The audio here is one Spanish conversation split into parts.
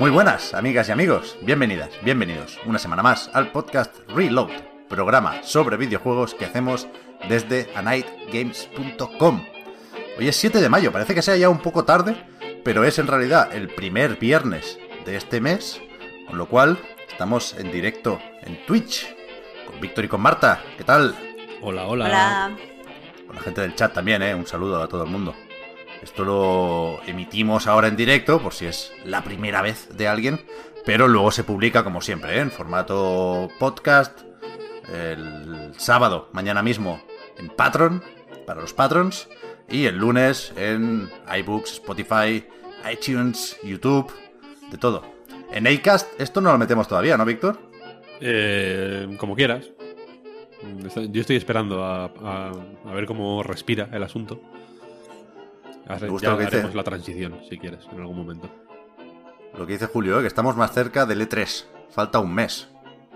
Muy buenas, amigas y amigos. Bienvenidas, bienvenidos una semana más al podcast Reload, programa sobre videojuegos que hacemos desde anightgames.com. Hoy es 7 de mayo, parece que sea ya un poco tarde, pero es en realidad el primer viernes de este mes, con lo cual estamos en directo en Twitch con Víctor y con Marta. ¿Qué tal? Hola, hola. Hola. Con la gente del chat también, ¿eh? Un saludo a todo el mundo. Esto lo emitimos ahora en directo, por si es la primera vez de alguien, pero luego se publica como siempre, ¿eh? en formato podcast, el sábado, mañana mismo, en Patreon, para los patrons, y el lunes en iBooks, Spotify, iTunes, YouTube, de todo. En Acast esto no lo metemos todavía, ¿no, Víctor? Eh, como quieras. Yo estoy esperando a, a- a ver cómo respira el asunto. Me gusta ya lo que dice. haremos la transición, si quieres, en algún momento. Lo que dice Julio, ¿eh? que estamos más cerca del E3. Falta un mes.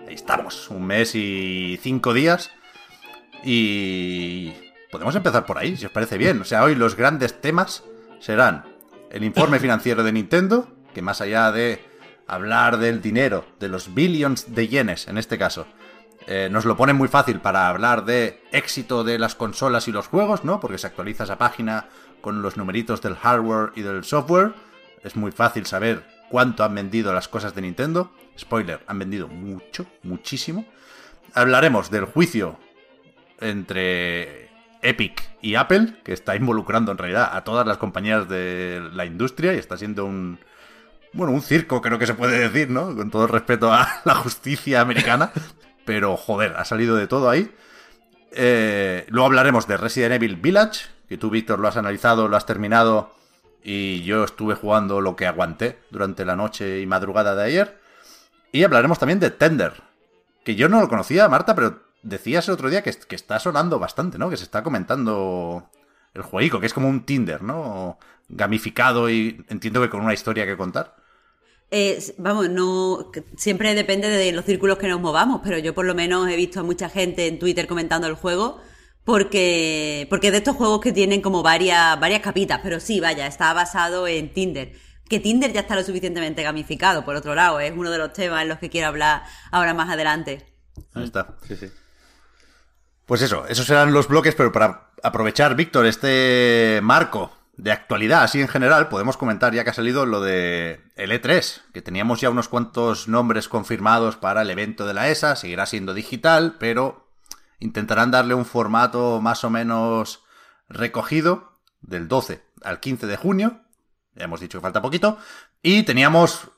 Ahí estamos, un mes y cinco días. Y podemos empezar por ahí, si os parece bien. O sea, hoy los grandes temas serán el informe financiero de Nintendo, que más allá de hablar del dinero, de los billions de yenes en este caso, eh, nos lo pone muy fácil para hablar de éxito de las consolas y los juegos, ¿no? Porque se actualiza esa página con los numeritos del hardware y del software. Es muy fácil saber cuánto han vendido las cosas de Nintendo. Spoiler, han vendido mucho, muchísimo. Hablaremos del juicio entre Epic y Apple, que está involucrando en realidad a todas las compañías de la industria y está siendo un, bueno, un circo creo que se puede decir, ¿no? Con todo respeto a la justicia americana. Pero, joder, ha salido de todo ahí. Eh, luego hablaremos de Resident Evil Village, que tú, Víctor, lo has analizado, lo has terminado. Y yo estuve jugando lo que aguanté durante la noche y madrugada de ayer. Y hablaremos también de Tender, que yo no lo conocía, Marta, pero decías el otro día que, que está sonando bastante, ¿no? Que se está comentando el jueguico, que es como un Tinder, ¿no? Gamificado y entiendo que con una historia que contar. Eh, vamos, no siempre depende de los círculos que nos movamos, pero yo por lo menos he visto a mucha gente en Twitter comentando el juego porque porque es de estos juegos que tienen como varias varias capitas, pero sí, vaya, está basado en Tinder. Que Tinder ya está lo suficientemente gamificado, por otro lado, es uno de los temas en los que quiero hablar ahora más adelante. Ahí está. Sí, sí. Pues eso, esos serán los bloques, pero para aprovechar, Víctor, este marco de actualidad, así en general, podemos comentar ya que ha salido lo de el E3, que teníamos ya unos cuantos nombres confirmados para el evento de la ESA, seguirá siendo digital, pero intentarán darle un formato más o menos recogido del 12 al 15 de junio, ya hemos dicho que falta poquito, y teníamos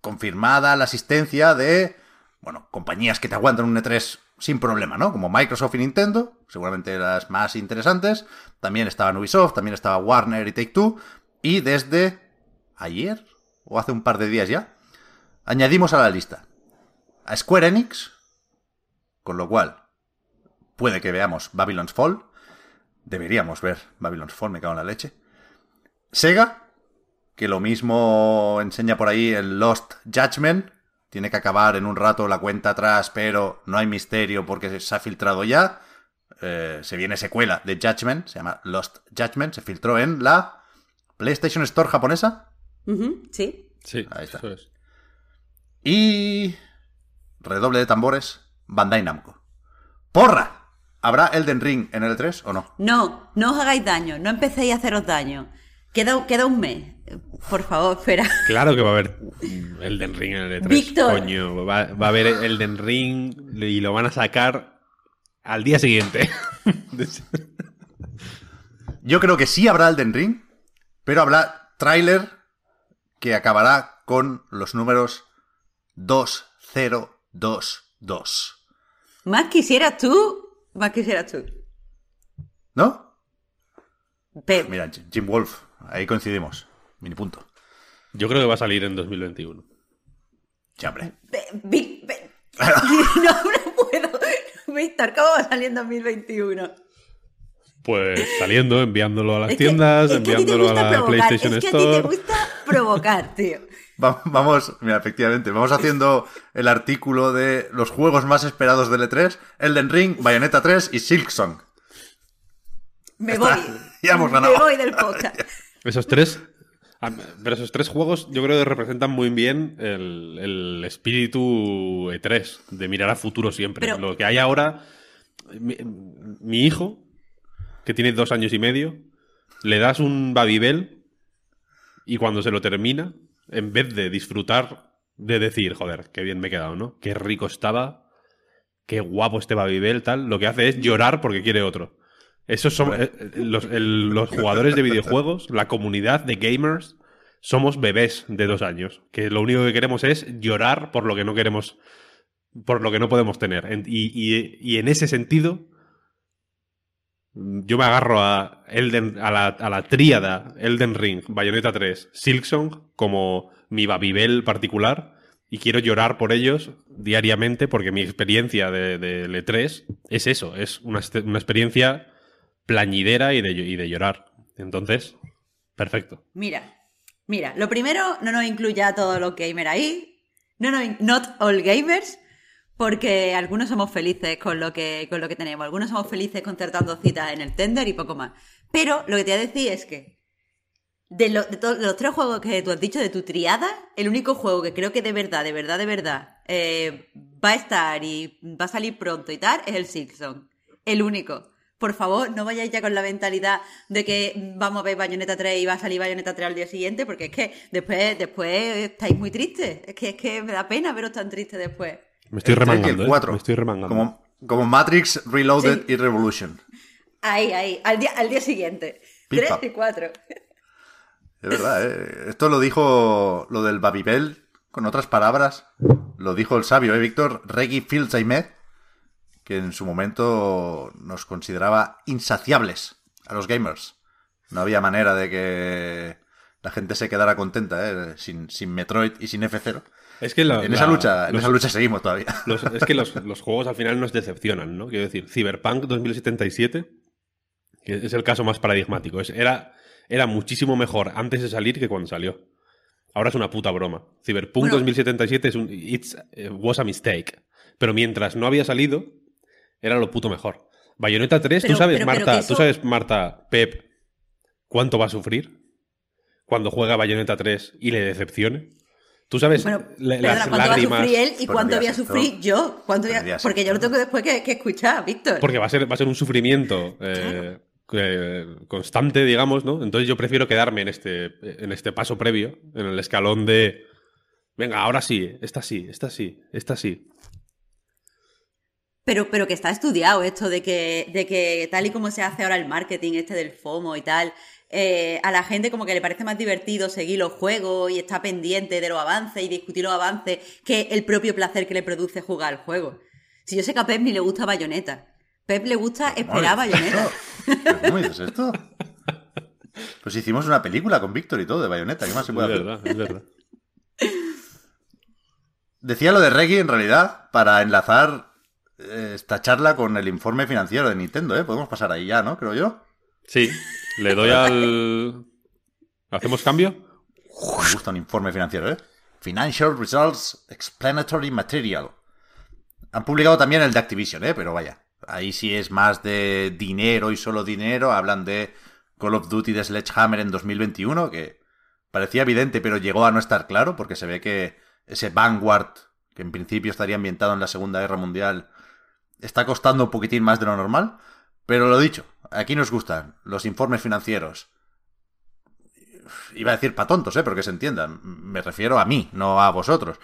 confirmada la asistencia de, bueno, compañías que te aguantan un E3 sin problema, ¿no? Como Microsoft y Nintendo, seguramente las más interesantes. También estaban Ubisoft, también estaba Warner y Take Two. Y desde ayer, o hace un par de días ya, añadimos a la lista a Square Enix, con lo cual puede que veamos Babylon's Fall. Deberíamos ver Babylon's Fall, me cago en la leche. Sega, que lo mismo enseña por ahí el Lost Judgment, tiene que acabar en un rato la cuenta atrás, pero no hay misterio porque se ha filtrado ya. Eh, se viene secuela de Judgment, se llama Lost Judgment, se filtró en la PlayStation Store japonesa. Sí. Sí, Ahí está. eso es. Y... Redoble de tambores, Bandai Namco. ¡Porra! ¿Habrá Elden Ring en el E3 o no? No, no os hagáis daño, no empecéis a haceros daño. Queda, queda un mes. Por favor, espera. Claro que va a haber Elden Ring en el E3. Víctor. Coño, va, va a haber Elden Ring y lo van a sacar al día siguiente. Yo creo que sí habrá Elden Ring, pero habrá tráiler que acabará con los números 2022. Más quisieras tú, más quisieras tú. ¿No? Pe- Mira, Jim Wolf, ahí coincidimos. Mini punto. Yo creo que va a salir en 2021. Ya, hombre. pe- Vic- pe- Víctor, ¿cómo va a salir en 2021? Pues saliendo, enviándolo a las Es que- tiendas, es que a ti te enviándolo a gusta la provocar, PlayStation es que a ti te Store. gusta provocar, tío. Va- Vamos, mira, efectivamente, vamos haciendo el artículo de los juegos más esperados del E3, Elden Ring, Bayonetta 3 y Silksong. Me Está, voy. ya hemos ganado. Me voy del podcast. Esos tres. Pero esos tres juegos yo creo que representan muy bien el, el espíritu E3, de mirar a futuro siempre. Pero- Lo que hay ahora. Mi, mi hijo, que tiene dos años y medio, le das un Babybel y cuando se lo termina, en vez de disfrutar de decir, joder, qué bien me he quedado, ¿no? Qué rico estaba, qué guapo este Babybel, tal, lo que hace es llorar porque quiere otro. Esos son eh, eh, los, el- los jugadores de videojuegos, la comunidad de gamers, somos bebés de dos años. Que lo único que queremos es llorar por lo que no queremos, por lo que no podemos tener. En- y, y- y en ese sentido, yo me agarro a Elden, a la, a la tríada Elden Ring, Bayonetta 3, Silksong como mi Babybel particular y quiero llorar por ellos diariamente porque mi experiencia de, de L3 es eso, es una, una experiencia plañidera y de, y de llorar. Entonces, perfecto. Mira, mira, lo primero, no nos incluya a todos los gamers ahí. No, no, not all gamers. Porque algunos somos felices con lo que, con lo que tenemos. Algunos somos felices concertando citas en el tender y poco más. Pero lo que te voy a decir es que de, lo- los tres juegos que tú has dicho de tu triada, el único juego que creo que de verdad, de verdad, de verdad eh, va a estar y va a salir pronto y tal es el Silksong. El único. Por favor, no vayáis ya con la mentalidad de que vamos a ver Bayonetta 3 y va a salir Bayonetta 3 al día siguiente, porque es que después, después estáis muy tristes. Es que, es que me da pena veros tan tristes después. Me estoy El remangando. el ¿eh? Me estoy remangando. Como, como Matrix, Reloaded Sí. y Revolution. Ahí, ahí, al día, al día siguiente. Pipa. 3 y 4. Es verdad, ¿eh? Esto lo dijo lo del Babybel, con otras palabras. Lo dijo el sabio, ¿eh, Víctor? Reggie Fields Ahmed, que en su momento nos consideraba insaciables a los gamers. No había manera de que la gente se quedara contenta, ¿eh? Sin, sin Metroid y sin F0. Es que la- En esa lucha, en esa lucha seguimos todavía. los- es que los, los juegos al final nos decepcionan, ¿no? Quiero decir, Cyberpunk 2077, que es el caso más paradigmático, es- era, era muchísimo mejor antes de salir que cuando salió. Ahora es una puta broma. Cyberpunk Bueno. 2077 es un. It's, eh, was a mistake. Pero mientras no había salido, era lo puto mejor. Bayonetta 3, Pero- tú sabes, pero- pero Marta, tú sabes, Marta, Pep, cuánto va a sufrir cuando juega Bayonetta 3 y le decepcione. Tú sabes Bueno, la- perdona, las ¿cuánto va a lágrimas. sufrir él y cuánto voy a sufrir yo? ¿Cuánto voy a- Porque yo lo tengo después que, que escuchar, Víctor. Porque va a ser, va a ser un sufrimiento eh, eh, constante, digamos, ¿no? Entonces yo prefiero quedarme en este, en este paso previo, en el escalón de. Venga, ahora sí, esta sí, esta sí, esta sí. Pero, pero que está estudiado esto de que, de que tal y como se hace ahora el marketing este del FOMO y tal, eh, a la gente como que le parece más divertido seguir los juegos y está pendiente de los avances y discutir los avances que el propio placer que le produce jugar al juego. Si yo sé que a Pep ni le gusta Bayonetta. Pep le gusta esperar Madre, Bayonetta. ¿Pero ¿Cómo dices esto? Pues hicimos una película con Víctor y todo de Bayonetta. ¿Qué más se Es puede hacer? verdad, es verdad. Decía lo de Reggie en realidad para enlazar eh, esta charla con el informe financiero de Nintendo, ¿eh? Podemos pasar ahí ya, ¿no? Creo yo. Sí, le doy al. ¿Hacemos cambio? Me gusta un informe financiero, ¿eh? Financial Results Explanatory Material. Han publicado también el de Activision, ¿eh? Pero vaya, ahí sí es más de dinero y solo dinero. Hablan de Call of Duty de Sledgehammer en 2021, que parecía evidente, pero llegó a no estar claro, porque se ve que ese Vanguard, que en principio estaría ambientado en la Segunda Guerra Mundial, está costando un poquitín más de lo normal. Pero lo dicho, aquí nos gustan los informes financieros. Iba a decir pa' tontos, ¿eh? Pero que se entiendan. Me refiero a mí, no a vosotros.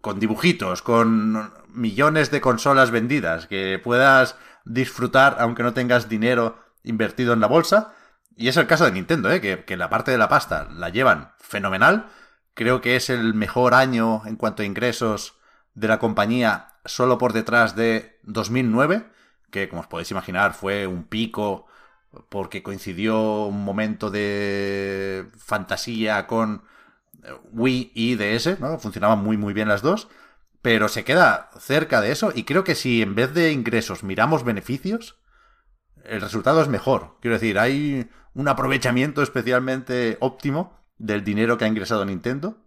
Con dibujitos, con millones de consolas vendidas, que puedas disfrutar aunque no tengas dinero invertido en la bolsa. Y es el caso de Nintendo, ¿eh? Que, que la parte de la pasta la llevan fenomenal. Creo que es el mejor año en cuanto a ingresos de la compañía, solo por detrás de 2009, que como os podéis imaginar fue un pico porque coincidió un momento de fantasía con eh, Wii y DS, ¿no? Funcionaban muy muy bien las dos. pero se queda cerca de eso y creo que si en vez de ingresos miramos beneficios, el resultado es mejor. Quiero decir, hay un aprovechamiento especialmente óptimo del dinero que ha ingresado Nintendo,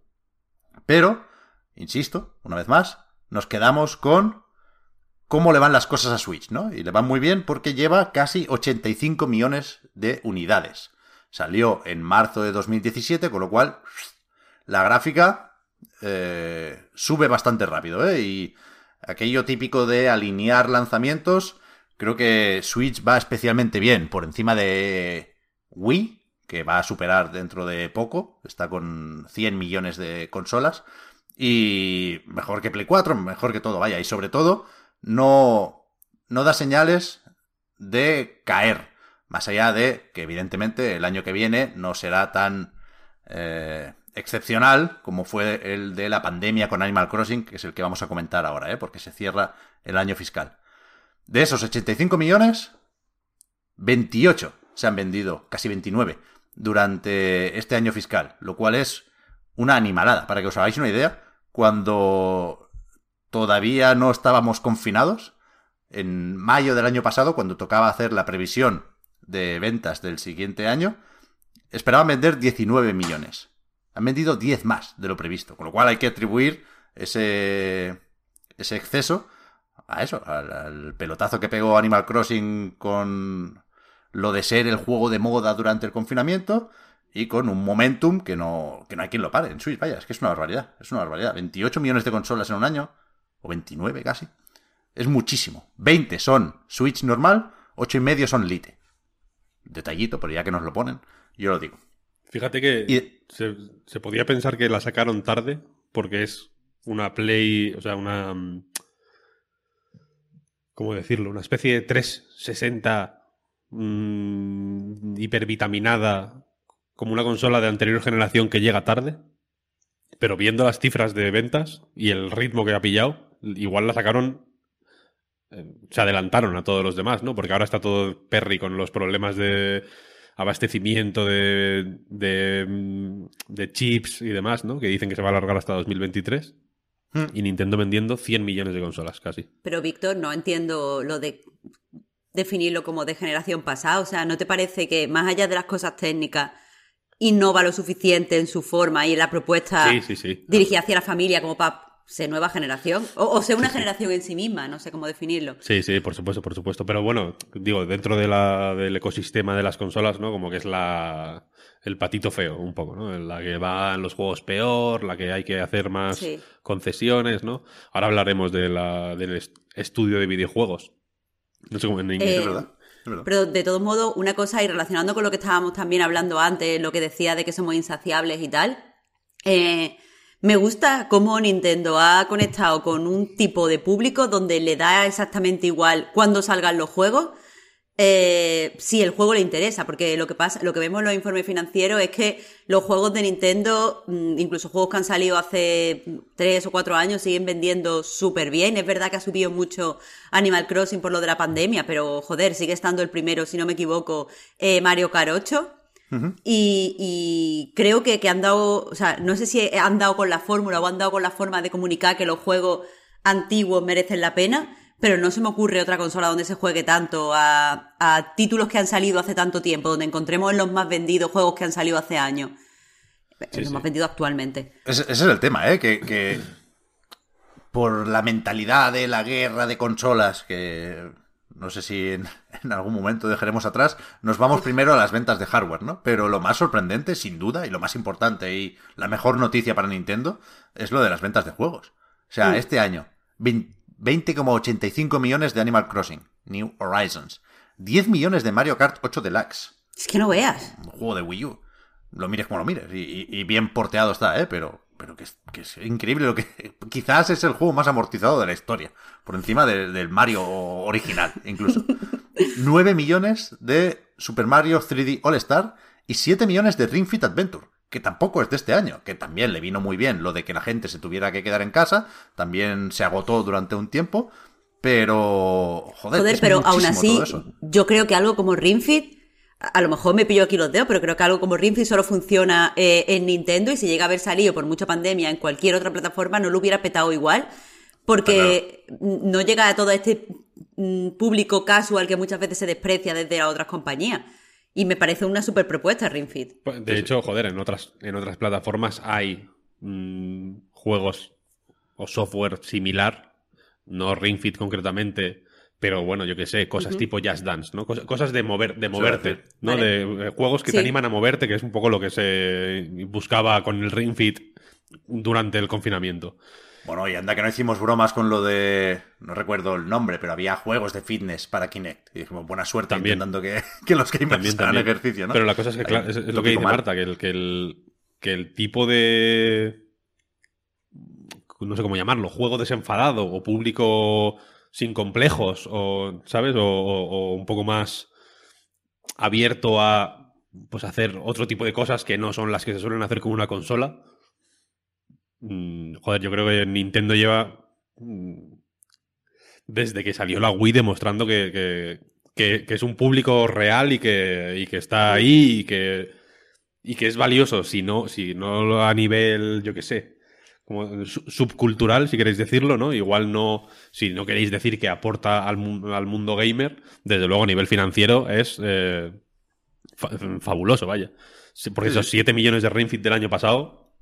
pero, insisto, una vez más, nos quedamos con cómo le van las cosas a Switch, ¿no? Y le van muy bien porque lleva casi 85 millones de unidades. Salió en marzo de 2017, con lo cual la gráfica eh, sube bastante rápido, ¿eh? Y aquello típico de alinear lanzamientos, creo que Switch va especialmente bien, por encima de Wii, que va a superar dentro de poco, está con 100 millones de consolas, y mejor que Play 4, mejor que todo, vaya, y sobre todo, no, no da señales de caer, más allá de que evidentemente el año que viene no será tan... Eh, excepcional, como fue el de la pandemia con Animal Crossing, que es el que vamos a comentar ahora, ¿eh? porque se cierra el año fiscal. De esos 85 millones, 28 se han vendido, casi 29, durante este año fiscal, lo cual es una animalada. Para que os hagáis una idea, cuando todavía no estábamos confinados, en mayo del año pasado, cuando tocaba hacer la previsión de ventas del siguiente año, esperaban vender 19 millones. Han vendido 10 más de lo previsto, con lo cual hay que atribuir ese, exceso a eso, al, pelotazo que pegó Animal Crossing con lo de ser el juego de moda durante el confinamiento y con un momentum que no, que no hay quien lo pare en Switch. Vaya, es que es una barbaridad, es una barbaridad. 28 millones de consolas en un año, o 29 casi, es muchísimo. 20 son Switch normal, 8 y medio son Lite. Detallito, pero ya que nos lo ponen, yo lo digo. Fíjate que se, podía pensar que la sacaron tarde porque es una Play, o sea, una... Mm, ¿Cómo decirlo? Una especie de 360 mm, hipervitaminada como una consola de anterior generación que llega tarde. Pero viendo las cifras de ventas y el ritmo que ha pillado, igual la sacaron eh, se adelantaron a todos los demás, ¿no? Porque ahora está todo Perry con los problemas de abastecimiento de, de, chips y demás, ¿no? Que dicen que se va a alargar hasta 2023. Hmm. Y Nintendo vendiendo 100 millones de consolas casi. Pero Víctor, no entiendo lo de definirlo como de generación pasada. O sea, ¿no te parece que más allá de las cosas técnicas innova lo suficiente en su forma y en la propuesta dirigida hacia la familia como para ¿Se nueva generación? O, sea, una generación en sí misma, no sé cómo definirlo. Sí, sí, por supuesto, por supuesto. Pero bueno, digo, dentro de la, del ecosistema de las consolas, ¿no? Como que es la el patito feo, un poco, ¿no? La que va en los juegos peor, la que hay que hacer más concesiones, ¿no? Ahora hablaremos de la, del estudio de videojuegos. No sé cómo en inglés, eh, ¿verdad? Pero de todos modos, una cosa, y relacionando con lo que estábamos también hablando antes, lo que decía de que somos insaciables y tal, eh, me gusta cómo Nintendo ha conectado con un tipo de público donde le da exactamente igual cuando salgan los juegos, eh, si el juego le interesa, porque lo que pasa, lo que vemos en los informes financieros es que los juegos de Nintendo, mm, incluso juegos que han salido hace tres o cuatro años, siguen vendiendo súper bien. Es verdad que ha subido mucho Animal Crossing por lo de la pandemia, pero joder, sigue estando el primero, si no me equivoco, eh, Mario Kart 8 y, creo que, han dado, o sea, no sé si han dado con la fórmula o han dado con la forma de comunicar que los juegos antiguos merecen la pena, pero no se me ocurre otra consola donde se juegue tanto a, títulos que han salido hace tanto tiempo, donde encontremos en los más vendidos juegos que han salido hace años. los más vendidos actualmente. Ese, es el tema, ¿eh? que por la mentalidad de la guerra de consolas que no sé si en, algún momento dejaremos atrás, nos vamos primero a las ventas de hardware, ¿no? Pero lo más sorprendente, sin duda, y lo más importante y la mejor noticia para Nintendo es lo de las ventas de juegos. O sea, este año, 20,85 millones de Animal Crossing, New Horizons, 10 millones de Mario Kart 8 Deluxe. Es que no veas. Un juego de Wii U. Lo mires como lo mires. y bien porteado está, ¿eh? Pero pero que es, increíble lo que quizás es el juego más amortizado de la historia, por encima del Mario original, incluso. 9 millones de Super Mario 3D All Star y 7 millones de Ring Fit Adventure, que tampoco es de este año, que también le vino muy bien lo de que la gente se tuviera que quedar en casa, también se agotó durante un tiempo, pero joder, joder pero aún así yo creo que algo como Ring Fit a lo mejor me pillo aquí los dedos, pero creo que algo como Ring solo funciona eh, en Nintendo y si llega a haber salido por mucha pandemia en cualquier otra plataforma no lo hubiera petado igual. porque no llega a todo este mm, público casual que muchas veces se desprecia desde las otras compañías. Y me parece una super propuesta Ring Fit. Pues, De hecho, joder, en otras, en otras plataformas hay mm, juegos o software similar, no Ring Fit concretamente, pero bueno, yo qué sé, cosas tipo Just Dance, ¿no? Cos- cosas de mover, de moverte, ¿no? Vale. De eh, juegos que Sí. te animan a moverte, que es un poco lo que se buscaba con el Ring Fit durante el confinamiento. Bueno, y anda que no hicimos bromas con lo de. No recuerdo el nombre, pero había juegos de fitness para Kinect. Y dijimos, buena suerte También. intentando que, que los gamers También, hagan también. ejercicio, ¿no? Pero la cosa es que, claro, es, es lo que dice mal. Marta, que el, que el, que el tipo de. No sé cómo llamarlo, juego desenfadado o público sin complejos, o, ¿sabes? O, un poco más abierto a pues hacer otro tipo de cosas que no son las que se suelen hacer con una consola. Mm, joder, yo creo que Nintendo lleva mm, desde que salió la Wii demostrando que, que- que- que es un público real y que, y que está ahí y que, y que es valioso, si no, si no a nivel, yo qué sé, como su- subcultural, si queréis decirlo, ¿no? Igual no, si no queréis decir que aporta al, mu- al mundo gamer, desde luego a nivel financiero es eh, fa- fabuloso, vaya. Porque esos 7 millones de Ring Fit del año pasado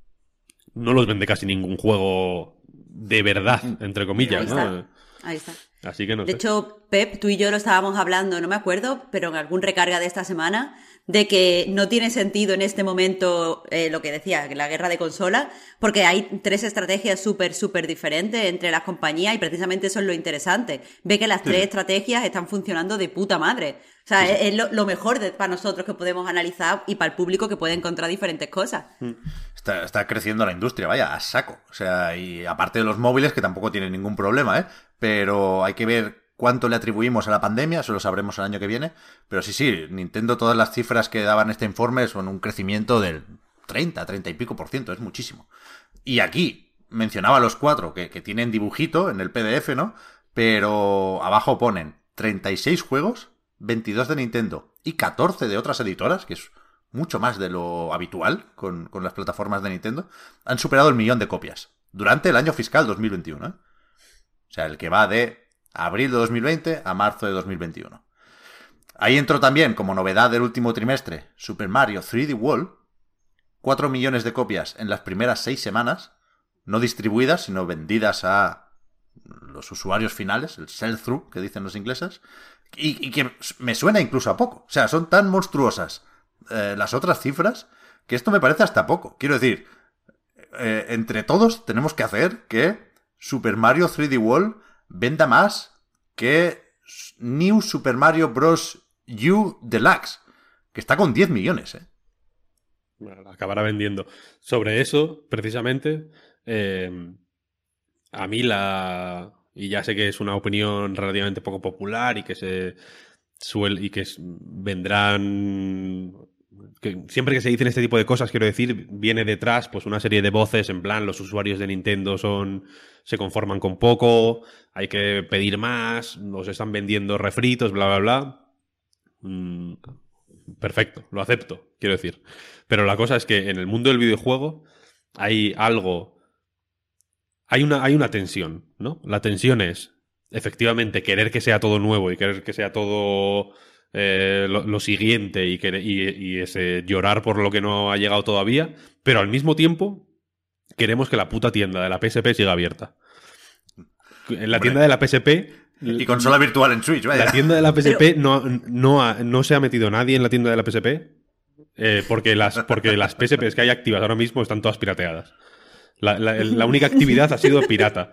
no los vende casi ningún juego de verdad, entre comillas, Ahí ¿no? está. Ahí está. Así que no De sé. hecho, Pep, tú y yo lo estábamos hablando, no me acuerdo, pero en algún recarga de esta semana, de que no tiene sentido en este momento eh, lo que decía, la guerra de consola, porque hay tres estrategias súper, súper diferentes entre las compañías y precisamente eso es lo interesante. Ve que las tres estrategias están funcionando de puta madre. O sea, es, es lo, lo mejor de- para nosotros que podemos analizar y para el público que puede encontrar diferentes cosas. Está, está creciendo la industria, vaya, a saco. O sea, y aparte de los móviles, que tampoco tienen ningún problema, ¿eh? Pero hay que ver cuánto le atribuimos a la pandemia, eso lo sabremos el año que viene. Pero sí, sí, Nintendo, todas las cifras que daban este informe son un crecimiento del 30, 30 y pico por ciento, es muchísimo. Y aquí mencionaba los cuatro que, que tienen dibujito en el PDF, ¿no? Pero abajo ponen 36 juegos, 22 de Nintendo y 14 de otras editoras, que es mucho más de lo habitual con, con las plataformas de Nintendo, han superado el millón de copias durante el año fiscal 2021. ¿eh? O sea, el que va de abril de 2020 a marzo de 2021. Ahí entró también, como novedad del último trimestre, Super Mario 3D World. 4 millones de copias en las primeras 6 semanas, no distribuidas, sino vendidas a los usuarios finales, el sell-through que dicen los ingleses, y, que me suena incluso a poco. O sea, son tan monstruosas eh, las otras cifras que esto me parece hasta poco. Quiero decir, eh, entre todos tenemos que hacer que Super Mario 3D World venda más que New Super Mario Bros. U Deluxe, que está con 10 millones, ¿eh? Acabará vendiendo. Sobre eso, precisamente, eh, a mí la. Y ya sé que es una opinión relativamente poco popular y que se y que vendrán. Que siempre que se dicen este tipo de cosas, quiero decir, viene detrás pues una serie de voces en plan, los usuarios de Nintendo son. se conforman con poco, hay que pedir más, nos están vendiendo refritos, bla bla bla. Mm, perfecto, lo acepto, quiero decir. Pero la cosa es que en el mundo del videojuego hay algo. Hay una, hay una tensión, ¿no? La tensión es, efectivamente, querer que sea todo nuevo y querer que sea todo eh, lo, lo siguiente y, querer- y, y ese llorar por lo que no ha llegado todavía, pero al mismo tiempo queremos que la puta tienda de la PSP siga abierta. En la Hombre. tienda de la PSP. Y consola virtual en Switch, vaya. La tienda de la PSP no, no, ha- no se ha metido nadie en la tienda de la PSP eh, porque, las, porque las PSPs que hay activas ahora mismo están todas pirateadas. La, la- el- la única actividad ha sido pirata.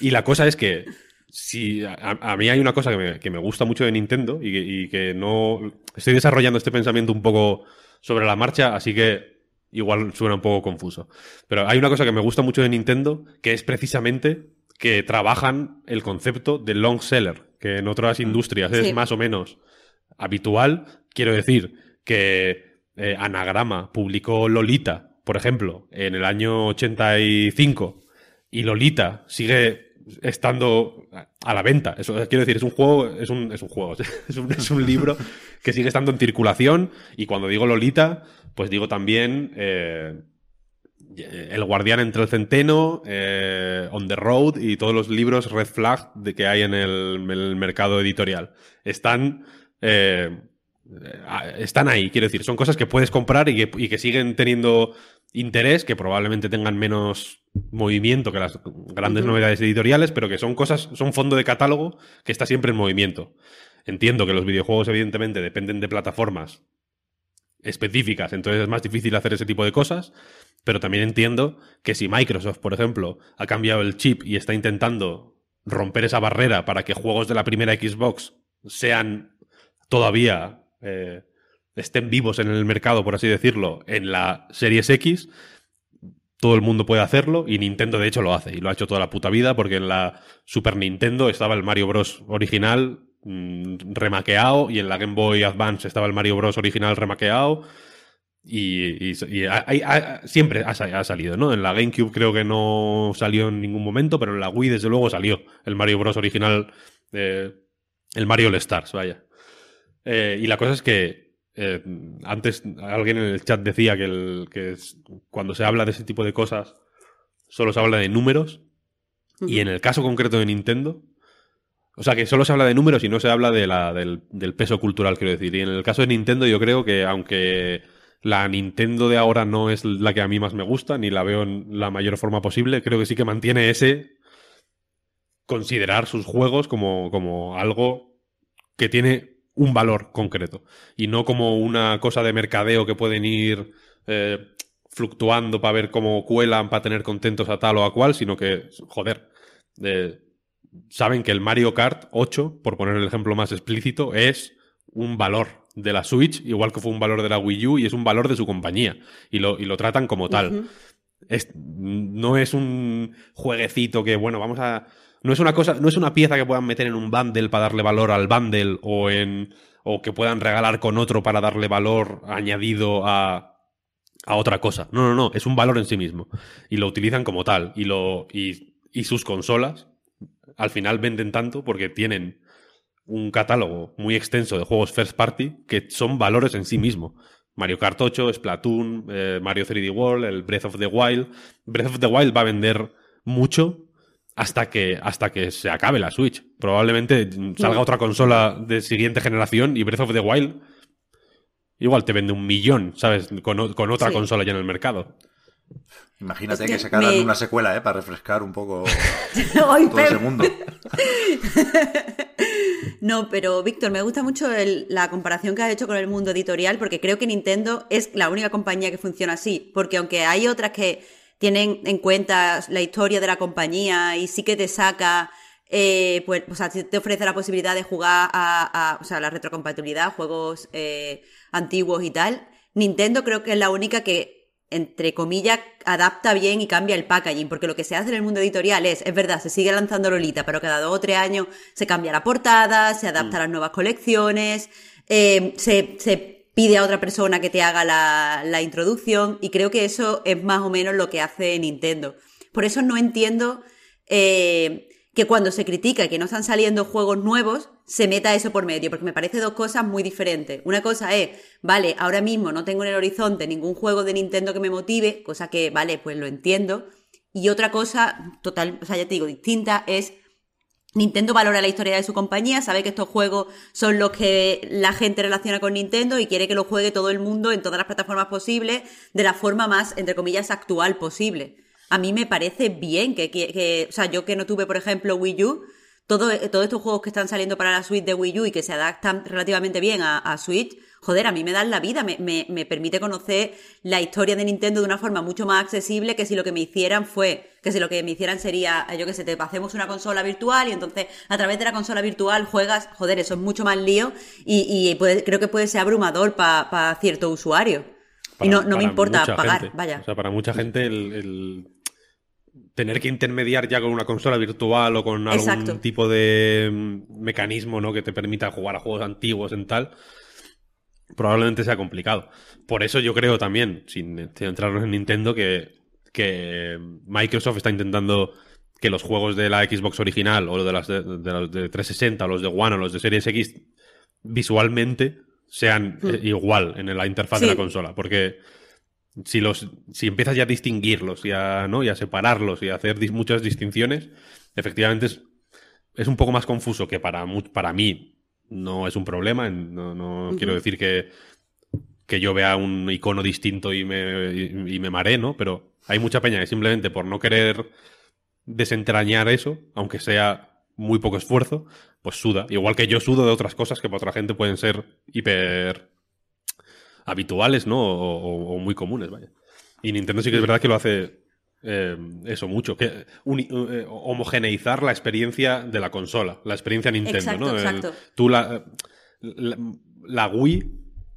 Y la cosa es que si a, a mí hay una cosa que me, que me gusta mucho de Nintendo y que, y que no... Estoy desarrollando este pensamiento un poco sobre la marcha, así que igual suena un poco confuso. Pero hay una cosa que me gusta mucho de Nintendo, que es precisamente que trabajan el concepto de long seller, que en otras industrias es más o menos habitual. Quiero decir que eh, Anagrama publicó Lolita, por ejemplo, en el año 85, y Lolita sigue estando a la venta. Eso quiero decir, es un juego, es un, es un juego, es un, es un libro que sigue estando en circulación. Y cuando digo Lolita, pues digo también, eh, El Guardián entre el Centeno, eh, On the Road y todos los libros Red Flag de que hay en el, mercado editorial. Están. eh, están ahí, quiero decir, son cosas que puedes comprar y que, y que siguen teniendo interés, que probablemente tengan menos movimiento que las grandes novedades editoriales, pero que son cosas, son fondo de catálogo que está siempre en movimiento. Entiendo que los videojuegos, evidentemente, dependen de plataformas específicas, entonces es más difícil hacer ese tipo de cosas, pero también entiendo que si Microsoft, por ejemplo, ha cambiado el chip y está intentando romper esa barrera para que juegos de la primera Xbox sean todavía eh, estén vivos en el mercado, por así decirlo, en la Series X, todo el mundo puede hacerlo y Nintendo de hecho lo hace y lo ha hecho toda la puta vida porque en la Super Nintendo estaba el Mario Bros original mm, remaqueado y en la Game Boy Advance estaba el Mario Bros original remaqueado y, siempre ha salido, ¿no? En la GameCube creo que no salió en ningún momento, pero en la Wii desde luego salió el Mario Bros original, eh, el Mario All Stars, vaya. Eh, y la cosa es que eh, antes alguien en el chat decía que, el, que es- cuando se habla de ese tipo de cosas solo se habla de números y en el caso concreto de Nintendo, o sea que solo se habla de números y no se habla de la, del, del peso cultural, quiero decir. Y en el caso de Nintendo yo creo que aunque la Nintendo de ahora no es la que a mí más me gusta, ni la veo en la mayor forma posible, creo que sí que mantiene ese considerar sus juegos como, como algo que tiene un valor concreto y no como una cosa de mercadeo que pueden ir eh, fluctuando para ver cómo cuelan, para tener contentos a tal o a cual, sino que, joder, eh, saben que el Mario Kart 8, por poner el ejemplo más explícito, es un valor de la Switch, igual que fue un valor de la Wii U y es un valor de su compañía y lo, y lo tratan como tal. Es- no es un jueguecito que, bueno, vamos a. No es una cosa, no es una pieza que puedan meter en un bundle para darle valor al bundle o en. o que puedan regalar con otro para darle valor añadido a, a otra cosa. No, no, no. Es un valor en sí mismo. Y lo utilizan como tal. Y lo. y, y sus consolas al final venden tanto porque tienen un catálogo muy extenso de juegos first party que son valores en sí mismo. Mario Kart 8, Splatoon, eh, Mario 3D World, el Breath of the Wild. Breath of the Wild va a vender mucho hasta que, hasta que se acabe la Switch. Probablemente salga otra consola de siguiente generación y Breath of the Wild igual te vende un millón, ¿sabes? Con, con otra Sí. consola ya en el mercado. Imagínate Es que, que sacaran me- una secuela, ¿eh? Para refrescar un poco Ay, todo ese mundo. No, pero Víctor, me gusta mucho el- la comparación que has hecho con el mundo editorial porque creo que Nintendo es la única compañía que funciona así. Porque aunque hay otras que tienen en cuenta la historia de la compañía y sí que te saca, eh, pues, o sea, te ofrece la posibilidad de jugar a, a- o sea, la retrocompatibilidad, juegos eh, antiguos y tal, Nintendo creo que es la única que entre comillas, adapta bien y cambia el packaging, porque lo que se hace en el mundo editorial es, es verdad, se sigue lanzando Lolita, pero cada dos o tres años se cambia la portada, se adapta a las nuevas colecciones, eh, se, se pide a otra persona que te haga la, introducción, y creo que eso es más o menos lo que hace Nintendo. Por eso no entiendo eh, que cuando se critica que no están saliendo juegos nuevos, se meta eso por medio, porque me parece dos cosas muy diferentes. Una cosa es, vale, ahora mismo no tengo en el horizonte ningún juego de Nintendo que me motive, cosa que, vale, pues lo entiendo. Y otra cosa, total, o sea, ya te digo, distinta, es Nintendo valora la historia de su compañía, sabe que estos juegos son los que la gente relaciona con Nintendo y quiere que los juegue todo el mundo en todas las plataformas posibles de la forma más, entre comillas, actual posible. A mí me parece bien que, que- que- o sea, yo que no tuve, por ejemplo, Wii U, todo, todos estos juegos que están saliendo para la Switch de Wii U y que se adaptan relativamente bien a, a Switch, joder, a mí me dan la vida, me, me- me permite conocer la historia de Nintendo de una forma mucho más accesible que si lo que me hicieran fue, que si lo que me hicieran sería, yo que sé, te hacemos una consola virtual y entonces a través de la consola virtual juegas, joder, eso es mucho más lío y, y puede- creo que puede ser abrumador para cierto usuario. y no, no me importa pagar, gente. vaya. O sea, para mucha gente el, el tener que intermediar ya con una consola virtual o con algún Exacto. tipo de mecanismo ¿no? que te permita jugar a juegos antiguos en tal, probablemente sea complicado. Por eso yo creo también, sin centrarnos en Nintendo, que, que Microsoft está intentando que los juegos de la Xbox original o de las de, de los de 360 o los de One o los de Series X visualmente sean eh, igual en la interfaz de Hmm. La consola. Porque si los si empiezas ya a distinguirlos y a, ¿no? y a separarlos y a hacer dis- muchas distinciones, efectivamente es, es un poco más confuso que para, para mí no es un problema. No, no quiero decir que, que yo vea un icono distinto y me, y, y me maree, ¿no? Pero hay mucha peña que simplemente por no querer desentrañar eso, aunque sea muy poco esfuerzo, pues suda. Igual que yo sudo de otras cosas que para otra gente pueden ser hiper habituales, ¿no? O, o- o muy comunes, vaya. Y Nintendo sí que es verdad que lo hace eh, eso mucho, que eh, homogeneizar la experiencia de la consola, la experiencia Nintendo, Exacto, ¿no? El- exacto. tú la, la, la Wii,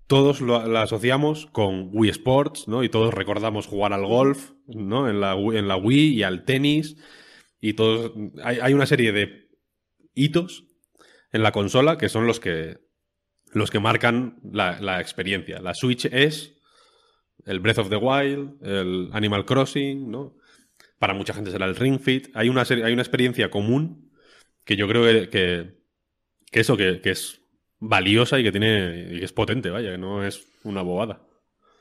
todos lo- la asociamos con Wii Sports, ¿no? Y todos recordamos jugar al golf, ¿no? En la, Wii- en la Wii y al tenis. Y todos. Hay, hay una serie de hitos en la consola que son los que. los que marcan la, la experiencia. La Switch es el Breath of the Wild, el Animal Crossing, ¿no? Para mucha gente será el Ring Fit. Hay una, serie- hay una experiencia común que yo creo que, que, que eso, que, que es valiosa y que tiene y que es potente, vaya, que no es una bobada.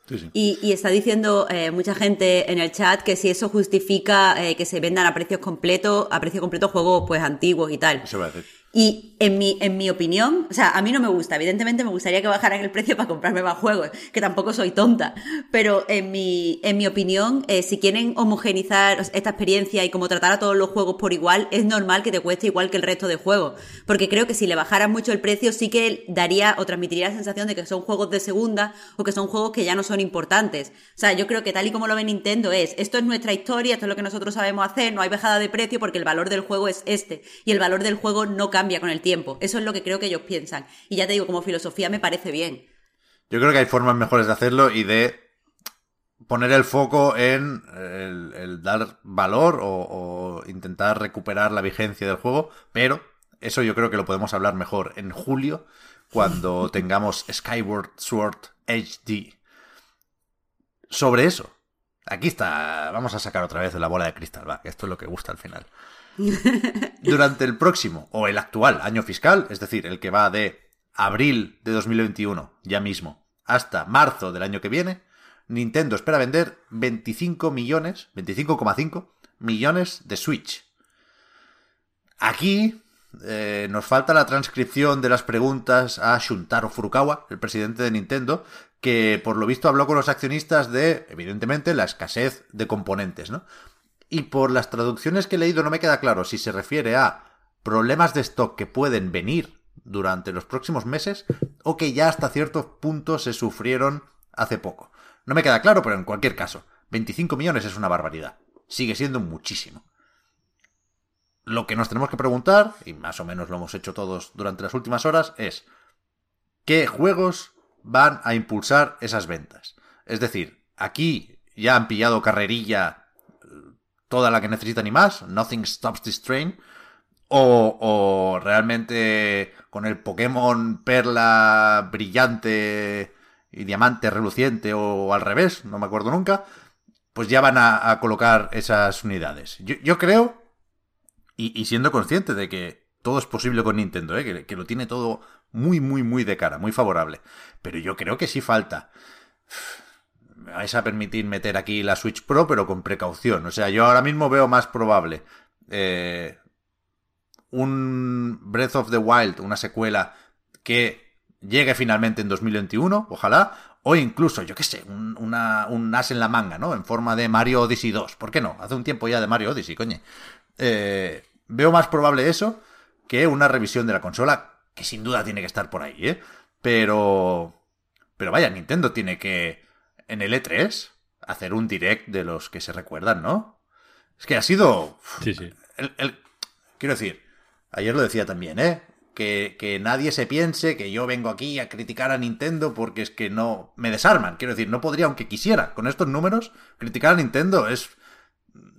Sí, sí. Y, y está diciendo eh, mucha gente en el chat que si eso justifica eh, que se vendan a precios completos, a precio completo juegos pues antiguos y tal. Eso a. Y en mi, en mi opinión, o sea, a mí no me gusta, evidentemente me gustaría que bajaran el precio para comprarme más juegos, que tampoco soy tonta, pero en mi, en mi opinión, eh, si quieren homogenizar esta experiencia y como tratar a todos los juegos por igual, es normal que te cueste igual que el resto de juegos, porque creo que si le bajaran mucho el precio sí que daría o transmitiría la sensación de que son juegos de segunda o que son juegos que ya no son importantes. O sea, yo creo que tal y como lo ve Nintendo es, esto es nuestra historia, esto es lo que nosotros sabemos hacer, no hay bajada de precio porque el valor del juego es este. Y el valor del juego no cambia con el tiempo. Eso es lo que creo que ellos piensan. Y ya te digo, como filosofía me parece bien. Yo creo que hay formas mejores de hacerlo y de poner el foco en el, el dar valor o, o intentar recuperar la vigencia del juego, pero eso yo creo que lo podemos hablar mejor en julio, cuando tengamos Skyward Sword HD. Sobre eso, aquí está, vamos a sacar otra vez la bola de cristal, va, esto es lo que gusta al final. Durante el próximo o el actual año fiscal, es decir, el que va de abril de 2021, ya mismo, hasta marzo del año que viene, Nintendo espera vender 25 millones, 25,5 millones de Switch. Aquí eh, nos falta la transcripción de las preguntas a Shuntaro Furukawa, el presidente de Nintendo, que por lo visto habló con los accionistas de, evidentemente, la escasez de componentes, ¿no? Y por las traducciones que he leído no me queda claro si se refiere a problemas de stock que pueden venir durante los próximos meses o que ya hasta ciertos puntos se sufrieron hace poco. No me queda claro, pero en cualquier caso, 25 millones es una barbaridad. Sigue siendo muchísimo. Lo que nos tenemos que preguntar, y más o menos lo hemos hecho todos durante las últimas horas, es ¿qué juegos van a impulsar esas ventas? Es decir, aquí ya han pillado carrerilla toda la que necesitan y más, Nothing Stops This Train, o, o realmente con el Pokémon Perla brillante y diamante reluciente o al revés, no me acuerdo nunca, pues ya van a, colocar esas unidades. Yo, yo creo, y, y, siendo consciente de que todo es posible con Nintendo, ¿eh? que, que lo tiene todo muy, muy, muy de cara, muy favorable, pero yo creo que sí falta vais a permitir meter aquí la Switch Pro, pero con precaución. O sea, yo ahora mismo veo más probable eh, un Breath of the Wild, una secuela que llegue finalmente en 2021, ojalá, o incluso, yo qué sé, un, una, un as en la manga, ¿no? En forma de Mario Odyssey 2. ¿Por qué no? Hace un tiempo ya de Mario Odyssey, coño. Eh, veo más probable eso que una revisión de la consola, que sin duda tiene que estar por ahí, ¿eh? Pero... Pero vaya, Nintendo tiene que en el E3 hacer un direct de los que se recuerdan, ¿no? Es que ha sido... Sí, sí. El, el... Quiero decir, ayer lo decía también, ¿eh? Que, que, nadie se piense que yo vengo aquí a criticar a Nintendo porque es que no... Me desarman, quiero decir, no podría, aunque quisiera, con estos números, criticar a Nintendo es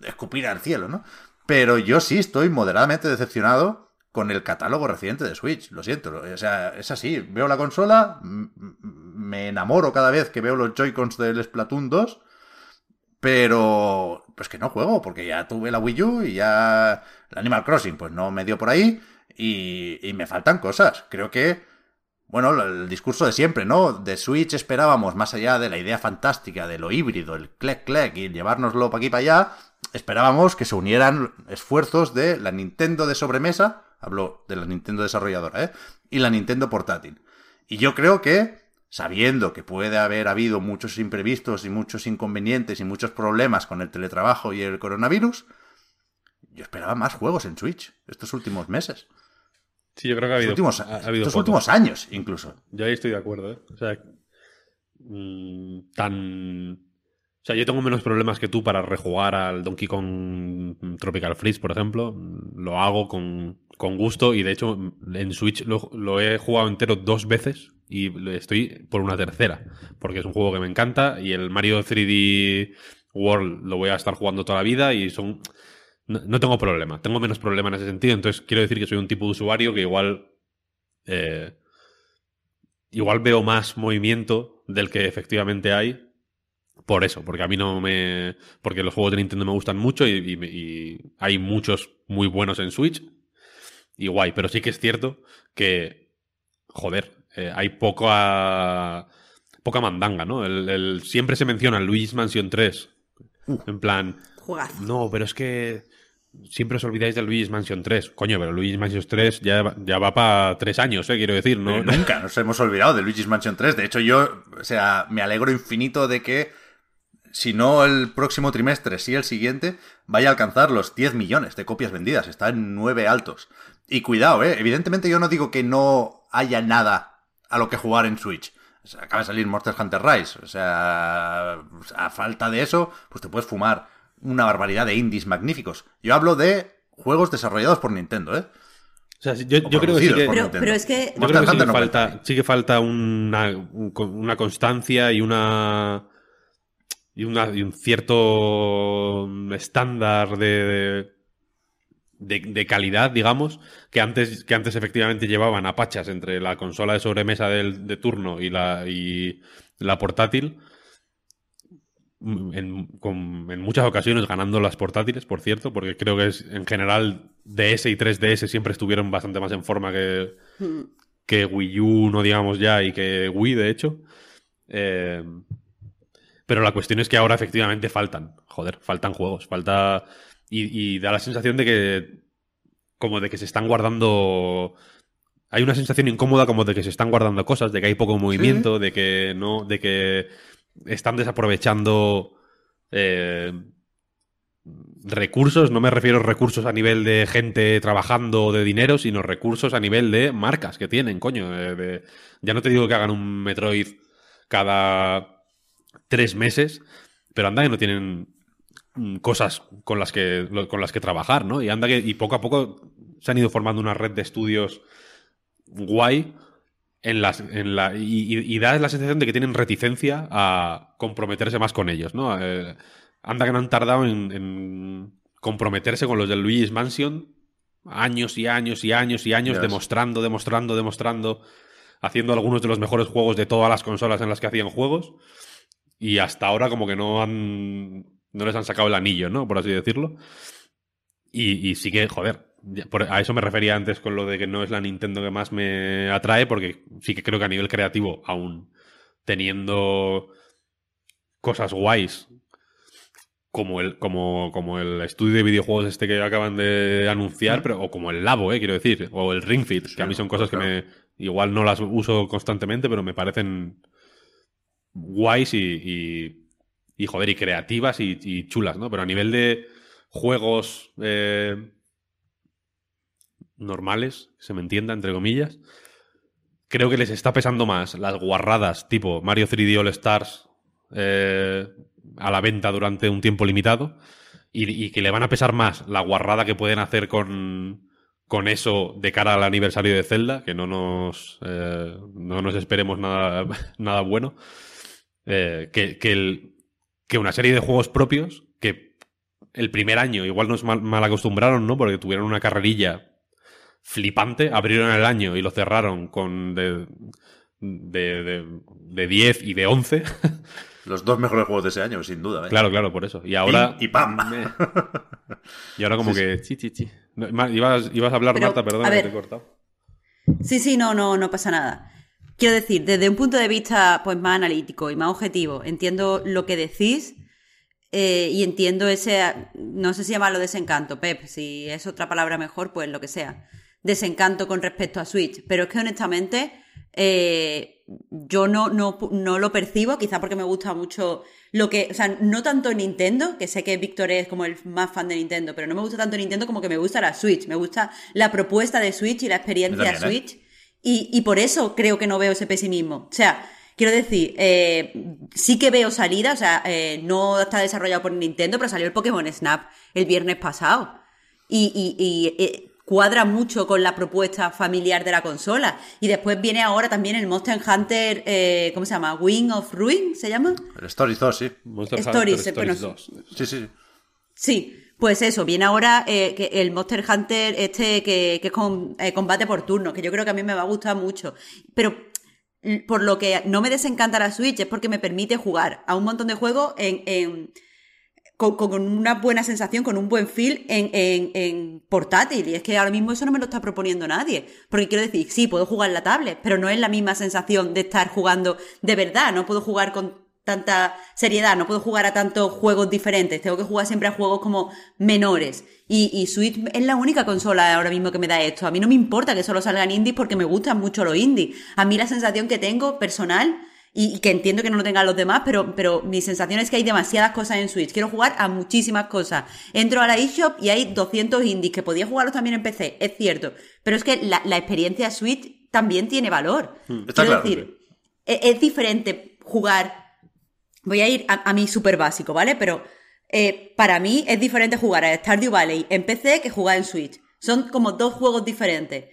escupir al cielo, ¿no? Pero yo sí estoy moderadamente decepcionado con el catálogo reciente de Switch, lo siento, o sea, es así, veo la consola, me enamoro cada vez que veo los Joy-Cons del Splatoon 2, pero pues que no juego, porque ya tuve la Wii U y ya el Animal Crossing pues no me dio por ahí y, y me faltan cosas, creo que bueno, el discurso de siempre, ¿no? De Switch esperábamos, más allá de la idea fantástica de lo híbrido, el clec clec y llevárnoslo para aquí para allá, esperábamos que se unieran esfuerzos de la Nintendo de sobremesa, hablo de la Nintendo desarrolladora, ¿eh? Y la Nintendo portátil. Y yo creo que, sabiendo que puede haber habido muchos imprevistos y muchos inconvenientes y muchos problemas con el teletrabajo y el coronavirus, yo esperaba más juegos en Switch estos últimos meses. Sí, yo creo que ha habido. Últimos, ha- ha habido estos últimos años, incluso. Yo ahí estoy de acuerdo, ¿eh? O sea, mm, tan... O sea, yo tengo menos problemas que tú para rejugar al Donkey Kong Tropical Freeze, por ejemplo. Lo hago con, con gusto y de hecho en Switch lo, he jugado entero dos veces y estoy por una tercera, porque es un juego que me encanta y el Mario 3D World lo voy a estar jugando toda la vida y son... No, no tengo problema, tengo menos problema en ese sentido, entonces quiero decir que soy un tipo de usuario que igual... eh, igual veo más movimiento del que efectivamente hay por eso, porque a mí no me. Porque los juegos de Nintendo me gustan mucho y- y hay muchos muy buenos en Switch. Y guay, pero sí que es cierto que. Joder, eh, hay poca. poca mandanga, ¿no? El, el- siempre se menciona el Luigi's Mansion 3. En plan. Jugazo. No, pero es que siempre os olvidáis del Luigi's Mansion 3. Coño, pero Luigi's Mansion 3 ya, va- ya va para tres años, ¿eh? Quiero decir, ¿no? Pero nunca nos hemos olvidado de Luigi's Mansion 3. De hecho, yo, o sea, me alegro infinito de que, si no el próximo trimestre, sí el siguiente, vaya a alcanzar los 10 millones de copias vendidas. Está en 9 altos. Y cuidado, ¿eh? Evidentemente yo no digo que no haya nada a lo que jugar en Switch. O sea, acaba de salir Monster Hunter Rise. O sea, a falta de eso, pues te puedes fumar una barbaridad de indies magníficos. Yo hablo de juegos desarrollados por Nintendo, ¿eh? O sea, yo, O yo creo que sí que... Pero, pero es que Yo Monster creo que sí Hunter que no falta, cuenta. sí que falta una, un- una constancia y una y, una, y un cierto estándar de, de, de calidad, digamos, que antes, que antes efectivamente llevaban a pachas entre la consola de sobremesa del, de turno y la, y la portátil. En, con- en muchas ocasiones ganando las portátiles, por cierto, porque creo que es en general DS y 3DS siempre estuvieron bastante más en forma que, que Wii U, no digamos ya, y que Wii, de hecho. Eh, pero la cuestión es que ahora efectivamente faltan. Joder, faltan juegos. Falta. Y, y da la sensación de que. Como de que se están guardando. Hay una sensación incómoda como de que se están guardando cosas, de que hay poco movimiento, de que no. de que están desaprovechando. eh, recursos, no me refiero a recursos a nivel de gente trabajando o de dinero, sino recursos a nivel de marcas que tienen, coño. de- de- ya no te digo que hagan un Metroid cada tres meses, pero anda que no tienen cosas con las que con las que trabajar, ¿no? Y anda que y poco a poco se han ido formando una red de estudios guay en las en la y, y- da la sensación de que tienen reticencia a comprometerse más con ellos, ¿no? Eh, anda que no han tardado en, en comprometerse con los del Luigi's Mansion años y años y años y años demostrando, demostrando, demostrando, haciendo algunos de los mejores juegos de todas las consolas en las que hacían juegos y hasta ahora como que no han no les han sacado el anillo, ¿no? Por así decirlo. Y, y sí que, joder, por- a eso me refería antes con lo de que no es la Nintendo que más me atrae, porque sí que creo que a nivel creativo, aún teniendo cosas guays, como el, como, como el estudio de videojuegos este que acaban de anunciar, pero, o como el Labo, eh, quiero decir, o el Ring Fit, que a mí son cosas que me, igual no las uso constantemente, pero me parecen guays y, y, y, joder, y creativas y, chulas, ¿no? Pero a nivel de juegos eh, normales, se me entienda, entre comillas, creo que les está pesando más las guarradas tipo Mario 3D All Stars eh, a la venta durante un tiempo limitado y, que le van a pesar más la guarrada que pueden hacer con, con eso de cara al aniversario de Zelda, que no nos, eh, no nos esperemos nada, nada bueno, que, que, el- que una serie de juegos propios que el primer año igual nos mal, mal acostumbraron, ¿no? Porque tuvieron una carrerilla flipante, abrieron el año y lo cerraron con de, de, de, de 10 y de 11. Los dos mejores juegos de ese año, sin duda. ¿eh? Claro, claro, por eso. Y ahora. Y- y pam. Me- Y ahora como Sí, que. Chi, chi, chi. No, Ma- ibas, ibas a hablar, Pero, Marta, perdón, que te he cortado. Sí, sí, no, no, no pasa nada. Quiero decir, desde un punto de vista pues más analítico y más objetivo, entiendo lo que decís eh, y entiendo ese, no sé si llamarlo desencanto, Pep, si es otra palabra mejor, pues lo que sea, desencanto con respecto a Switch. Pero es que honestamente eh, yo no, no, no lo percibo, quizá porque me gusta mucho lo que, o sea, no tanto Nintendo, que sé que Víctor es como el más fan de Nintendo, pero no me gusta tanto Nintendo como que me gusta la Switch, me gusta la propuesta de Switch y la experiencia ¿eh? Switch. Y, y por eso creo que no veo ese pesimismo. O sea, quiero decir, eh, sí que veo salida, o sea, eh, no está desarrollado por Nintendo, pero salió el Pokémon Snap el viernes pasado. Y, y- y, eh, cuadra mucho con la propuesta familiar de la consola. Y después viene ahora también el Monster Hunter, eh, ¿cómo se llama? Wing of Ruin, ¿se llama? El Stories 2, sí. Monster Stories, Hunter eh, Stories bueno, 2. Sí, sí. Sí, pues eso, viene ahora eh, que el Monster Hunter este que, es con eh, combate por turno, que yo creo que a mí me va a gustar mucho. Pero por lo que no me desencanta la Switch es porque me permite jugar a un montón de juegos en- con, con una buena sensación, con un buen feel en, en- en portátil. Y es que ahora mismo eso no me lo está proponiendo nadie. Porque quiero decir, sí, puedo jugar en la tablet, pero no es la misma sensación de estar jugando de verdad. No puedo jugar con tanta seriedad, no puedo jugar a tantos juegos diferentes. Tengo que jugar siempre a juegos como menores. Y, y Switch es la única consola ahora mismo que me da esto. A mí no me importa que solo salgan indies porque me gustan mucho los indies. A mí la sensación que tengo personal y, y que entiendo que no lo tengan los demás, pero, pero mi sensación es que hay demasiadas cosas en Switch. Quiero jugar a muchísimas cosas. Entro a la eShop y hay 200 indies, que podía jugarlos también en PC, es cierto. Pero es que la, la experiencia Switch también tiene valor. Está Quiero claro, decir, e- es, diferente jugar. Voy a ir a, a mi súper básico, ¿vale? Pero eh, para mí es diferente jugar a Stardew Valley en PC que jugar en Switch. Son como dos juegos diferentes.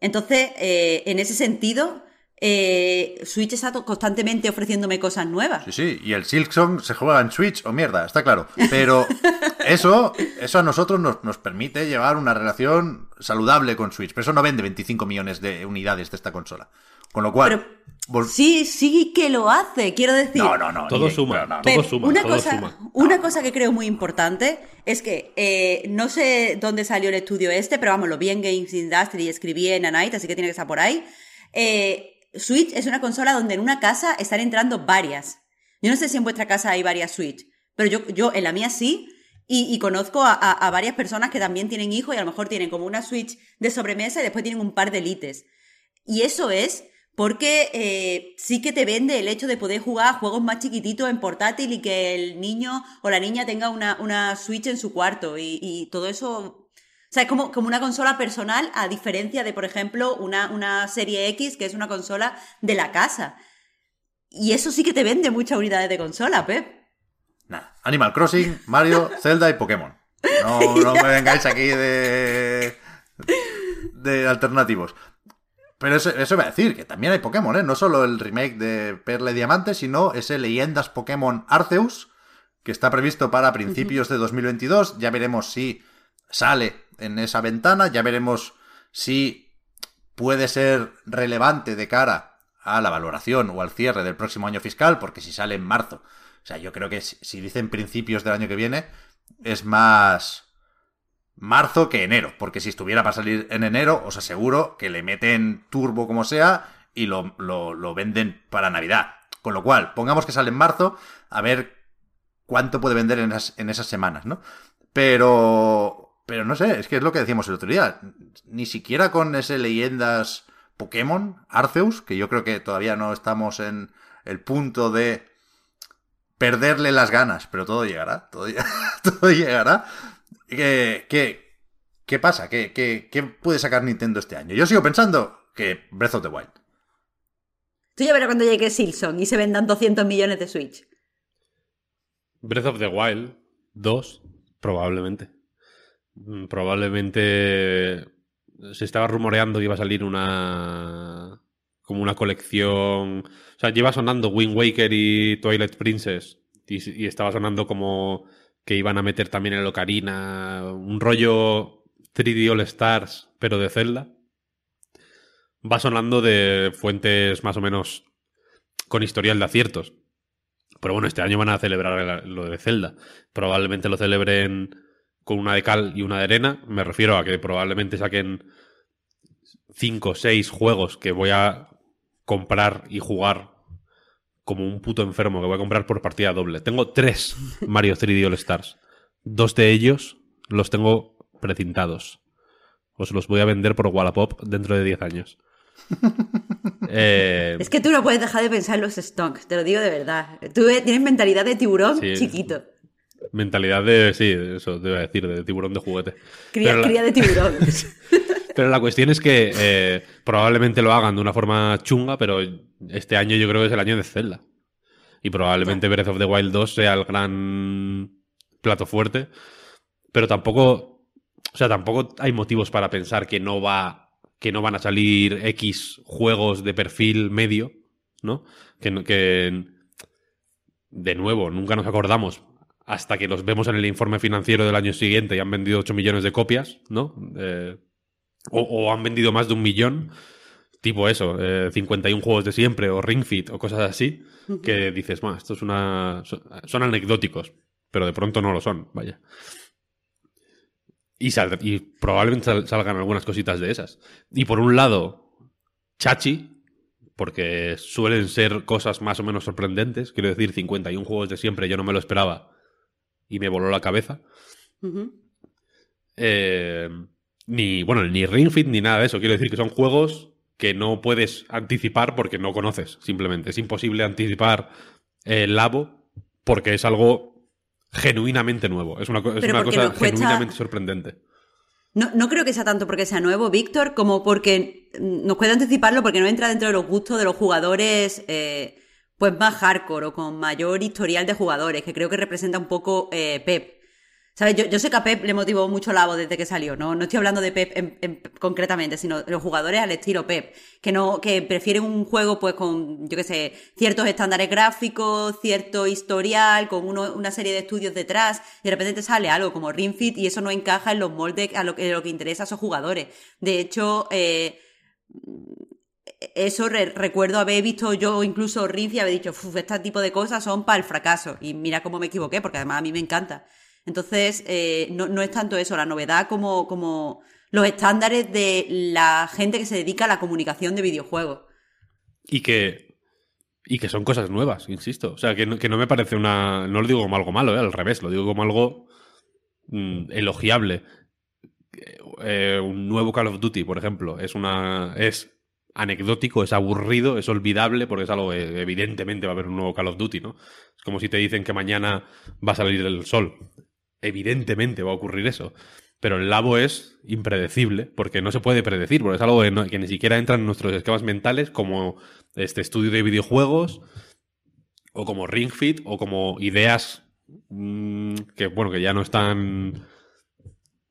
Entonces, eh, en ese sentido, eh, Switch está constantemente ofreciéndome cosas nuevas. Sí, sí, y el Silksong se juega en Switch o mierda, está claro. Pero eso, eso a nosotros nos, nos permite llevar una relación saludable con Switch. Pero eso no vende 25 millones de unidades de esta consola. Con lo cual... Pero vol- sí, sí que lo hace, quiero decir. No, no, no. Todo ni- suma, no, todo suma, una todo cosa, suma. Una cosa que creo muy importante es que eh, no sé dónde salió el estudio este, pero vamos, lo vi en Games Industry y escribí en A Night, así que tiene que estar por ahí. Eh, Switch es una consola donde en una casa están entrando varias. Yo no sé si en vuestra casa hay varias Switch, pero yo, yo en la mía sí. Y, y conozco a, a- a varias personas que también tienen hijos y a lo mejor tienen como una Switch de sobremesa y después tienen un par de elites. Y eso es porque eh, sí que te vende el hecho de poder jugar a juegos más chiquititos en portátil y que el niño o la niña tenga una, una Switch en su cuarto y, y todo eso. O sea, es como, como una consola personal a diferencia de, por ejemplo, una, una serie X que es una consola de la casa. Y eso sí que te vende muchas unidades de consola, Pep. Nada. Animal Crossing, Mario, Zelda y Pokémon. No, no me vengáis aquí de. de alternativos. Pero eso, eso iba a decir, que también hay Pokémon, ¿eh? No solo el remake de Perla y Diamante, sino ese Leyendas Pokémon Arceus, que está previsto para principios de 2022. Ya veremos si sale en esa ventana, ya veremos si puede ser relevante de cara a la valoración o al cierre del próximo año fiscal, porque si sale en marzo, o sea, yo creo que si dicen principios del año que viene, es más marzo que enero, porque si estuviera para salir en enero, os aseguro que le meten turbo como sea y lo, lo, lo venden para Navidad. Con lo cual, pongamos que sale en marzo, a ver cuánto puede vender en esas, en esas semanas, ¿no? Pero, pero no sé, es que es lo que decíamos el otro día. Ni siquiera con ese leyendas Pokémon, Arceus, que yo creo que todavía no estamos en el punto de perderle las ganas, pero todo llegará, todo, lleg- todo llegará. ¿Qué, qué, qué pasa? ¿Qué, qué, qué puede sacar Nintendo este año? Yo sigo pensando que Breath of the Wild. Tú ya verás cuando llegue Silson y se vendan 200 millones de Switch. Breath of the Wild 2, probablemente. Mm, Probablemente se estaba rumoreando que iba a salir una. como una colección. O sea, lleva sonando Wind Waker y Twilight Princess. Y, y estaba sonando como que iban a meter también el Ocarina. Un rollo 3D All Stars, pero de Zelda. Va sonando de fuentes más o menos con historial de aciertos. Pero bueno, este año van a celebrar lo de Zelda. Probablemente lo celebren con una de cal y una de arena. Me refiero a que probablemente saquen cinco o seis juegos que voy a comprar y jugar como un puto enfermo que voy a comprar por partida doble. Tengo tres Mario 3D All Stars. Dos de ellos los tengo precintados. Os los voy a vender por Wallapop dentro de 10 años. Eh, Es que tú no puedes dejar de pensar en los stonks, te lo digo de verdad. Tú tienes mentalidad de tiburón Sí. chiquito. mentalidad de. Sí, eso te iba a decir, de tiburón de juguete. Cría, la- cría de tiburón. Pero la cuestión es que eh, probablemente lo hagan de una forma chunga, pero este año yo creo que es el año de Zelda. Y probablemente Breath of the Wild 2 sea el gran plato fuerte. Pero tampoco. O sea, tampoco hay motivos para pensar que no va. que no van a salir X juegos de perfil medio, ¿no? Que, que de nuevo, nunca nos acordamos hasta que los vemos en el informe financiero del año siguiente y han vendido 8 millones de copias, ¿no? Eh, o, o han vendido más de un millón, tipo eso, eh, 51 juegos de siempre, o Ring Fit, o cosas así, que dices, "Buah, esto es una. Son, son anecdóticos, pero de pronto no lo son, vaya. Y, sal- y probablemente sal- salgan algunas cositas de esas. Y por un lado, chachi, porque suelen ser cosas más o menos sorprendentes. Quiero decir, 51 juegos de siempre, yo no me lo esperaba y me voló la cabeza. Eh, ni, bueno, ni Ring Fit ni nada de eso. Quiero decir que son juegos que no puedes anticipar porque no conoces, simplemente. Es imposible anticipar el Labo porque es algo genuinamente nuevo. Es una, es una cosa cuesta- genuinamente sorprendente. No, no creo que sea tanto porque sea nuevo, Víctor, como porque nos puede anticiparlo porque no entra dentro de los gustos de los jugadores eh, pues más hardcore o con mayor historial de jugadores, que creo que representa un poco eh, Pep. ¿Sabes? Yo, sé que a Pep le motivó mucho la voz desde que salió, ¿no? No estoy hablando de Pep en- en- concretamente, sino los jugadores al estilo Pep, que no, que prefieren un juego pues con, yo qué sé, ciertos estándares gráficos, cierto historial, con uno- una serie de estudios detrás, y de repente te sale algo como Ring Fit y eso no encaja en los moldes a lo que, lo que interesa a esos jugadores. De hecho, eh, eso re- recuerdo haber visto yo incluso Rinfi haber dicho, "Uf, este tipo de cosas son para el fracaso. Y mira cómo me equivoqué, porque además a mí me encanta. Entonces, eh, no, es tanto eso, la novedad como, los estándares de la gente que se dedica a la comunicación de videojuegos. Y que, y que son cosas nuevas, insisto. O sea, que no, que no me parece una. No lo digo como algo malo, ¿eh? al revés, lo digo como algo mm, elogiable. Eh, un nuevo Call of Duty, por ejemplo, es una. es anecdótico, es aburrido, es olvidable, porque es algo evidentemente va a haber un nuevo Call of Duty, ¿no? Es como si te dicen que mañana va a salir el sol. Evidentemente va a ocurrir eso. Pero el Labo es impredecible, porque no se puede predecir, porque es algo que, ni siquiera entra en nuestros esquemas mentales, como este estudio de videojuegos, o como Ring Fit, o como ideas mm, que, bueno, que ya no están.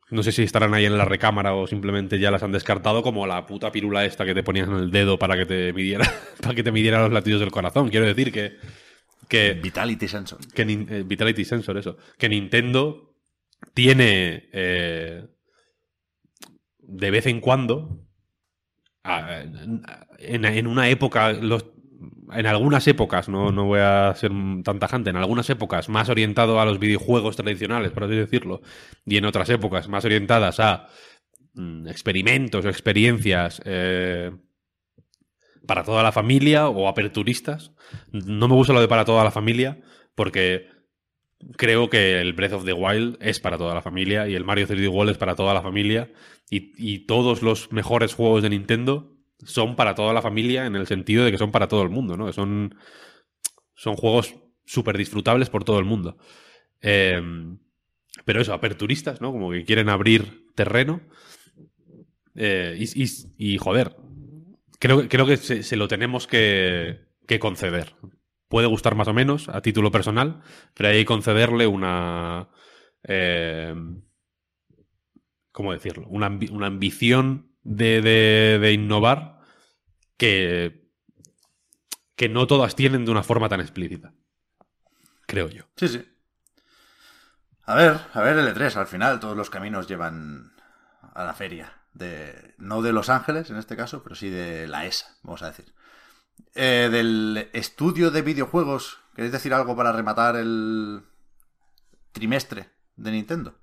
No sé si estarán ahí en la recámara o simplemente ya las han descartado, como la puta pirula esta que te ponías en el dedo para que te midiera, para que te midiera los latidos del corazón. Quiero decir que. Que Vitality Sensor. que eh, Vitality Sensor, eso. Que Nintendo tiene eh, de vez en cuando, a- en, en una época, los- en algunas épocas, no, no voy a ser tan tajante, en algunas épocas más orientado a los videojuegos tradicionales, por así decirlo, y en otras épocas más orientadas a mm, experimentos o experiencias eh, para toda la familia o aperturistas. No me gusta lo de para toda la familia porque creo que el Breath of the Wild es para toda la familia y el Mario 3D World es para toda la familia y, todos los mejores juegos de Nintendo son para toda la familia en el sentido de que son para todo el mundo, ¿no? Que son, son juegos súper disfrutables por todo el mundo. Eh, pero eso, aperturistas, ¿no? Como que quieren abrir terreno. Eh, y, joder, creo, creo que se, lo tenemos que, que conceder. Puede gustar más o menos a título personal, pero hay que concederle una. eh, ¿Cómo decirlo? Una, una ambición de, de- innovar que, que no todas tienen de una forma tan explícita. Creo yo. Sí, sí. A ver, a ver, L3, al final todos los caminos llevan a la feria. De, no de Los Ángeles, en este caso, pero sí de la ESA, vamos a decir. Eh, del estudio de videojuegos, ¿queréis decir algo para rematar el trimestre de Nintendo?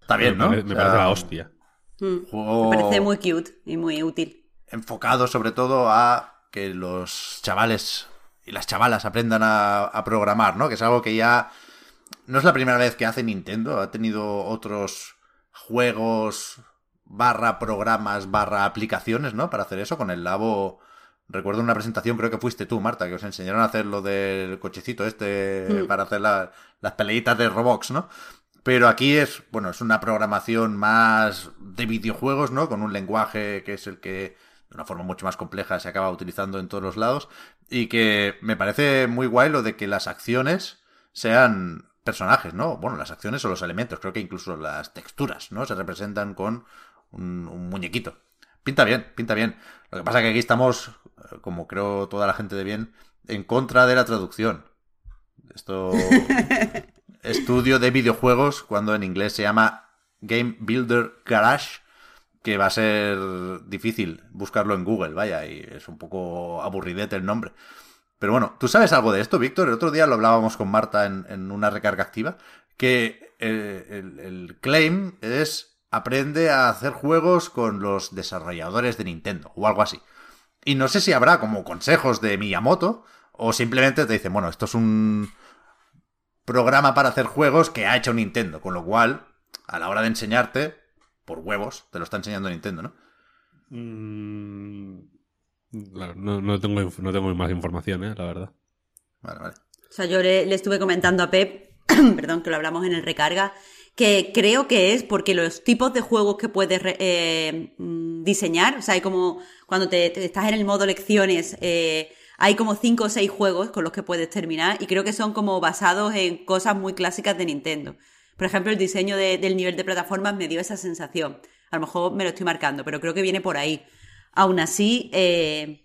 Está bien, me ¿no? me O parece sea, la hostia. Mm. Juego Me parece muy cute y muy útil. enfocado sobre todo a que los chavales y las chavalas aprendan a, a programar, ¿no? Que es algo que ya no es la primera vez que hace Nintendo, ha tenido otros juegos barra programas barra aplicaciones, ¿no? Para hacer eso con el Labo. Recuerdo una presentación, creo que fuiste tú, Marta, que os enseñaron a hacer lo del cochecito este Mm. para hacer la- las peleitas de Roblox, ¿no? Pero aquí es, bueno, es una programación más de videojuegos, ¿no? Con un lenguaje que es el que de una forma mucho más compleja se acaba utilizando en todos los lados y que me parece muy guay lo de que las acciones sean personajes, ¿no? Bueno, las acciones o los elementos, creo que incluso las texturas, ¿no? Se representan con un, un muñequito. Pinta bien, pinta bien. Lo que pasa es que aquí estamos, eh, como creo toda la gente de bien, en contra de la traducción. Esto... estudio de videojuegos, cuando en inglés se llama Game Builder Garage, que va a ser difícil buscarlo en Google, vaya, y es un poco aburridete el nombre. Pero bueno, ¿tú sabes algo de esto, Víctor? El otro día lo hablábamos con Marta en, en una recarga activa, que eh, el, el claim es aprende a hacer juegos con los desarrolladores de Nintendo o algo así. Y no sé si habrá como consejos de Miyamoto o simplemente te dicen, bueno, esto es un programa para hacer juegos que ha hecho Nintendo, con lo cual, a la hora de enseñarte, por huevos, te lo está enseñando Nintendo, ¿no? Mm, claro, no, no tengo, no tengo más información, ¿eh? la verdad. Vale, vale. O sea, yo le, le estuve comentando a Pep, perdón, que lo hablamos en el recarga, que creo que es porque los tipos de juegos que puedes eh, mm, diseñar, o sea, hay como cuando te, estás en el modo lecciones, eh, hay como cinco o seis juegos con los que puedes terminar y creo que son como basados en cosas muy clásicas de Nintendo. Por ejemplo, el diseño de- del nivel de plataformas me dio esa sensación. A lo mejor me lo estoy marcando, pero creo que viene por ahí. Aún así, eh,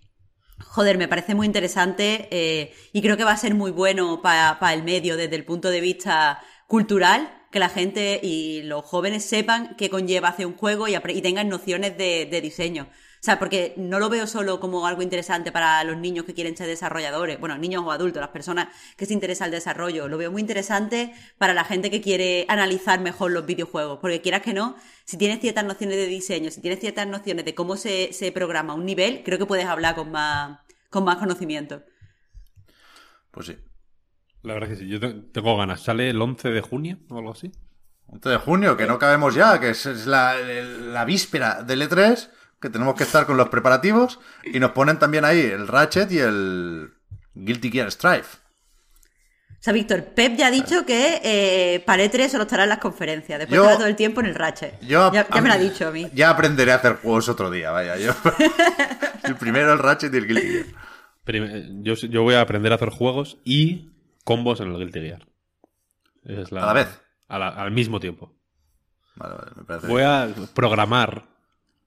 Joder, me parece muy interesante eh, y creo que va a ser muy bueno para el medio desde el punto de vista cultural, que la gente y los jóvenes sepan qué conlleva hacer un juego y, tengan nociones de, de diseño. O sea, porque no lo veo solo como algo interesante para los niños que quieren ser desarrolladores, bueno, niños o adultos, las personas que se interesa el desarrollo. Lo veo muy interesante para la gente que quiere analizar mejor los videojuegos, porque quieras que no, si tienes ciertas nociones de diseño, si tienes ciertas nociones de cómo se, se programa un nivel, creo que puedes hablar con más, con más conocimiento. Pues sí. La verdad es que sí, yo te- tengo ganas. ¿Sale el 11 de junio o algo así? 11 de junio, que no cabemos ya, que es, es la, la víspera del E3, que tenemos que estar con los preparativos, y nos ponen también ahí el Ratchet y el Guilty Gear Strife. O sea, Víctor, Pep ya ha dicho que eh, para E3 solo estará en las conferencias, después Yo- estará todo el tiempo en el Ratchet. Yo, ya, ya me lo ha dicho a mí. Ya aprenderé a hacer juegos otro día, vaya. Yo, el primero el Ratchet y el Guilty Gear. Yo, yo voy a aprender a hacer juegos y combos en el Guilty Gear. Esa es ¿A la vez? a la- al mismo tiempo. Vale, vale, me parece Voy a programar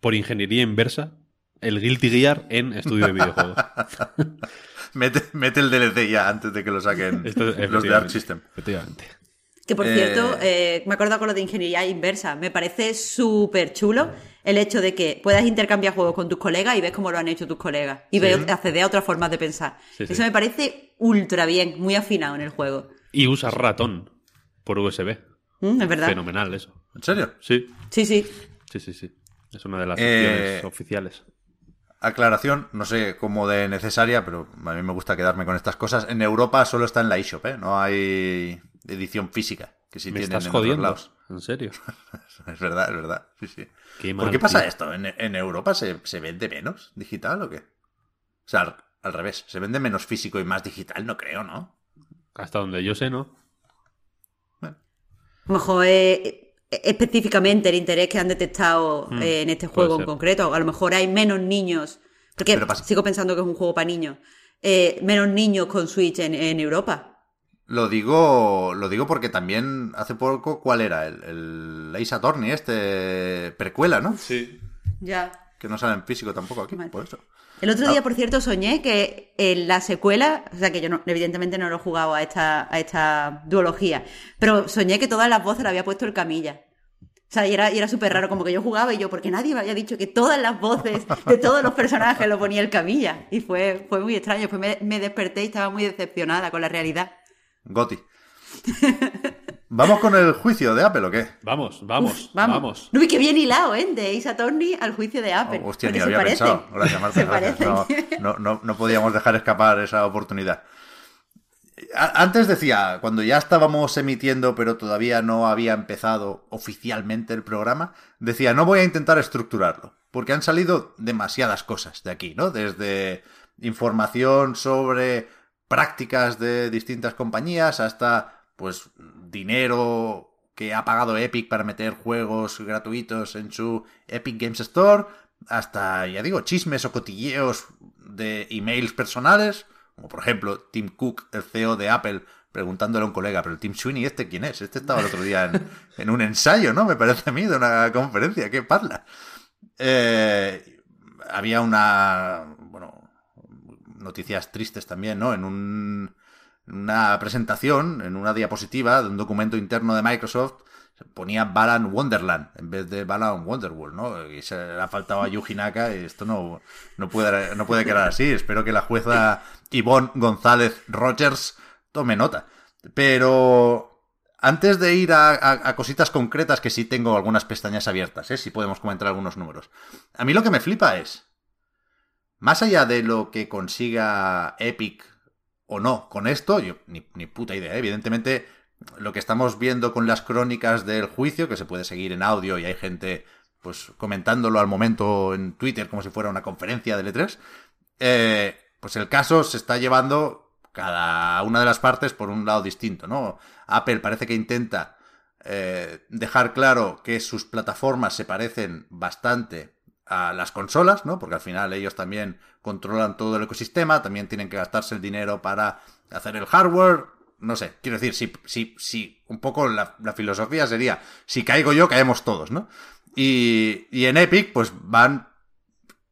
por ingeniería inversa el Guilty Gear en estudio de videojuegos. Mete, mete el DLC ya antes de que lo saquen Esto- los de Arc System. Efectivamente. Que por Eh, cierto, eh, me acuerdo con lo de ingeniería inversa. Me parece súper chulo el hecho de que puedas intercambiar juegos con tus colegas y ves cómo lo han hecho tus colegas. Y ves acceder a otras formas de pensar. Sí, sí. Eso me parece ultra bien, muy afinado en el juego. Y usar ratón por USB. Mm, es verdad. Fenomenal eso. ¿En serio? Sí, Sí, sí. sí, sí, sí. Es una de las Eh, opciones oficiales. Aclaración, no sé cómo de necesaria, pero a mí me gusta quedarme con estas cosas. En Europa solo está en la eShop, ¿eh? No hay edición física, que sí Me tienen estás en jodiendo. otros lados. ¿En serio? Es verdad, es verdad. Sí, sí. Qué ¿Por qué pasa tío. esto? ¿En, en Europa se, se vende menos digital o qué? O sea, al, al revés, se vende menos físico y más digital, no creo, ¿no? Hasta donde yo sé, ¿no? A lo mejor eh, específicamente el interés que han detectado Mm, eh, en este juego en concreto. A lo mejor hay menos niños. Porque sigo pensando que es un juego para niños. eh, menos niños con Switch en, en Europa. Lo digo, lo digo porque también hace poco, ¿cuál era? El, el Ace Attorney, este precuela, ¿no? Sí. Ya. Que no sale en físico tampoco aquí, Vale. por eso. El otro Ah. día, por cierto, soñé que en la secuela, o sea que yo no- evidentemente no lo he jugado a esta, a esta duología, pero soñé que todas las voces las había puesto el camilla. O sea, y era, y era súper raro, como que yo jugaba y yo, porque nadie me había dicho que todas las voces de todos los personajes lo ponía el camilla. Y fue, fue muy extraño. Después me, me desperté y estaba muy decepcionada con la realidad. Goti. ¿Vamos con el juicio de Apple o qué? Vamos, vamos, Uf, vamos. No, y que bien hilado, ¿eh? De Ace Attorney al juicio de Apple. Oh, hostia, ni había parecen. pensado. Gracias, Marta. Gracias. No, no, no, no podíamos dejar escapar esa oportunidad. Antes decía, cuando ya estábamos emitiendo, pero todavía no había empezado oficialmente el programa, decía, no voy a intentar estructurarlo, porque han salido demasiadas cosas de aquí, ¿no? Desde información sobre prácticas de distintas compañías hasta, pues, dinero que ha pagado Epic para meter juegos gratuitos en su Epic Games Store, hasta, ya digo, chismes o cotilleos de emails personales, como por ejemplo Tim Cook, el CEO de Apple, preguntándole a un colega, pero el Tim Sweeney, ¿este quién es? Este estaba el otro día en, un ensayo, ¿no? Me parece a mí, de una conferencia, ¿qué parla? Eh, había una, noticias tristes también, ¿no? En un, una presentación, en una diapositiva de un documento interno de Microsoft, se ponía Balan Wonderland en vez de Balan Wonderworld, ¿no? Y se le ha faltado a Yuji Naka y esto no, no, puede, no puede quedar así. Espero que la jueza Yvonne González Rogers tome nota. Pero antes de ir a, a- a cositas concretas, que sí tengo algunas pestañas abiertas, ¿eh? si podemos comentar algunos números. A mí lo que me flipa es, más allá de lo que consiga Epic o no con esto, yo ni, ni puta idea, ¿eh? evidentemente lo que estamos viendo con las crónicas del juicio, que se puede seguir en audio y hay gente pues comentándolo al momento en Twitter como si fuera una conferencia de E3, eh, pues el caso se está llevando cada una de las partes por un lado distinto, ¿no? Apple parece que intenta eh, dejar claro que sus plataformas se parecen bastante a las consolas, ¿no? Porque al final ellos también controlan todo el ecosistema, también tienen que gastarse el dinero para hacer el hardware. No sé, quiero decir, si, si, si un poco la, filosofía sería, si caigo yo, caemos todos, ¿no? Y, y en Epic, pues van,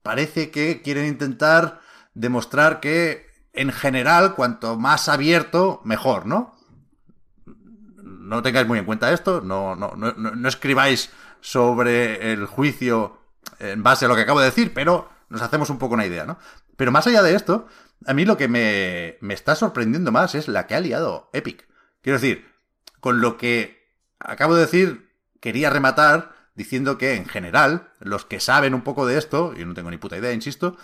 parece que quieren intentar demostrar que en general, cuanto más abierto, mejor, ¿no? No tengáis muy en cuenta esto, no, no, no- no escribáis sobre el juicio en base a lo que acabo de decir, pero nos hacemos un poco una idea, ¿no? Pero más allá de esto, a mí lo que me, me está sorprendiendo más es la que ha liado Epic. Quiero decir, con lo que acabo de decir, quería rematar diciendo que en general, los que saben un poco de esto, yo no tengo ni puta idea, insisto,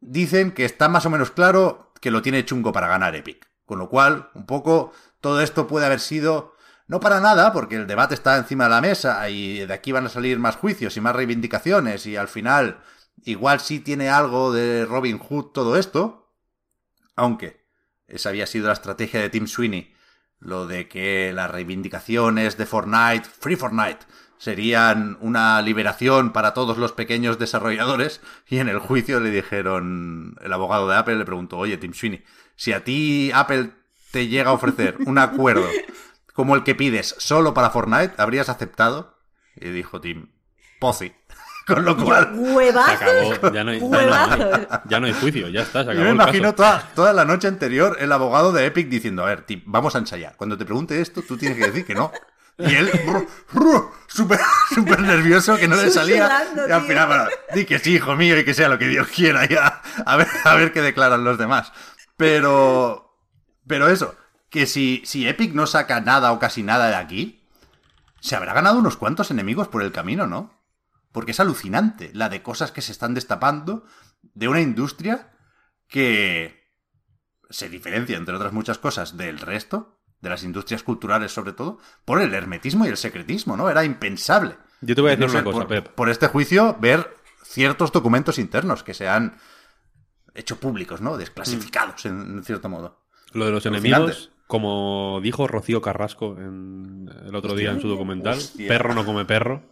dicen que está más o menos claro que lo tiene chungo para ganar Epic. Con lo cual, un poco, todo esto puede haber sido, no para nada, porque el debate está encima de la mesa y de aquí van a salir más juicios y más reivindicaciones y al final, igual sí tiene algo de Robin Hood todo esto, aunque esa había sido la estrategia de Tim Sweeney, lo de que las reivindicaciones de Fortnite, Free Fortnite, serían una liberación para todos los pequeños desarrolladores y en el juicio le dijeron, el abogado de Apple le preguntó, oye Tim Sweeney, si a ti Apple te llega a ofrecer un acuerdo como el que pides solo para Fortnite, ¿habrías aceptado? Y dijo Tim, Pozzi. Con lo cual, Se ¡Huevazos! acabó. Ya no hay, ya no ya no hay juicio, ya está, se yo acabó me el imagino caso. toda, toda la noche anterior el abogado de Epic diciendo, a ver, Tim, vamos a ensayar. Cuando te pregunte esto, tú tienes que decir que no. Y él, súper súper nervioso, que no le salía. Y al final, bueno, di que sí, hijo mío, y que sea lo que Dios quiera, ya. A ver, a ver qué declaran los demás. Pero, pero eso, que si, si Epic no saca nada o casi nada de aquí, se habrá ganado unos cuantos enemigos por el camino, ¿no? Porque es alucinante la de cosas que se están destapando de una industria que se diferencia, entre otras muchas cosas, del resto, de las industrias culturales sobre todo, por el hermetismo y el secretismo, ¿no? Era impensable. Yo te voy a decir No una cosa, por, Pep. por este juicio, ver ciertos documentos internos que se han hecho públicos, ¿no? Desclasificados, en, en cierto modo. Lo de los Alucinante. enemigos, como dijo Rocío Carrasco en- el otro día en su documental, Hostia. perro no come perro,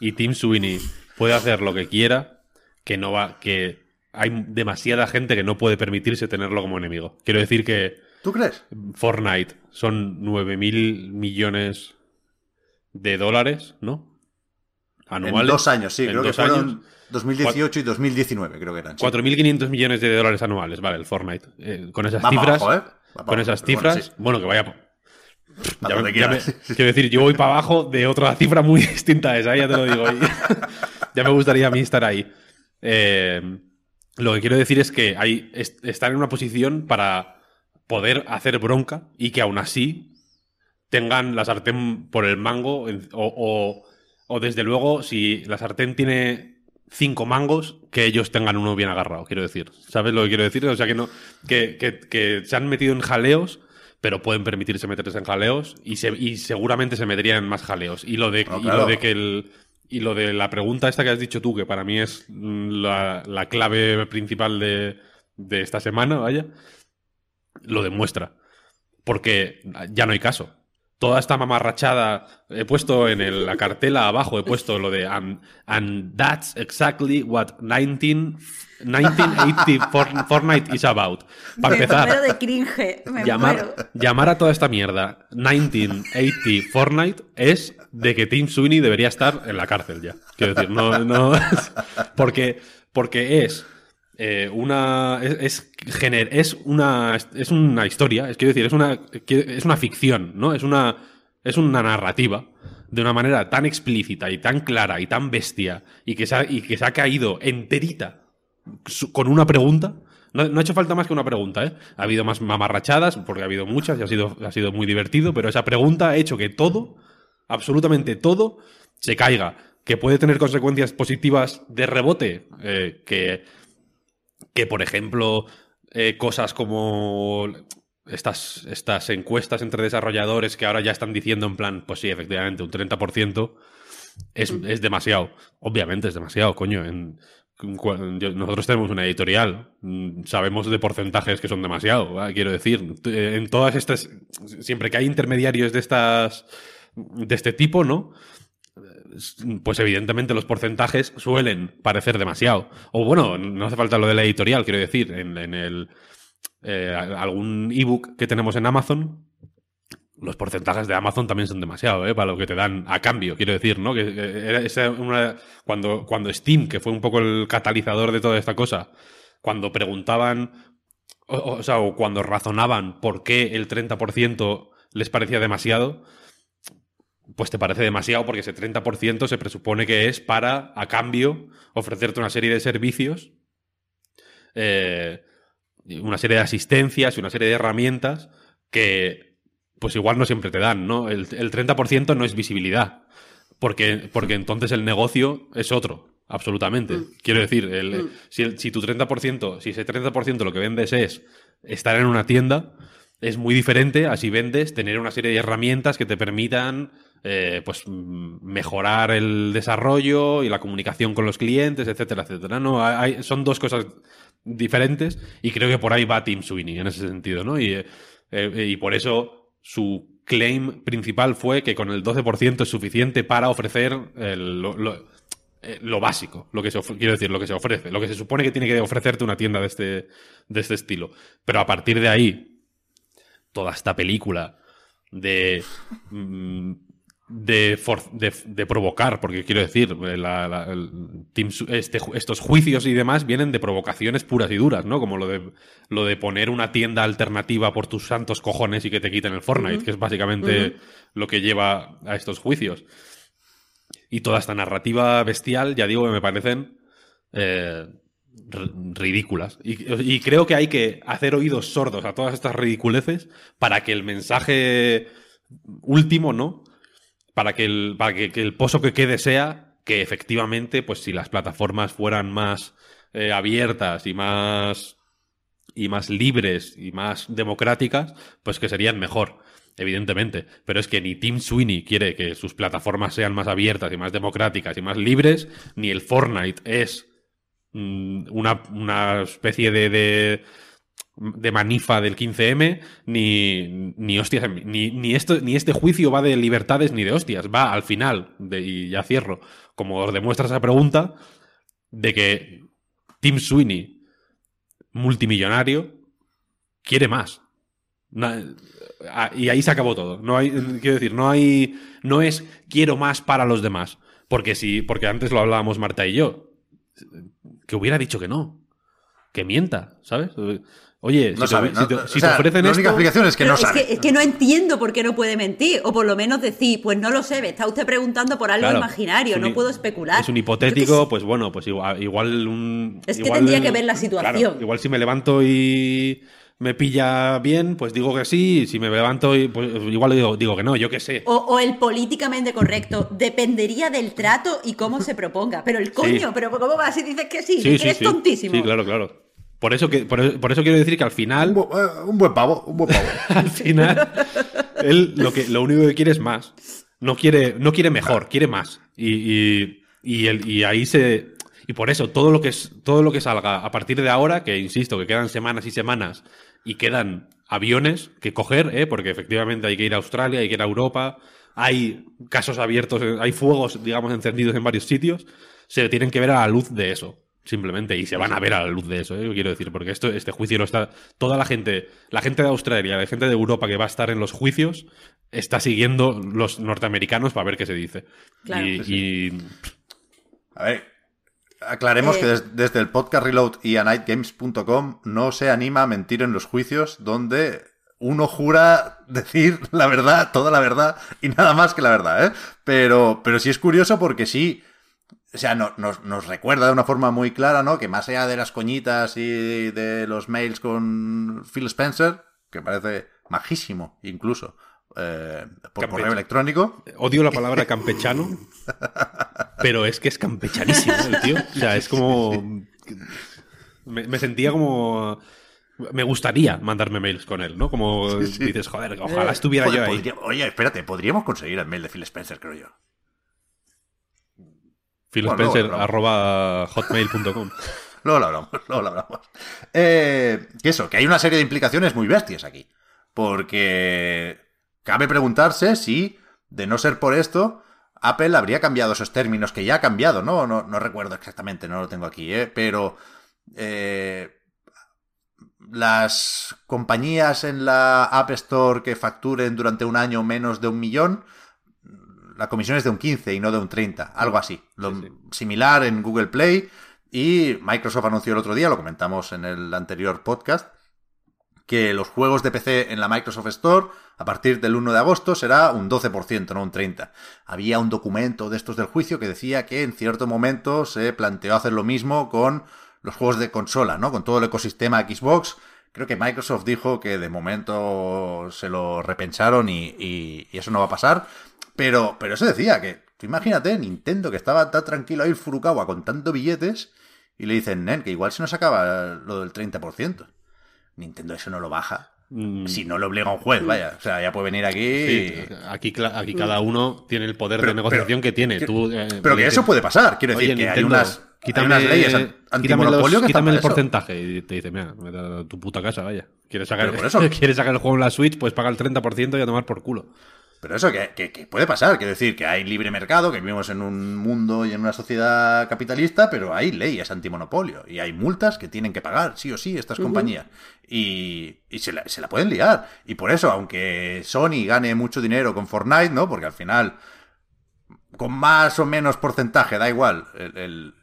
y Tim Sweeney puede hacer lo que quiera, que no va, que hay demasiada gente que no puede permitirse tenerlo como enemigo. Quiero decir que ¿Tú crees? Fortnite son 9 mil millones de dólares, ¿no? Anuales. En dos años, sí, En creo que dos fueron años. 2018 y 2019, creo que eran. sí. 4.500 millones de dólares anuales, vale, el Fortnite. Eh, con esas Va cifras, abajo, ¿eh? Va con esas bueno, cifras, sí. bueno, que vaya. Ya, me- ya me- quiero decir, yo voy para abajo de otra cifra muy distinta a esa, ya te lo digo. Ya me gustaría a mí estar ahí. Eh, lo que quiero decir es que hay, est- están en una posición para poder hacer bronca y que aún así tengan la sartén por el mango o- o desde luego si la sartén tiene cinco mangos, que ellos tengan uno bien agarrado, quiero decir. ¿Sabes lo que quiero decir? O sea, que no que, que- que se han metido en jaleos, pero pueden permitirse meterse en jaleos y, se- y seguramente se meterían en más jaleos. Y lo de, No, y lo de que el... Y lo de la pregunta esta que has dicho tú, que para mí es mm, la, la clave principal de, de esta semana, vaya, lo demuestra. Porque ya no hay caso. Toda esta mamarrachada, he puesto en el- la cartela abajo, he puesto lo de and, and that's exactly what 19, 1980 For- Fortnite is about. Para me empezar, muero de cringe. Me muero. llamar, llamar a toda esta mierda 1980 Fortnite es de que Tim Sweeney debería estar en la cárcel ya. Quiero decir, no, no porque, porque es eh, una es, es, una es una historia, es quiero decir, es una es una ficción, ¿no? Es una es una narrativa de una manera tan explícita y tan clara y tan bestia y que se ha, y que se ha caído enterita con una pregunta. No, no ha hecho falta más que una pregunta, ¿eh? Ha habido más mamarrachadas, porque ha habido muchas y ha sido, ha sido muy divertido, pero esa pregunta ha hecho que todo, absolutamente todo, se caiga. Que puede tener consecuencias positivas de rebote, eh, que, que, por ejemplo, eh, cosas como estas, estas encuestas entre desarrolladores que ahora ya están diciendo en plan, pues sí, efectivamente, un 30% es, es demasiado. Obviamente es demasiado, coño. En, nosotros tenemos una editorial, mm, sabemos de porcentajes que son demasiado, ¿va? quiero decir. T- En todas estas, siempre que hay intermediarios de estas, de este tipo, ¿no? Pues evidentemente los porcentajes suelen parecer demasiado. O bueno, no hace falta lo de la editorial, quiero decir, en, en el eh, algún ebook que tenemos en Amazon, los porcentajes de Amazon también son demasiado, ¿eh? Para lo que te dan a cambio, quiero decir, ¿no? Que, cuando, cuando Steam, que fue un poco el catalizador de toda esta cosa, cuando preguntaban, o, o sea, o cuando razonaban por qué el 30% les parecía demasiado, pues te parece demasiado porque ese 30% se presupone que es para, a cambio, ofrecerte una serie de servicios, eh, una serie de asistencias y una serie de herramientas que pues igual no siempre te dan, ¿no? El, el 30% no es visibilidad, porque, porque entonces el negocio es otro, absolutamente. Quiero decir, el- Mm. si, el- si tu 30%, si ese 30% lo que vendes es estar en una tienda, es muy diferente a si vendes tener una serie de herramientas que te permitan eh, pues mejorar el desarrollo y la comunicación con los clientes, etcétera, etcétera. No, son dos cosas diferentes y creo que por ahí va Tim Sweeney en ese sentido, ¿no? Y, eh, eh, por eso su claim principal fue que con el 12% es suficiente para ofrecer lo, básico, lo que se quiero decir, lo que se ofrece, lo que se supone que tiene que ofrecerte una tienda de este, de este estilo. Pero a partir de ahí, toda esta película de mm, de, for- de, de provocar, porque quiero decir, eh, la- la- el Team este estos juicios y demás vienen de provocaciones puras y duras, ¿no? Como lo de, lo de poner una tienda alternativa por tus santos cojones y que te quiten el Fortnite, que es básicamente lo que lleva a estos juicios. Y toda esta narrativa bestial, ya digo que me parecen eh, ridículas. Y, y creo que hay que hacer oídos sordos a todas estas ridiculeces para que el mensaje último, ¿no? Para que el, para que, el pozo que quede sea que efectivamente, pues si las plataformas fueran más eh, abiertas y más y más libres y más democráticas, pues que serían mejor, evidentemente. Pero es que ni Tim Sweeney quiere que sus plataformas sean más abiertas y más democráticas y más libres, ni el Fortnite es mm, una, una especie de, de manifa del 15M, ni, ni hostias, ni, ni, esto, ni este juicio va de libertades ni de hostias, va al final, de, y ya cierro, como os demuestra esa pregunta, de que Tim Sweeney multimillonario quiere más. Ah, y ahí se acabó todo. No hay, quiero decir, no hay, no es quiero más para los demás. Porque si, porque antes lo hablábamos Marta y yo, que hubiera dicho que no, que mienta, ¿sabes? Oye, No si, sabe, te, no- si te- o si sea, te ofrecen la única esto, explicación es que no es, sabe. que, es que no entiendo por qué no puede mentir. O por lo menos decir, pues no lo sé, me está usted preguntando por algo Claro, imaginario, un no puedo especular. Es un hipotético, pues bueno, pues igual, igual un. Es que igual- tendría que ver la situación. claro, igual si me levanto y me pilla bien, pues digo que sí, si me levanto, y, pues, igual digo, digo que no, yo qué sé. O, o el políticamente correcto dependería del trato y cómo se proponga. Pero el coño, Sí. pero ¿cómo vas y dices que sí? Sí, que sí, eres sí. tontísimo. Sí, claro, claro. Por eso, que, por, por eso quiero decir que al Un, final, bu- eh, un buen pavo, un buen pavo. al final, él lo, que, lo único que quiere es más. No quiere, no quiere mejor, quiere más. Y, y, y, el- y ahí se. Y por eso, todo lo, que todo lo que salga a partir de ahora, que insisto, que quedan semanas y semanas y quedan aviones que coger, ¿eh? porque efectivamente hay que ir a Australia, hay que ir a Europa, hay casos abiertos, hay fuegos, digamos, encendidos en varios sitios, se tienen que ver a la luz de eso. Simplemente, y se van a ver a la luz de eso, ¿eh? quiero decir, porque esto, este juicio lo está. Toda la gente, la gente de Australia, la gente de Europa que va a estar en los juicios, está siguiendo los norteamericanos para ver qué se dice. Claro. y, Sí, y- A ver, aclaremos Eh. que des- desde el podcast Reload y a nightgames.com no se anima a mentir en los juicios donde uno jura decir la verdad, toda la verdad y nada más que la verdad, ¿eh? Pero, pero sí es curioso porque sí, o sea, no- nos, nos recuerda de una forma muy clara, ¿no? Que más allá de las coñitas y de los mails con Phil Spencer, que parece majísimo incluso, eh, por Campeche. correo electrónico, odio la palabra campechano, pero es que es campechanísimo el tío. O sea, es como. Me, me sentía como. Me gustaría mandarme mails con él, ¿no? Como Sí, sí. dices, joder, ojalá estuviera Joder, yo ahí. podría- oye, espérate, podríamos conseguir el mail de Phil Spencer, creo yo. Phil Bueno, Spencer, luego, luego. arroba hotmail.com. Luego lo hablamos, luego lo hablamos. Eh, que eso, que hay una serie de implicaciones muy bestias aquí. Porque cabe preguntarse si, de no ser por esto, Apple habría cambiado esos términos que ya ha cambiado, ¿no? No, no recuerdo exactamente, no lo tengo aquí, ¿eh? Pero eh, las compañías en la App Store que facturen durante un año menos de un millón, la comisión es de un 15 y no de un 30, algo así. Lo Sí, sí. similar en Google Play y Microsoft anunció el otro día, lo comentamos en el anterior podcast, que los juegos de PC en la Microsoft Store a partir del 1 de agosto será un 12%, no un 30%. Había un documento de estos del juicio que decía que en cierto momento se planteó hacer lo mismo con los juegos de consola, ¿no? Con todo el ecosistema Xbox. Creo que Microsoft dijo que de momento se lo repensaron y, y- y eso no va a pasar. Pero, pero eso decía que, tú imagínate, Nintendo que estaba tan tranquilo ahí Furukawa con tantos billetes y le dicen, Nen, que igual se nos acaba lo del 30%. Nintendo eso no lo baja. Mm, Si no lo obliga un juez, vaya. O sea, ya puede venir aquí. sí, aquí, aquí cada uno tiene el poder Pero- de negociación pero- que tiene. que- Tú, eh, Pero que eso puede pasar. Quiero decir Oye, que hay Nintendo, unas, hay unas leyes quítame, los- antimonopolio que están quítame el eso. porcentaje. Y te dice, mira, me da tu puta casa, vaya. ¿Quieres sacar, por eso- ¿Quieres sacar el juego en la Switch? Pues paga el 30% y a tomar por culo. Pero eso que, que- que puede pasar, quiero decir que hay libre mercado, que vivimos en un mundo y en una sociedad capitalista, pero hay leyes antimonopolio y hay multas que tienen que pagar, sí o sí, estas compañías. Y, y se, la, se la pueden liar. Y por eso, aunque Sony gane mucho dinero con Fortnite, ¿no? Porque al final, con más o menos porcentaje, da igual, el, el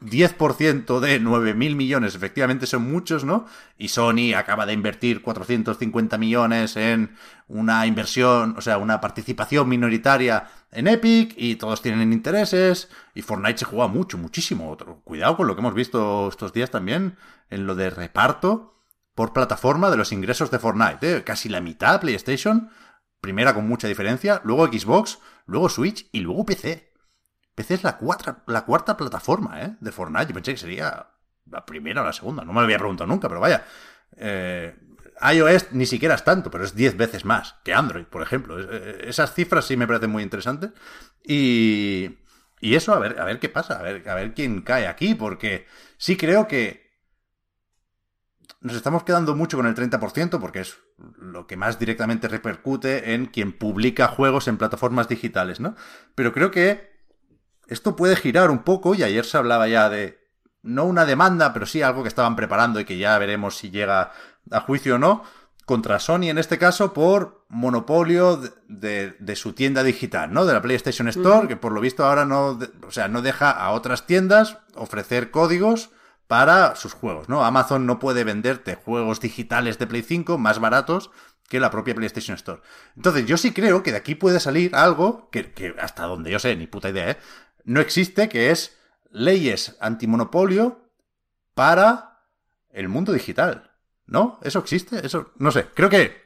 10% de 9.000 millones efectivamente son muchos, ¿no? Y Sony acaba de invertir 450 millones en una inversión, o sea, una participación minoritaria en Epic y todos tienen intereses y Fortnite se juega mucho, muchísimo. Otro. Cuidado con lo que hemos visto estos días también en lo de reparto por plataforma de los ingresos de Fortnite, ¿eh? Casi la mitad PlayStation, primera con mucha diferencia, luego Xbox, luego Switch y luego PC. PC es la, cuarta la cuarta plataforma ¿eh? de Fortnite. Yo pensé que sería la primera o la segunda. No me lo había preguntado nunca, pero vaya. Eh, iOS ni siquiera es tanto, pero es 10 veces más que Android, por ejemplo. Eh, esas cifras sí me parecen muy interesantes. Y, y eso, a ver, a ver qué pasa, a ver, a ver quién cae aquí, porque sí creo que nos estamos quedando mucho con el 30% porque es lo que más directamente repercute en quien publica juegos en plataformas digitales, ¿no? Pero creo que esto puede girar un poco y ayer se hablaba ya de no una demanda, pero sí algo que estaban preparando y que ya veremos si llega a juicio o no, contra Sony en este caso por monopolio de, de- de su tienda digital, ¿no? De la PlayStation Store, que por lo visto ahora no, de- o sea, no deja a otras tiendas ofrecer códigos para sus juegos, ¿no? Amazon no puede venderte juegos digitales de Play 5 más baratos que la propia PlayStation Store. Entonces, yo sí creo que de aquí puede salir algo que, que hasta donde yo sé, ni puta idea, ¿eh? No existe, que es leyes antimonopolio para el mundo digital. ¿No? ¿Eso existe? Eso, no sé. Creo que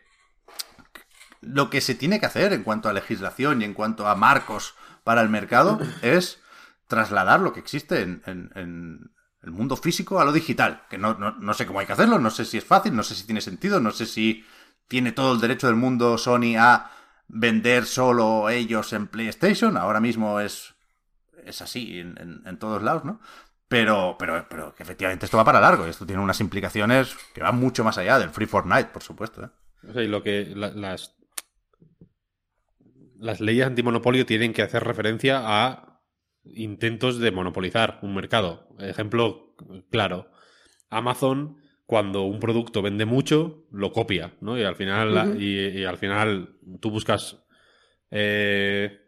lo que se tiene que hacer en cuanto a legislación y en cuanto a marcos para el mercado es trasladar lo que existe en, en- en el mundo físico a lo digital. Que no, no, no sé cómo hay que hacerlo, no sé si es fácil, no sé si tiene sentido, no sé si tiene todo el derecho del mundo Sony a vender solo ellos en PlayStation. Ahora mismo es, es así en, en- en todos lados, ¿no? Pero, pero, pero que efectivamente esto va para largo y esto tiene unas implicaciones que van mucho más allá del Free Fortnite, por supuesto. ¿eh? O sea, y lo que la- las las leyes antimonopolio tienen que hacer referencia a intentos de monopolizar un mercado. Ejemplo claro, Amazon cuando un producto vende mucho lo copia, ¿no? Y al final y, y al final tú buscas eh,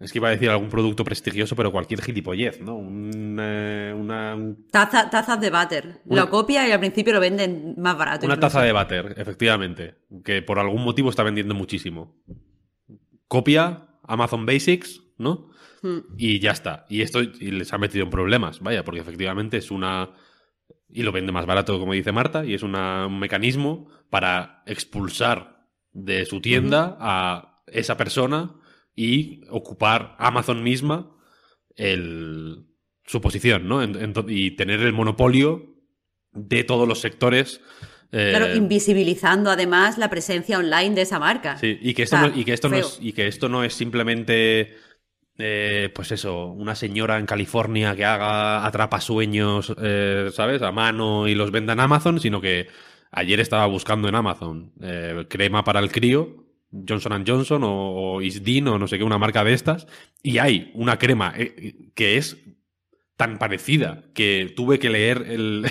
es que iba a decir algún producto prestigioso, pero cualquier gilipollez, ¿no? Un, eh, una, un Taza- tazas de váter. Una- Lo copia y al principio lo venden más barato. Una incluso. taza de váter, efectivamente, que por algún motivo está vendiendo muchísimo. Copia Amazon Basics, ¿no? Mm. Y ya está. Y esto y les ha metido en problemas, vaya, porque efectivamente es una... Y lo vende más barato, como dice Marta, y es una- un mecanismo para expulsar de su tienda a esa persona y ocupar Amazon misma el, su posición, ¿no? En- y tener el monopolio de todos los sectores. eh, Claro, invisibilizando además la presencia online de esa marca. Sí, y que esto, O sea, no, y que esto no feo. es, y que esto no es simplemente, eh, pues eso, una señora en California que haga atrapasueños, eh, ¿sabes? A mano y los venda en Amazon, sino que ayer estaba buscando en Amazon eh, crema para el crío, Johnson Johnson o, o Isdin o no sé qué, una marca de estas, y hay una crema eh, que es tan parecida que tuve que leer el,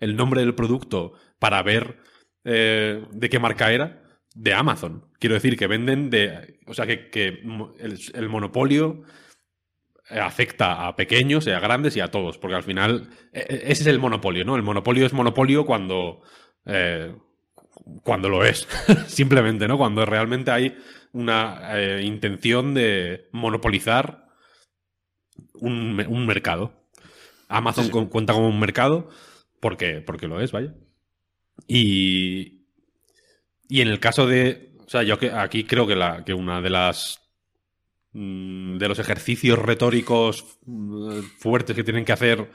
el- nombre del producto para ver eh, de qué marca era, de Amazon. Quiero decir que venden de... O sea, que, que el, monopolio eh, afecta a pequeños a grandes y a todos, porque al final ese es el monopolio, ¿no? El monopolio es monopolio cuando... cuando lo es, simplemente, ¿no? Cuando realmente hay una eh, intención de monopolizar un, un mercado. Amazon Sí, sí. con- cuenta como un mercado porque, porque lo es, vaya. Y, y en el caso de. O sea, yo que aquí creo que, la, que una de las. mm, de los ejercicios retóricos mm, fuertes que tienen que hacer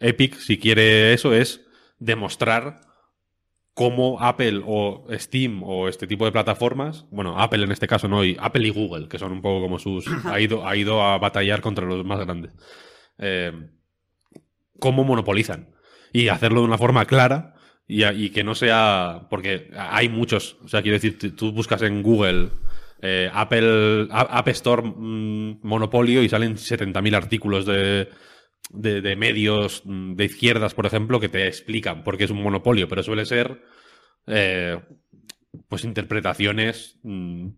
Epic, si quiere eso, es demostrar cómo Apple o Steam o este tipo de plataformas, bueno, Apple en este caso no, y Apple y Google, que son un poco como sus, ha ido, ha ido a batallar contra los más grandes, eh, cómo monopolizan y hacerlo de una forma clara y, que no sea, porque hay muchos, o sea, quiero decir, tú- buscas en Google eh, Apple, App Store mm, monopolio y salen 70.000 artículos de, de, de medios mm, de izquierdas, por ejemplo, que te explican por qué es un monopolio, pero suele ser eh, pues interpretaciones mm,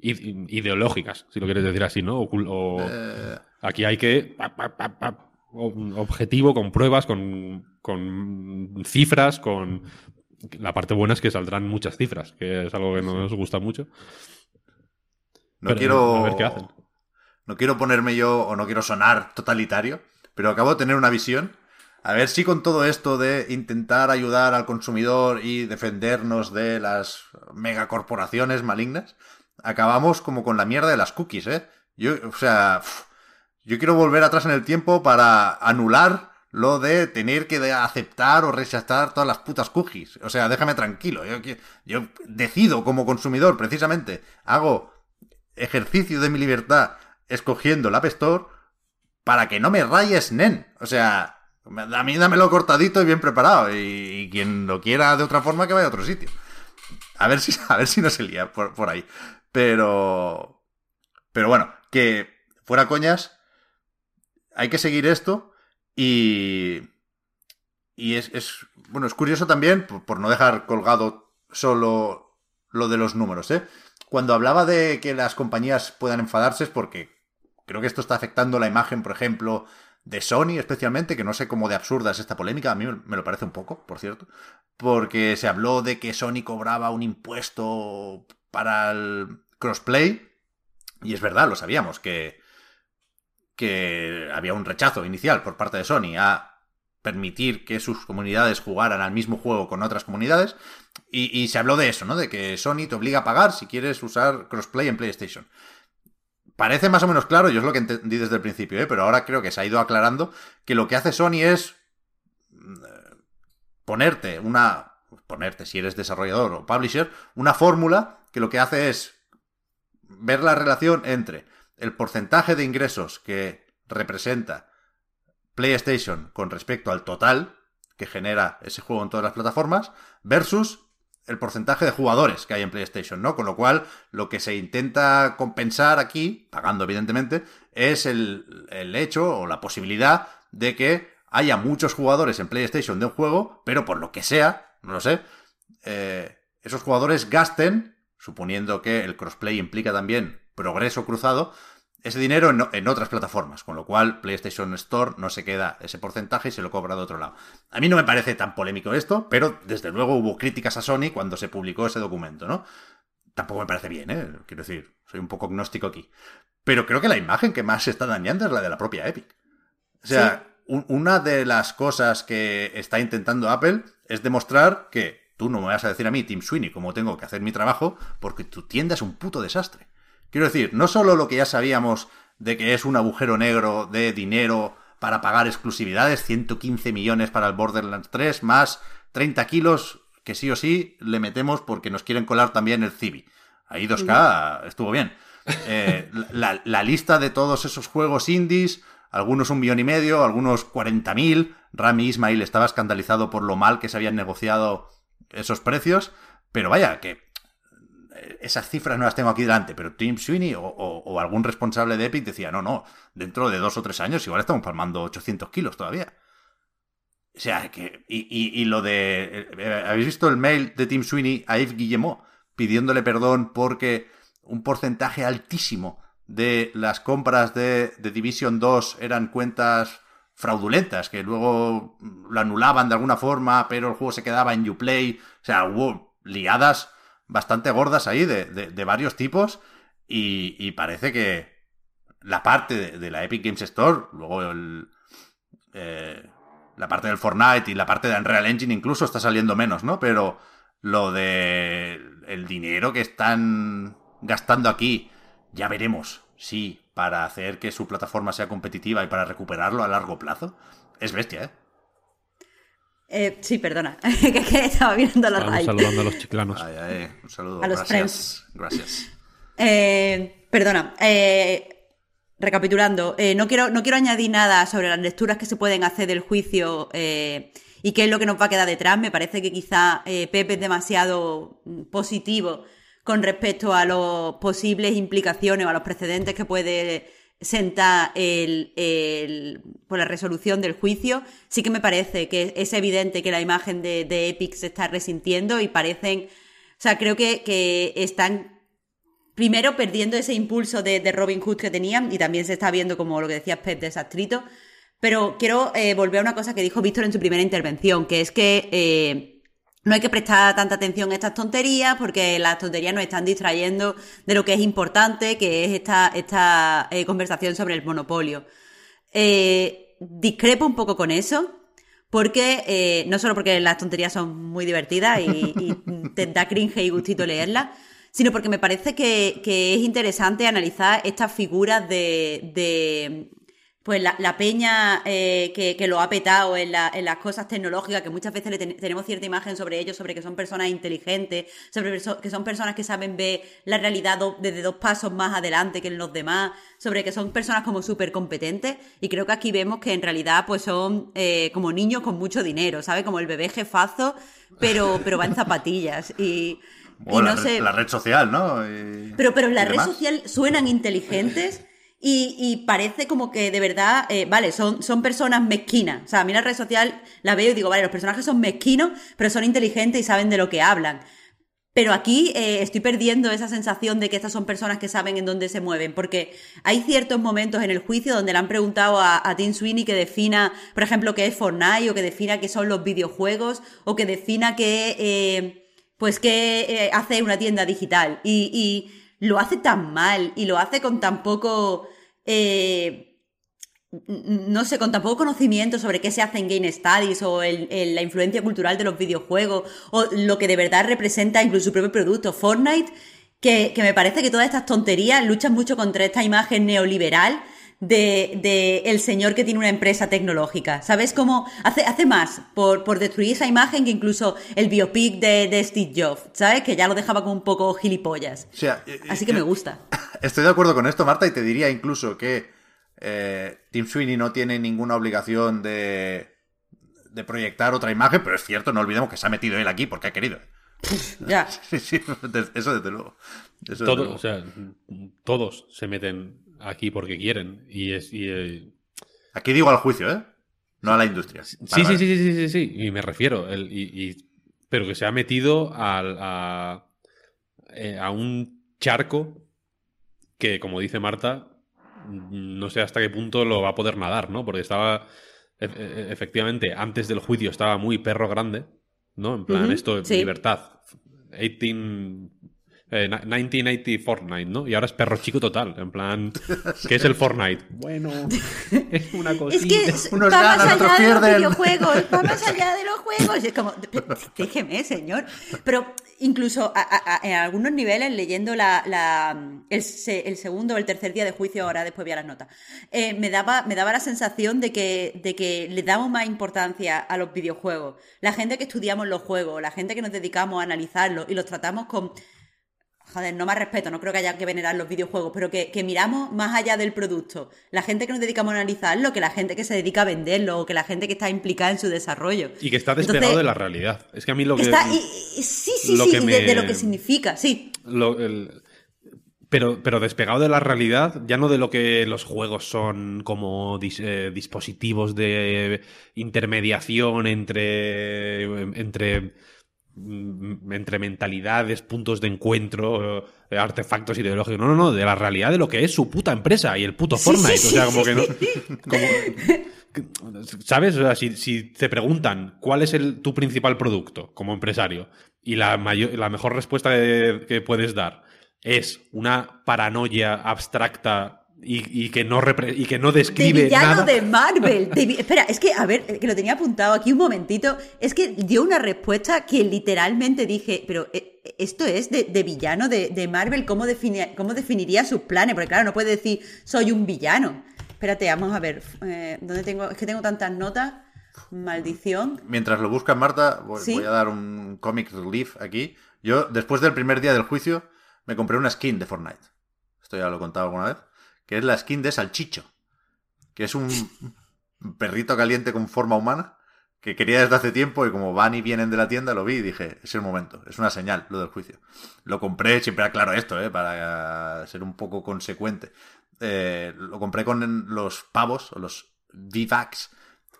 ide- ideológicas, si lo quieres decir así, ¿no? O, Eh, aquí hay que pa, pa, pa, pa, un objetivo con pruebas, con, con cifras, con la parte buena es que saldrán muchas cifras, que es algo que no nos gusta mucho. no Pero, quiero. a ver qué hacen. No quiero ponerme yo o no quiero sonar totalitario, pero acabo de tener una visión. A ver si con todo esto de intentar ayudar al consumidor y defendernos de las megacorporaciones malignas, acabamos como con la mierda de las cookies, ¿eh? Yo, o sea, yo quiero volver atrás en el tiempo para anular lo de tener que aceptar o rechazar todas las putas cookies. O sea, déjame tranquilo. Yo, decido como consumidor, precisamente, hago ejercicio de mi libertad escogiendo el App Store para que no me rayes, nen. O sea, a mí dámelo cortadito y bien preparado. Y, quien lo quiera de otra forma que vaya a otro sitio. A ver si, a ver si no se lía por, por ahí. Pero. Pero bueno, que fuera coñas. Hay que seguir esto. Y. Y es, es. Bueno, es curioso también, por, por no dejar colgado solo lo de los números, ¿eh? Cuando hablaba de que las compañías puedan enfadarse es porque creo que esto está afectando la imagen, por ejemplo, de Sony especialmente, que no sé cómo de absurda es esta polémica, a mí me lo parece un poco, por cierto, porque se habló de que Sony cobraba un impuesto para el crossplay, y es verdad, lo sabíamos, que, que había un rechazo inicial por parte de Sony a permitir que sus comunidades jugaran al mismo juego con otras comunidades. Y, y, se habló de eso, ¿no? De que Sony te obliga a pagar si quieres usar crossplay en PlayStation. Parece más o menos claro, yo es lo que entendí desde el principio, ¿eh? pero ahora creo que se ha ido aclarando que lo que hace Sony es mm, ponerte una, ponerte si eres desarrollador o publisher, una fórmula que lo que hace es ver la relación entre el porcentaje de ingresos que representa PlayStation con respecto al total que genera ese juego en todas las plataformas versus el porcentaje de jugadores que hay en PlayStation, ¿no? Con lo cual, lo que se intenta compensar aquí, pagando evidentemente, es el, el hecho o la posibilidad de que haya muchos jugadores en PlayStation de un juego, pero por lo que sea, no lo sé, eh, esos jugadores gasten, suponiendo que el crossplay implica también progreso cruzado, ese dinero en, otras plataformas, con lo cual PlayStation Store no se queda ese porcentaje y se lo cobra de otro lado. A mí no me parece tan polémico esto, pero desde luego hubo críticas a Sony cuando se publicó ese documento, ¿no? Tampoco me parece bien, ¿eh? Quiero decir, soy un poco agnóstico aquí. Pero creo que la imagen que más se está dañando es la de la propia Epic. O sea, una de las cosas que está intentando Apple es demostrar que tú no me vas a decir a mí, Tim Sweeney, cómo tengo que hacer mi trabajo, porque tu tienda es un puto desastre. Quiero decir, no solo lo que ya sabíamos de que es un agujero negro de dinero para pagar exclusividades, 115 millones para el Borderlands 3, más 30 kilos que sí o sí le metemos porque nos quieren colar también el Civi. Ahí 2K estuvo bien. Eh, la, la, lista de todos esos juegos indies, algunos un millón y medio, algunos 40.000. Rami Ismail estaba escandalizado por lo mal que se habían negociado esos precios, pero vaya, que esas cifras no las tengo aquí delante, pero Tim Sweeney o, algún responsable de Epic decía, no, no, dentro de dos o tres años igual estamos palmando 800 kilos todavía. O sea, que... Y, lo de... Eh, ¿Habéis visto el mail de Tim Sweeney a Yves Guillemot pidiéndole perdón porque un porcentaje altísimo de las compras de, de Division 2 eran cuentas fraudulentas, que luego lo anulaban de alguna forma, pero el juego se quedaba en Uplay. O sea, hubo liadas bastante gordas ahí de, de, varios tipos y, parece que la parte de, la Epic Games Store, luego el, eh, la parte del Fortnite y la parte de Unreal Engine incluso está saliendo menos, ¿no? Pero lo de el dinero que están gastando aquí, ya veremos si para hacer que su plataforma sea competitiva y para recuperarlo a largo plazo, es bestia, ¿eh? Eh, sí, perdona, que, estaba viendo la Estamos saludando a los chiclanos. un saludo. A los Gracias. Gracias. Eh, perdona, eh, recapitulando, no, quiero, no quiero añadir nada sobre las lecturas que se pueden hacer del juicio y qué es lo que nos va a quedar detrás. Me parece que quizá Pepe es demasiado positivo con respecto a las posibles implicaciones o a los precedentes que puede sentar el, el, por la resolución del juicio, sí que me parece que es evidente que la imagen de, de Epic se está resintiendo y parecen, o sea, creo que, que están primero perdiendo ese impulso de, de, Robin Hood que tenían y también se está viendo como lo que decías Pep desastrito. Pero quiero eh, volver a una cosa que dijo Víctor en su primera intervención, que es que eh, no hay que prestar tanta atención a estas tonterías porque las tonterías nos están distrayendo de lo que es importante, que es esta, esta eh, conversación sobre el monopolio. Eh, discrepo un poco con eso, porque eh, no solo porque las tonterías son muy divertidas y, te da cringe y gustito leerlas, sino porque me parece que, que es interesante analizar estas figuras de, de pues la, peña eh, que, lo ha petado en, las cosas tecnológicas, que muchas veces tenemos cierta imagen sobre ellos, sobre que son personas inteligentes, sobre que son personas que saben ver la realidad desde dos pasos más adelante que en los demás, sobre que son personas como súper competentes. Y creo que aquí vemos que en realidad pues son eh, como niños con mucho dinero, ¿sabes? Como el bebé jefazo, pero, pero va en zapatillas. Y, no la, sé... la red social, ¿no? pero, pero en la red social suenan inteligentes. Y, parece como que de verdad, eh, vale, son, son personas mezquinas. O sea, a mí la red social la veo y digo, vale, los personajes son mezquinos, pero son inteligentes y saben de lo que hablan. Pero aquí eh, estoy perdiendo esa sensación de que estas son personas que saben en dónde se mueven, porque hay ciertos momentos en el juicio donde le han preguntado a, Tim Sweeney que defina, por ejemplo, qué es Fortnite, o que defina qué son los videojuegos, o que defina qué, eh, pues qué hace una tienda digital. Y, y lo hace tan mal, y lo hace con tan poco eh, no sé, con tan poco conocimiento sobre qué se hace en Game Studies o la influencia cultural de los videojuegos o lo que de verdad representa incluso su propio producto, Fortnite, que, que me parece que todas estas tonterías luchan mucho contra esta imagen neoliberal de, de, el señor que tiene una empresa tecnológica. ¿Sabes cómo? Hace, hace más por, por destruir esa imagen que incluso el biopic de, de Steve Jobs, ¿sabes? Que ya lo dejaba como un poco gilipollas. O sea, Así que eh, me gusta. Estoy de acuerdo con esto, Marta, y te diría incluso que eh, Tim Sweeney no tiene ninguna obligación de, de proyectar otra imagen, pero es cierto, no olvidemos que se ha metido él aquí porque ha querido. ya. Sí, sí, eso desde luego. Eso desde Todo, luego. o sea, todos se meten aquí porque quieren. Y es. y, eh, Aquí digo al juicio, ¿eh? No a la industria. Sí, Vale, sí, vale. sí, sí, sí, sí, sí, y me refiero. el- y, y- pero que se ha metido al- a, eh, a un charco que, como dice Marta, no sé hasta qué punto lo va a poder nadar, ¿no? Porque estaba, e- e- efectivamente, antes del juicio estaba muy perro grande, ¿no? En plan, esto, sí. libertad. 18... eh, 1980 Fortnite, ¿no? Y ahora es perro chico total. En plan, ¿qué es el Fortnite? Bueno, es una Es cosita. que es- Unos va ganan, más allá de los videojuegos, va más allá de los juegos. Y es como, déjeme, señor. Pero incluso a- a- a- en algunos niveles, leyendo la, la- el, se- el segundo o el tercer día de juicio, ahora después voy a las notas, eh, me, daba, me daba la sensación de que, de que le damos más importancia a los videojuegos. La gente que estudiamos los juegos, la gente que nos dedicamos a analizarlos y los tratamos con Joder, no más respeto, no creo que haya que venerar los videojuegos, pero que, que miramos más allá del producto. La gente que nos dedicamos a analizarlo, que la gente que se dedica a venderlo, o que la gente que está implicada en su desarrollo. Y que está despegado Entonces, de la realidad. Es que a mí lo que. Está, y- y- sí, sí, sí, de, lo que significa, sí. lo- el- pero, pero despegado de la realidad, ya no de lo que los juegos son como dis- eh, dispositivos de intermediación entre. entre mm, entre mentalidades, puntos de encuentro, eh, artefactos ideológicos. No, no, no, de la realidad de lo que es su puta empresa y el puto Sí, Fortnite. sí, o sea, como que no. sí. como- ¿Sabes? O sea, si, si te preguntan cuál es el, tu principal producto como empresario y la, mayor, la mejor respuesta que puedes dar es una paranoia abstracta y, y que, no repre- y que no De describe villano nada. de Marvel. de vi- espera, es que, a ver, que lo tenía apuntado aquí un momentito. Es que dio una respuesta que literalmente dije, pero eh, esto es de, de villano de, de Marvel, ¿cómo, defini- ¿cómo definiría sus planes? Porque claro, no puede decir, soy un villano. Espérate, vamos a ver. eh, ¿Dónde tengo? Es que tengo tantas notas. Maldición. Mientras lo buscas, Marta, voy, Sí. voy a dar un comic relief aquí. Yo, después del primer día del juicio, me compré una skin de Fortnite. Esto ya lo he contado alguna vez. Que es la skin de Salchicho. Que es un perrito caliente con forma humana. Que quería desde hace tiempo y como van y vienen de la tienda, lo vi y dije, es el momento. Es una señal, lo del juicio. Lo compré, siempre aclaro esto, ¿eh? para ser un poco consecuente. Eh, lo compré con los pavos, o los V-Bucks,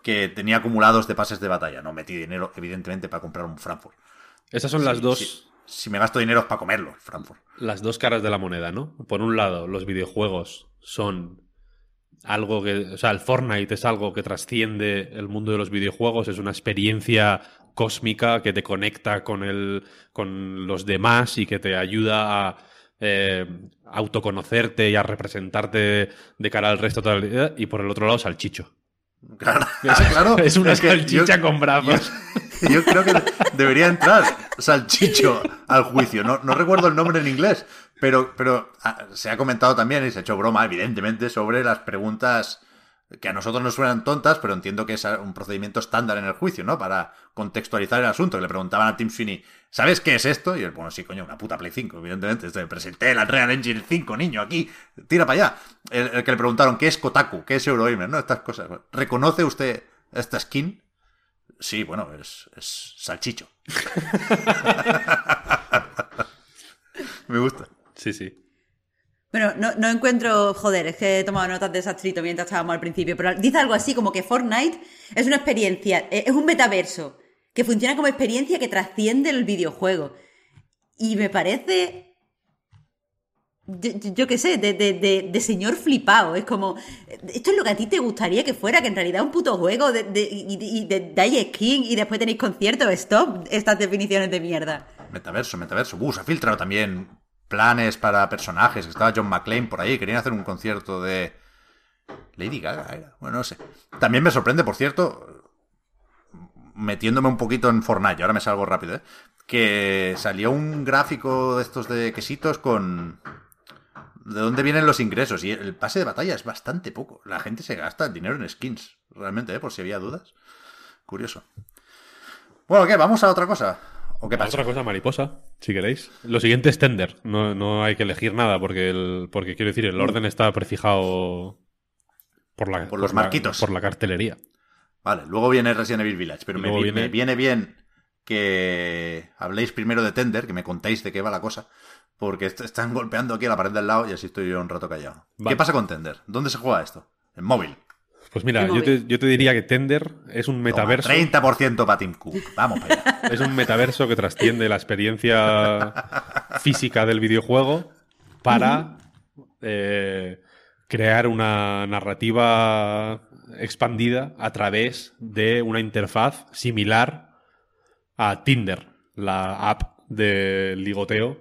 que tenía acumulados de pases de batalla. No metí dinero, evidentemente, para comprar un Frankfurt. Esas son las dos. sí. Si me gasto dinero es para comerlo, el Frankfurt. las dos caras de la moneda, ¿no? Por un lado, los videojuegos son algo que, o sea, el Fortnite es algo que trasciende el mundo de los videojuegos, es una experiencia cósmica que te conecta con el, con los demás y que te ayuda a eh, autoconocerte y a representarte de cara al resto de la vida. Y por el otro lado, salchicho. Claro, Es, claro. es una que salchicha yo- con brazos. Yo, yo creo que debería entrar Salchicho al juicio. No, no recuerdo el nombre en inglés, pero, pero ah, se ha comentado también y se ha hecho broma, evidentemente, sobre las preguntas que a nosotros nos suenan tontas, pero entiendo que es un procedimiento estándar en el juicio, ¿no? Para contextualizar el asunto. Le preguntaban a Tim Sweeney, ¿sabes qué es esto? Y él, bueno, sí, coño, una puta Play 5, evidentemente. Esto, presenté el Unreal Engine 5, niño, aquí, tira para allá. El, el que le preguntaron, ¿qué es Kotaku? ¿Qué es Eurogamer? ¿No? Estas cosas. ¿Reconoce usted esta skin? Sí, bueno, es, es salchicho. Me gusta. Sí, sí. Bueno, no, no encuentro, joder, es que he tomado notas de Sastrito mientras estábamos al principio, pero dice algo así como que Fortnite es una experiencia, eh, es un metaverso que funciona como experiencia que trasciende el videojuego. Y me parece, yo, qué sé, de, de- de- de señor flipado. Es como, esto es lo que a ti te gustaría que fuera, que en realidad es un puto juego de, de, y, y de, dais skin y después tenéis conciertos. Stop estas definiciones de mierda. Metaverso, metaverso. Uh, se ha filtrado también planes para personajes. Estaba John McClane por ahí. Querían hacer un concierto de Lady Gaga era. Bueno, no sé. También me sorprende, por cierto, metiéndome un poquito en Fortnite, ahora me salgo rápido, ¿eh? que salió un gráfico de estos de quesitos con de dónde vienen los ingresos y el pase de batalla es bastante poco. La gente se gasta dinero en skins, realmente, ¿eh? por si había dudas. Curioso. Bueno, ¿qué? ¿Vamos a otra cosa? ¿O qué pasa? Otra cosa mariposa, si queréis. Lo siguiente es Tender. No, no hay que elegir nada porque, el, porque quiero decir, el orden está prefijado por, la, Por los la- marquitos. por la cartelería. Vale, luego viene Resident Evil Village, pero me, viene- me viene bien que habléis primero de Tender, que me contéis de qué va la cosa, porque est- están golpeando aquí a la pared del lado y así estoy yo un rato callado. Vale. ¿Qué pasa con Tender? ¿Dónde se juega esto? En móvil. Pues mira, yo te, móvil. yo te diría que Tender es un Toma, metaverso. 30% para Tim Cook. Vamos para allá. Es un metaverso que trasciende la experiencia física del videojuego para eh, crear una narrativa expandida a través de una interfaz similar a Tinder, la app de ligoteo.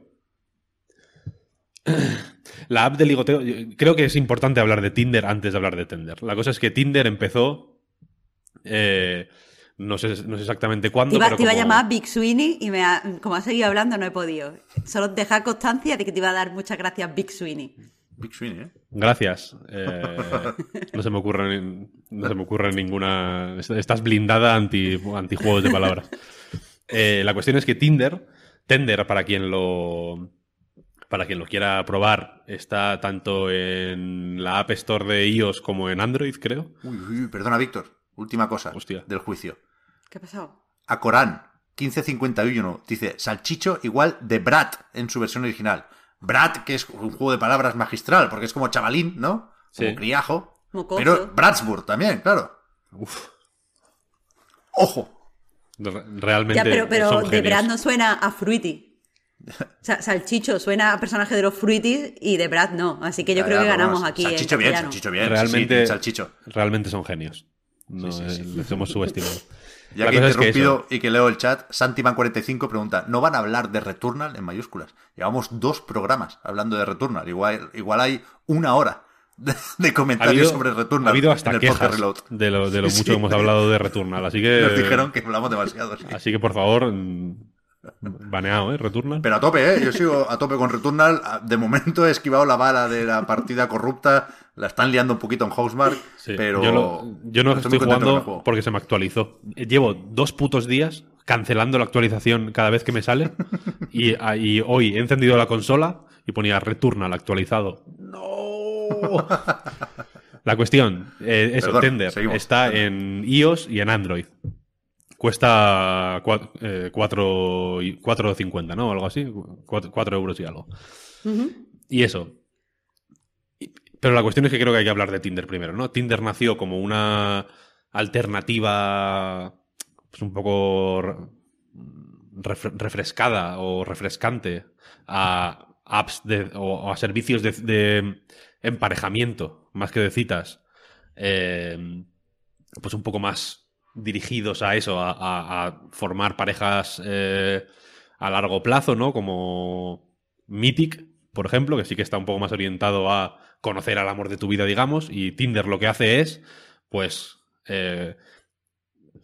La app de ligoteo, creo que es importante hablar de Tinder antes de hablar de Tinder. La cosa es que Tinder empezó, eh, no, sé, no sé exactamente Te cuándo, iba, pero te iba a llamar Big Sweeney y me ha- como has seguido hablando no he podido. Solo dejar constancia de que te iba a dar muchas gracias Big Sweeney. Big Swing, ¿eh? Gracias. Eh, no se me ocurre no se me ocurre ninguna. Estás blindada anti, anti juegos de palabras. Eh, la cuestión es que Tinder, Tender, para quien lo. Para quien lo quiera probar, está tanto en la App Store de iOS como en Android, creo. Uy, uy, uy, perdona, Víctor. Última cosa Hostia. del juicio. ¿Qué ha pasado? A Corán, 1551, dice Salchicho igual de Brat en su versión original. Brat, que es un juego de palabras magistral, porque es como chavalín, ¿no? Como Sí. criajo. Mocoso. Pero Bratsburg también, claro. Uf, Ojo. re- realmente. Ya, pero, pero son de. Brad no suena a Fruity. Salchicho suena a personaje de los Fruities y de Brad no. Así que yo Ya, creo ya, que ganamos aquí. Salchicho bien, castellano. salchicho bien. Realmente, sí, salchicho. realmente son genios. No, Sí, sí, sí. eh, les hemos subestimado. Ya que he cosa es que interrumpido y que leo el chat, Santiman45 pregunta, ¿no van a hablar de Returnal en mayúsculas? Llevamos dos programas hablando de Returnal. Igual, igual hay una hora de, de Ha comentarios habido, sobre Returnal ha habido hasta en el podcast quejas Reload. de lo, de lo Sí, mucho sí. que hemos hablado de Returnal. Así que, Nos dijeron que hablamos demasiado. sí. así que por favor, baneado, ¿eh? Returnal. Pero a tope, ¿eh? Yo sigo a tope con Returnal. De momento he esquivado la bala de la partida corrupta. La están liando un poquito en Housemark. Sí, pero yo, lo- yo no estoy jugando porque se me actualizó. Llevo dos putos días cancelando la actualización cada vez que me sale. y, ah, y hoy he encendido la consola y ponía Returnal actualizado. ¡No! La cuestión, eh, eso, Perdón, Tender, seguimos. está en iOS y en Android. Cuesta cua- eh, cuatro 4,50, ¿no? Algo así. 4 euros y algo. Y eso. Pero la cuestión es que creo que hay que hablar de Tinder primero, ¿no? Tinder nació como una alternativa pues un poco re- refre- refrescada o refrescante a apps de, o, o a servicios de, de emparejamiento más que de citas. Eh, pues un poco más dirigidos a eso, a, formar parejas eh, a largo plazo, ¿no? Como Mythic, por ejemplo, que sí que está un poco más orientado a conocer al amor de tu vida, digamos, y Tinder lo que hace es, pues, eh,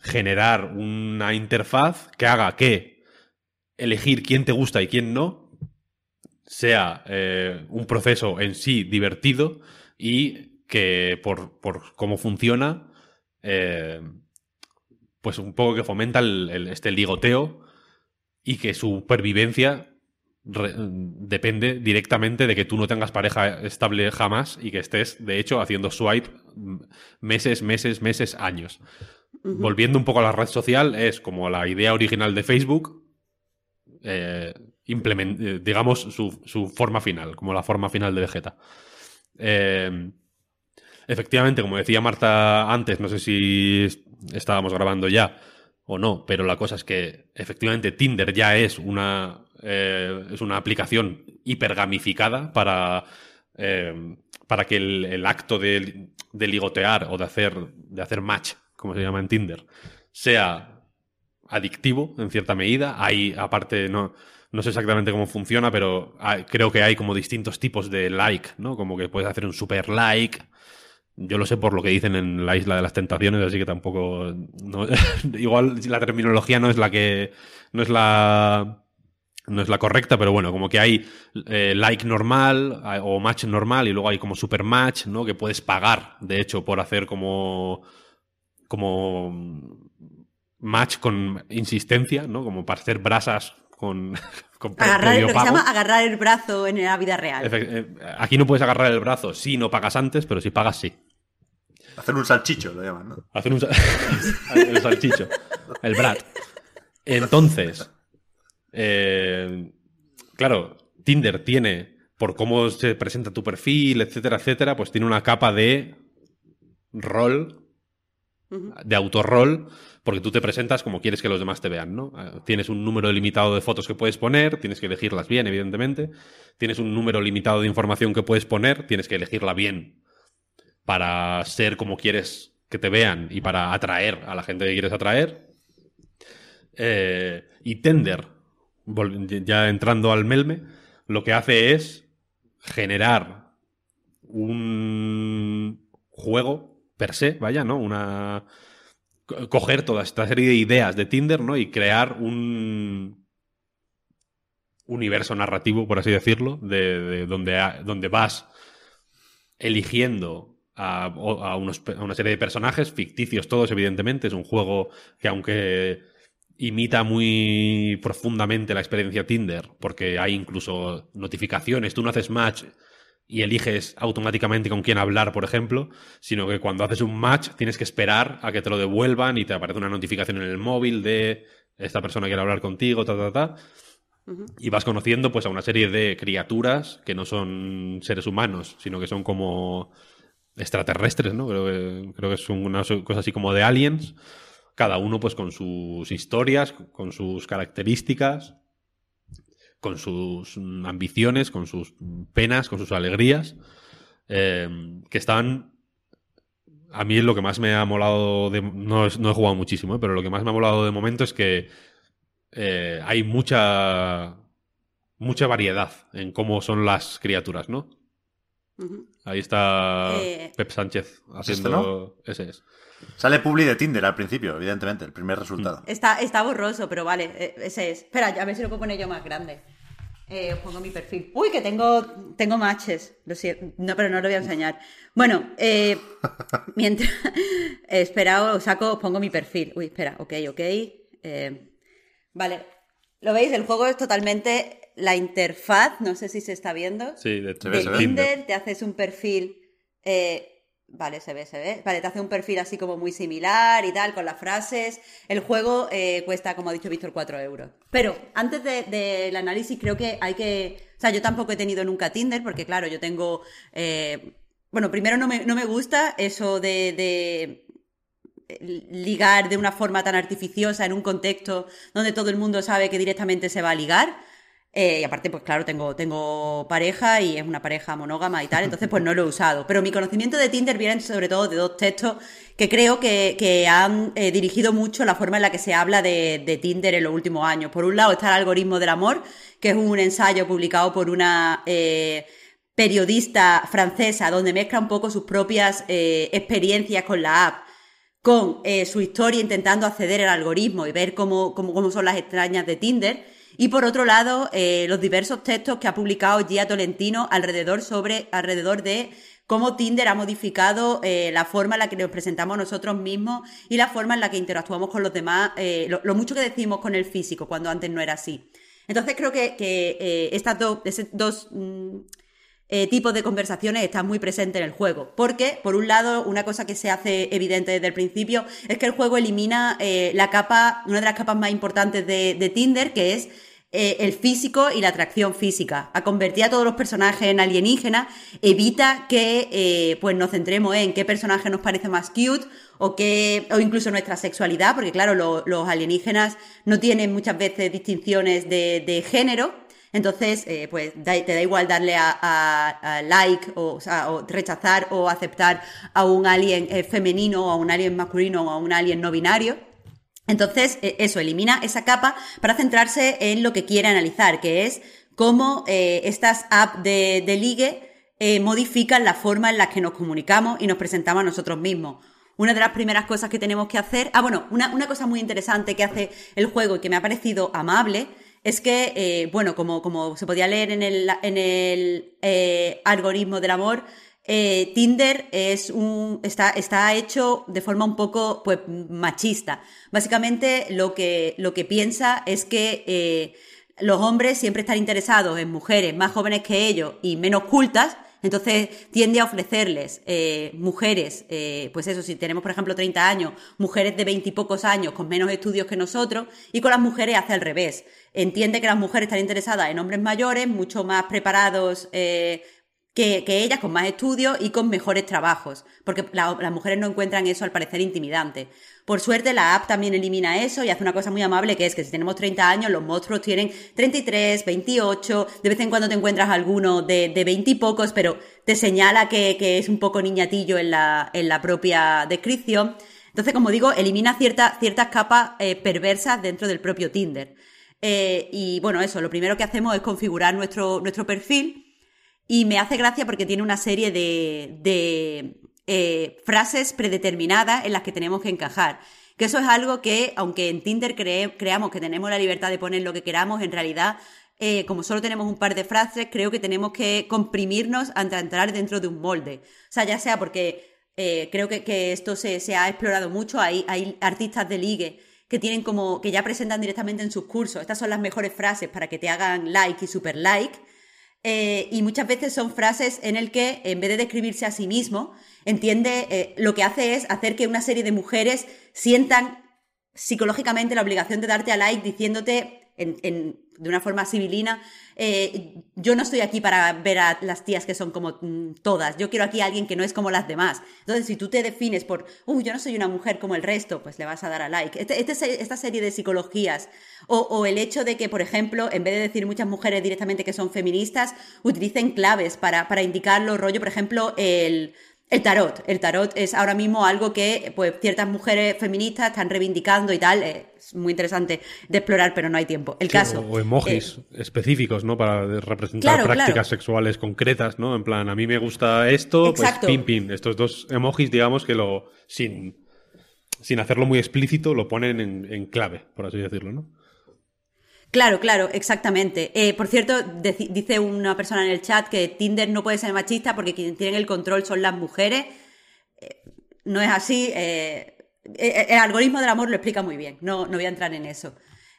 generar una interfaz que haga que elegir quién te gusta y quién no sea eh, un proceso en sí divertido y que por, por cómo funciona, eh, pues un poco que fomenta el, el- este ligoteo y que su supervivencia re- depende directamente de que tú no tengas pareja estable jamás y que estés, de hecho, haciendo swipe meses, meses, meses, años. Volviendo un poco a la red social, es como la idea original de Facebook, eh, implement- eh, digamos, su, su forma final, como la forma final de Vegeta. Eh, efectivamente, como decía Marta antes, no sé si estábamos grabando ya o no, pero la cosa es que efectivamente Tinder ya es una, eh, es una aplicación hipergamificada para, eh, para que el, el acto de, de ligotear o de hacer, de hacer match, como se llama en Tinder, sea adictivo en cierta medida. Hay, aparte, no, no sé exactamente cómo funciona, pero creo que hay como distintos tipos de like, ¿no? Como que puedes hacer un super like, Yo lo sé por lo que dicen en la isla de las tentaciones, así que tampoco. no- igual la terminología no es la que. No es la. No es la correcta, pero bueno, como que hay eh, like normal o match normal y luego hay como super match, ¿no? Que puedes pagar, de hecho, por hacer como. como. match con insistencia, ¿no? Como para hacer brasas con. con Agarrar, lo que se llama agarrar el brazo en la vida real. Eh, Aquí no puedes agarrar el brazo si no pagas antes, pero si pagas sí. Hacer un salchicho, lo llaman, ¿no? Hacer un el salchicho. El brat. Entonces, eh, claro, Tinder tiene, por cómo se presenta tu perfil, etcétera, etcétera, pues tiene una capa de rol, de autorrol, porque tú te presentas como quieres que los demás te vean, ¿no? Eh, Tienes un número limitado de fotos que puedes poner, tienes que elegirlas bien, evidentemente. Tienes un número limitado de información que puedes poner, tienes que elegirla bien para ser como quieres que te vean y para atraer a la gente que quieres atraer. Eh, y Tender, ya entrando al melme, lo que hace es generar un juego per se, vaya, ¿no? Una co- coger toda esta serie de ideas de Tinder, ¿no? Y crear un universo narrativo, por así decirlo, de, de donde, donde vas eligiendo a, o- a unos pe- a una serie de personajes ficticios todos, evidentemente. Es un juego que aunque imita muy profundamente la experiencia Tinder, porque hay incluso notificaciones, tú no haces match y eliges automáticamente con quién hablar, por ejemplo, sino que cuando haces un match tienes que esperar a que te lo devuelvan y te aparece una notificación en el móvil de esta persona quiere hablar contigo, ta, ta, ta. Y vas conociendo pues a una serie de criaturas que no son seres humanos, sino que son como extraterrestres, ¿no? Creo que, creo que son una cosa así como de aliens. Cada uno pues con sus historias, con sus características, con sus ambiciones, con sus penas, con sus alegrías, eh, que están... A mí lo que más me ha molado, de, no, es- no he jugado muchísimo, ¿eh? pero lo que más me ha molado de momento es que eh, hay mucha mucha variedad en cómo son las criaturas, ¿no? Ahí está Eh, Pep Sánchez ¿Has este, haciendo ese es. Sale publi de Tinder al principio, evidentemente, el primer resultado. Está, está borroso, pero vale, eh, ese es. Espera, a ver si lo puedo poner yo más grande. Eh, os pongo mi perfil. Uy, que tengo, tengo matches. Lo siento. No, pero no lo voy a enseñar. Bueno, eh, mientras. eh, espera, os saco, os pongo mi perfil. Uy, espera, ok, ok. Eh, vale. ¿Lo veis? El juego es totalmente la interfaz. No sé si se está viendo. Sí, de, de. Tinder, te haces un perfil. eh, vale, se ve, se ve. Vale, te hace un perfil así como muy similar y tal, con las frases. El juego eh, cuesta, como ha dicho Víctor, 4 euros. Pero antes de- del análisis, creo que hay que. O sea, yo tampoco he tenido nunca Tinder, porque claro, yo tengo. eh, bueno, primero no me, no me gusta eso de ligar de una forma tan artificiosa en un contexto donde todo el mundo sabe que directamente se va a ligar. Eh, y aparte, pues claro, tengo, tengo pareja y es una pareja monógama y tal, entonces pues no lo he usado. Pero mi conocimiento de Tinder viene sobre todo de dos textos que creo que, que han eh, dirigido mucho la forma en la que se habla de, de Tinder en los últimos años. Por un lado está el algoritmo del amor, que es un ensayo publicado por una... eh, periodista francesa donde mezcla un poco sus propias eh, experiencias con la app con eh, su historia intentando acceder al algoritmo y ver cómo, cómo, cómo son las extrañas de Tinder. Y por otro lado, eh, los diversos textos que ha publicado Gia Tolentino alrededor, sobre, alrededor de cómo Tinder ha modificado eh, la forma en la que nos presentamos nosotros mismos y la forma en la que interactuamos con los demás, lo, mucho que decimos con el físico, cuando antes no era así. Entonces creo que, que estas dos, mmm, eh, tipos de conversaciones están muy presentes en el juego. Porque, por un lado, una cosa que se hace evidente desde el principio es que el juego elimina eh, la capa, una de las capas más importantes de, de Tinder, que es eh, el físico y la atracción física. A convertir a todos los personajes en alienígenas evita que eh, pues nos centremos en qué personaje nos parece más cute o, qué, o incluso nuestra sexualidad, porque claro, lo, los alienígenas no tienen muchas veces distinciones de, de género. Entonces, eh, pues te da igual darle a, like o, rechazar o aceptar a un alien eh, femenino o a un alien masculino o a un alien no binario. Entonces, eh, eso, elimina esa capa para centrarse en lo que quiere analizar, que es cómo estas apps de, de ligue modifican la forma en la que nos comunicamos y nos presentamos a nosotros mismos. Una de las primeras cosas que tenemos que hacer, ah, bueno, una, una cosa muy interesante que hace el juego y que me ha parecido amable es que, eh, bueno, como, como se podía leer en el, en el eh, algoritmo del amor, eh, Tinder es un, está, está hecho de forma un poco pues, machista. Básicamente lo que, lo que piensa es que los hombres siempre están interesados en mujeres más jóvenes que ellos y menos cultas, entonces tiende a ofrecerles eh, mujeres, eh, pues eso, si tenemos por ejemplo 30 años, mujeres de 20 y pocos años con menos estudios que nosotros, y con las mujeres hace al revés. Entiende que las mujeres están interesadas en hombres mayores, mucho más preparados eh, que, que ellas, con más estudios y con mejores trabajos, porque la- las mujeres no encuentran eso al parecer intimidante. Por suerte, la app también elimina eso y hace una cosa muy amable que es que si tenemos 30 años, los monstruos tienen 33, 28, de vez en cuando te encuentras alguno de, de 20 y pocos, pero te señala que, que es un poco niñatillo en la, en la propia descripción. Entonces, como digo, elimina cierta- ciertas capas eh, perversas dentro del propio Tinder. Eh, y bueno, eso, lo primero que hacemos es configurar nuestro, nuestro perfil y me hace gracia porque tiene una serie de eh, frases predeterminadas en las que tenemos que encajar. Que eso es algo que, aunque en Tinder cree- creamos que tenemos la libertad de poner lo que queramos, en realidad, eh, como solo tenemos un par de frases, creo que tenemos que comprimirnos ante entrar dentro de un molde. O sea, ya sea porque eh, creo que, esto se, se ha explorado mucho, hay, hay artistas de ligue que tienen como, que ya presentan directamente en sus cursos, estas son las mejores frases para que te hagan like y super like. Eh, y muchas veces son frases en el que, en vez de describirse a sí mismo, entiende, eh, lo que hace es hacer que una serie de mujeres sientan psicológicamente la obligación de darte a like diciéndote en, de una forma civilina, eh, yo no estoy aquí para ver a las tías que son como mm, todas, yo quiero aquí a alguien que no es como las demás. Entonces, si tú te defines por, uy, yo no soy una mujer como el resto, pues le vas a dar a like. Este- este esta serie de psicologías, o, o el hecho de que, por ejemplo, en vez de decir muchas mujeres directamente que son feministas, utilicen claves para, para indicarlo, rollo, por ejemplo, el... El tarot. El tarot es ahora mismo algo que pues, ciertas mujeres feministas están reivindicando y tal. Es muy interesante de explorar, pero no hay tiempo. El Sí, caso. O emojis eh, específicos, ¿no? Para representar Claro, prácticas claro. sexuales concretas, ¿no? En plan, a mí me gusta esto, Exacto. pues pin, pin. Estos dos emojis, digamos que lo. sin. sin hacerlo muy explícito, lo ponen en, en clave, por así decirlo, ¿no? Claro, claro, exactamente. Eh, por cierto, dice una persona en el chat que Tinder no puede ser machista porque quienes tienen el control son las mujeres. Eh, no es así. eh, el algoritmo del amor lo explica muy bien. No, no voy a entrar en eso.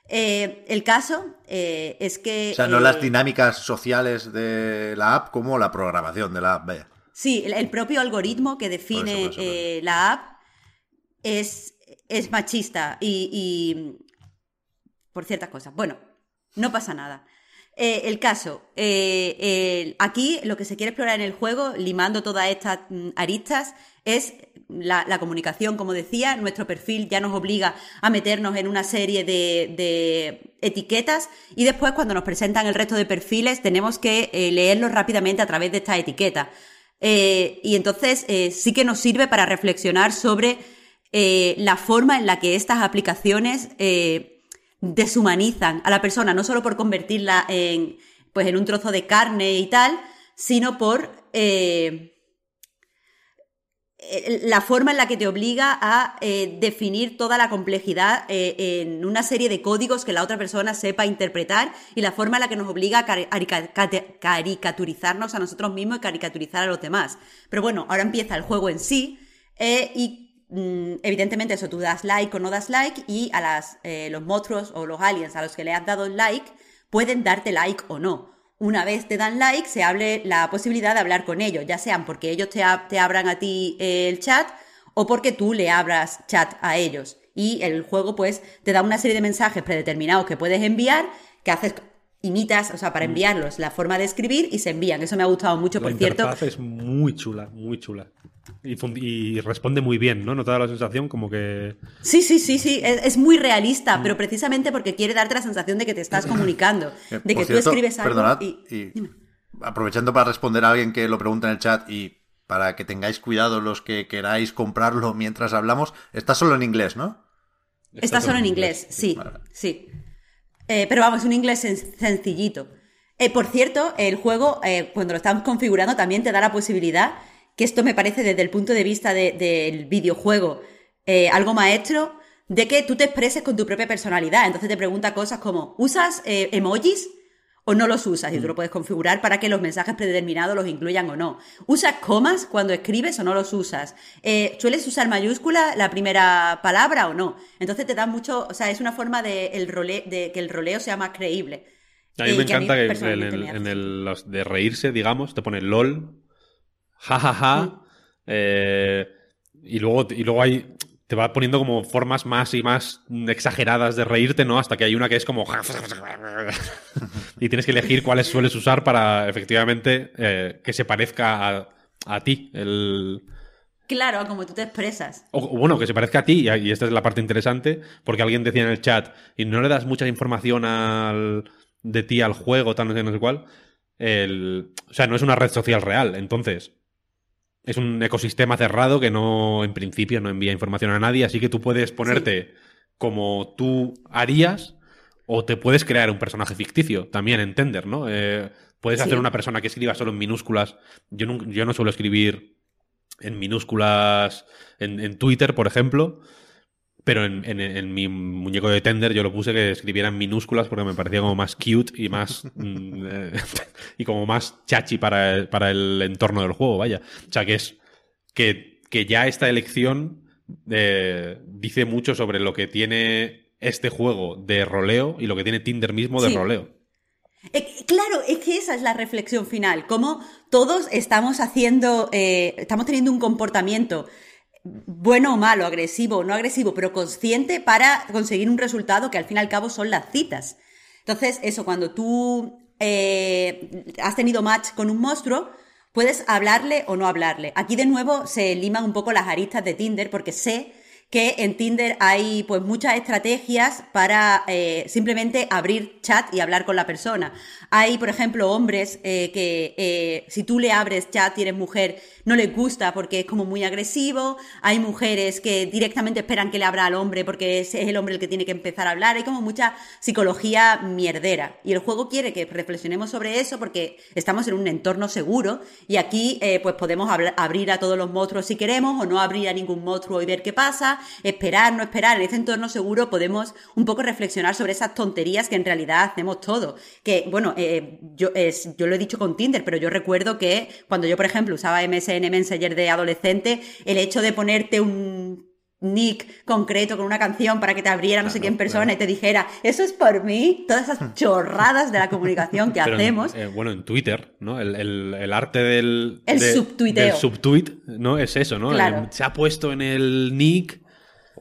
El caso es que. O sea, no las dinámicas sociales de la app como la programación de la app, vaya. Sí, el, el propio algoritmo que define Por eso, por eso, por la app es, es machista y, y por ciertas cosas. Bueno, no pasa nada. Eh, el caso, eh, aquí lo que se quiere explorar en el juego, limando todas estas mm, aristas, es la, comunicación, como decía, nuestro perfil ya nos obliga a meternos en una serie de, etiquetas y después cuando nos presentan el resto de perfiles tenemos que eh, leerlos rápidamente a través de estas etiquetas. Eh, y entonces sí que nos sirve para reflexionar sobre la forma en la que estas aplicaciones deshumanizan a la persona, no solo por convertirla en, pues, en un trozo de carne y tal, sino por eh, la forma en la que te obliga a eh, definir toda la complejidad eh, en una serie de códigos que la otra persona sepa interpretar y la forma en la que nos obliga a caricaturizarnos a nosotros mismos y caricaturizar a los demás. Pero bueno, ahora empieza el juego en sí y evidentemente eso, tú das like o no das like y a las, eh, los monstruos o los aliens a los que le has dado like pueden darte like o no. Una vez te dan like, se hable la posibilidad de hablar con ellos, ya sean porque ellos te, te abran a ti el chat o porque tú le abras chat a ellos. Y el juego, pues, te da una serie de mensajes predeterminados que puedes enviar, que haces, imitas, o sea, para enviarlos, la forma de escribir y se envían. Eso me ha gustado mucho, por la cierto. interfaz es muy chula, muy chula. Y, responde muy bien, ¿no? No te da la sensación como que. Sí, sí, sí, sí, es, es muy realista, pero precisamente porque quiere darte la sensación de que te estás comunicando, Eh, de que por tú cierto, escribes algo perdonad, y... y aprovechando para responder a alguien que lo pregunta en el chat y para que tengáis cuidado los que queráis comprarlo mientras hablamos, está solo en inglés, ¿no? Está solo en inglés, sí, Vale. sí. Eh, pero vamos, un inglés sen- sencillito. Eh, por cierto, el juego, eh, cuando lo estamos configurando, también te da la posibilidad, que esto me parece desde el punto de vista de- del videojuego eh, algo maestro, de que tú te expreses con tu propia personalidad. Entonces te pregunta cosas como, ¿usas emojis? O no los usas y tú lo puedes configurar para que los mensajes predeterminados los incluyan o no. ¿Usas comas cuando escribes o no los usas? Eh, ¿Sueles usar mayúscula la primera palabra o no? Entonces te da mucho, o sea, es una forma de, el role, de que el roleo sea más creíble. A mí Eh, me que encanta que, en, el, en el- los de reírse, digamos, te pone LOL, jajaja, Mm. eh, y, luego, y luego hay, te va poniendo como formas más y más exageradas de reírte, ¿no? Hasta que hay una que es como... y tienes que elegir cuáles sueles usar para efectivamente eh, que se parezca a, a ti. El, Claro, como tú te expresas. o, bueno, que se parezca a ti, y, y esta es la parte interesante, porque alguien decía en el chat, y no le das mucha información al, de ti al juego, tal, no sé, no sé cuál. El, o sea, no es una red social real, entonces. Es un ecosistema cerrado que no, en principio, no envía información a nadie, así que tú puedes ponerte como tú harías, o te puedes crear un personaje ficticio, también en Tender, ¿no? Eh, puedes Sí. hacer una persona que escriba solo en minúsculas. Yo no, yo no suelo escribir en minúsculas en, en Twitter, por ejemplo. Pero en, en- en mi muñeco de Tender yo lo puse que escribiera en minúsculas porque me parecía como más cute y más. mm, eh, y como más chachi para el, para el entorno del juego, vaya. O sea que es. Que, que ya esta elección eh, dice mucho sobre lo que tiene este juego de roleo y lo que tiene Tinder mismo de Sí. roleo. Eh, claro, es que esa es la reflexión final. Cómo todos estamos haciendo, eh, estamos teniendo un comportamiento bueno o malo, agresivo o no agresivo, pero consciente para conseguir un resultado que al fin y al cabo son las citas. Entonces, eso, cuando tú eh, has tenido match con un monstruo, puedes hablarle o no hablarle. Aquí de nuevo se liman un poco las aristas de Tinder porque sé que en Tinder hay pues muchas estrategias para eh, simplemente abrir chat y hablar con la persona. Hay, por ejemplo, hombres eh, que eh, si tú le abres chat y eres mujer, no les gusta porque es como muy agresivo. Hay mujeres que directamente esperan que le abra al hombre porque es el hombre el que tiene que empezar a hablar. Hay como mucha psicología mierdera. Y el juego quiere que reflexionemos sobre eso porque estamos en un entorno seguro y aquí pues podemos abrir a todos los monstruos si queremos o no abrir a ningún monstruo y ver qué pasa, esperar, no esperar. En ese entorno seguro podemos un poco reflexionar sobre esas tonterías que en realidad hacemos todo. Que, bueno, eh, yo, es, yo lo he dicho con Tinder, pero yo recuerdo que cuando yo, por ejemplo, usaba MSN Messenger de adolescente, el hecho de ponerte un nick concreto con una canción para que te abriera no sé quién persona y te dijera, eso es por mí, todas esas chorradas de la comunicación que Pero en- hacemos. eh, bueno, en Twitter, ¿no? El, el- el arte del. El de- subtuiteo. Del subtweet, ¿no? Es eso, ¿no? Claro. Se ha puesto en el nick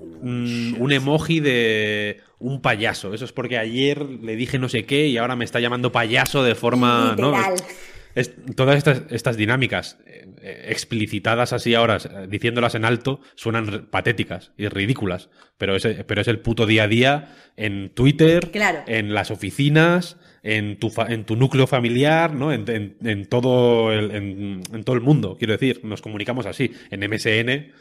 mm, un emoji de un payaso. Eso es porque ayer le dije no sé qué y ahora me está llamando payaso de forma. ¿no? Es- todas estas, estas dinámicas eh, explicitadas así ahora, eh, diciéndolas en alto, suenan patéticas y ridículas. Pero es, pero es el puto día a día en Twitter, Claro. en las oficinas, en tu, fa- en tu núcleo familiar, ¿no? En, en- en todo el, en, en todo el mundo, quiero decir. Nos comunicamos así. En MSN,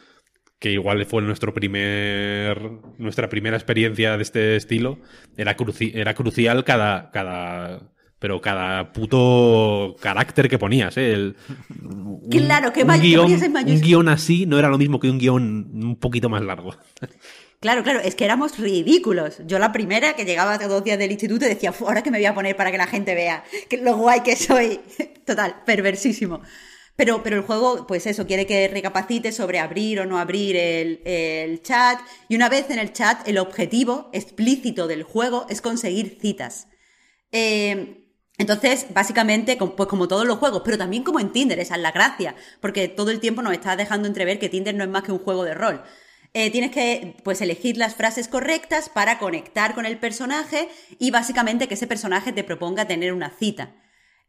que igual fue nuestro primer, nuestra primera experiencia de este estilo, era, cruci- era crucial cada, cada, pero cada puto carácter que ponías, ¿eh? El- un- Claro, que un may- que guion, ponías en un guion así no era lo mismo que un guion un poquito más largo. Claro, claro, es que éramos ridículos. Yo la primera que llegaba a dos días del instituto decía, "Fu, ahora que me voy a poner para que la gente vea que lo guay que soy. Total, perversísimo. Pero, pero el juego, pues eso, quiere que recapacites sobre abrir o no abrir el, el chat. Y una vez en el chat, el objetivo explícito del juego es conseguir citas. Eh, entonces, básicamente, pues como todos los juegos, pero también como en Tinder, esa es la gracia, porque todo el tiempo nos está dejando entrever que Tinder no es más que un juego de rol. Eh, tienes que pues elegir las frases correctas para conectar con el personaje y básicamente que ese personaje te proponga tener una cita.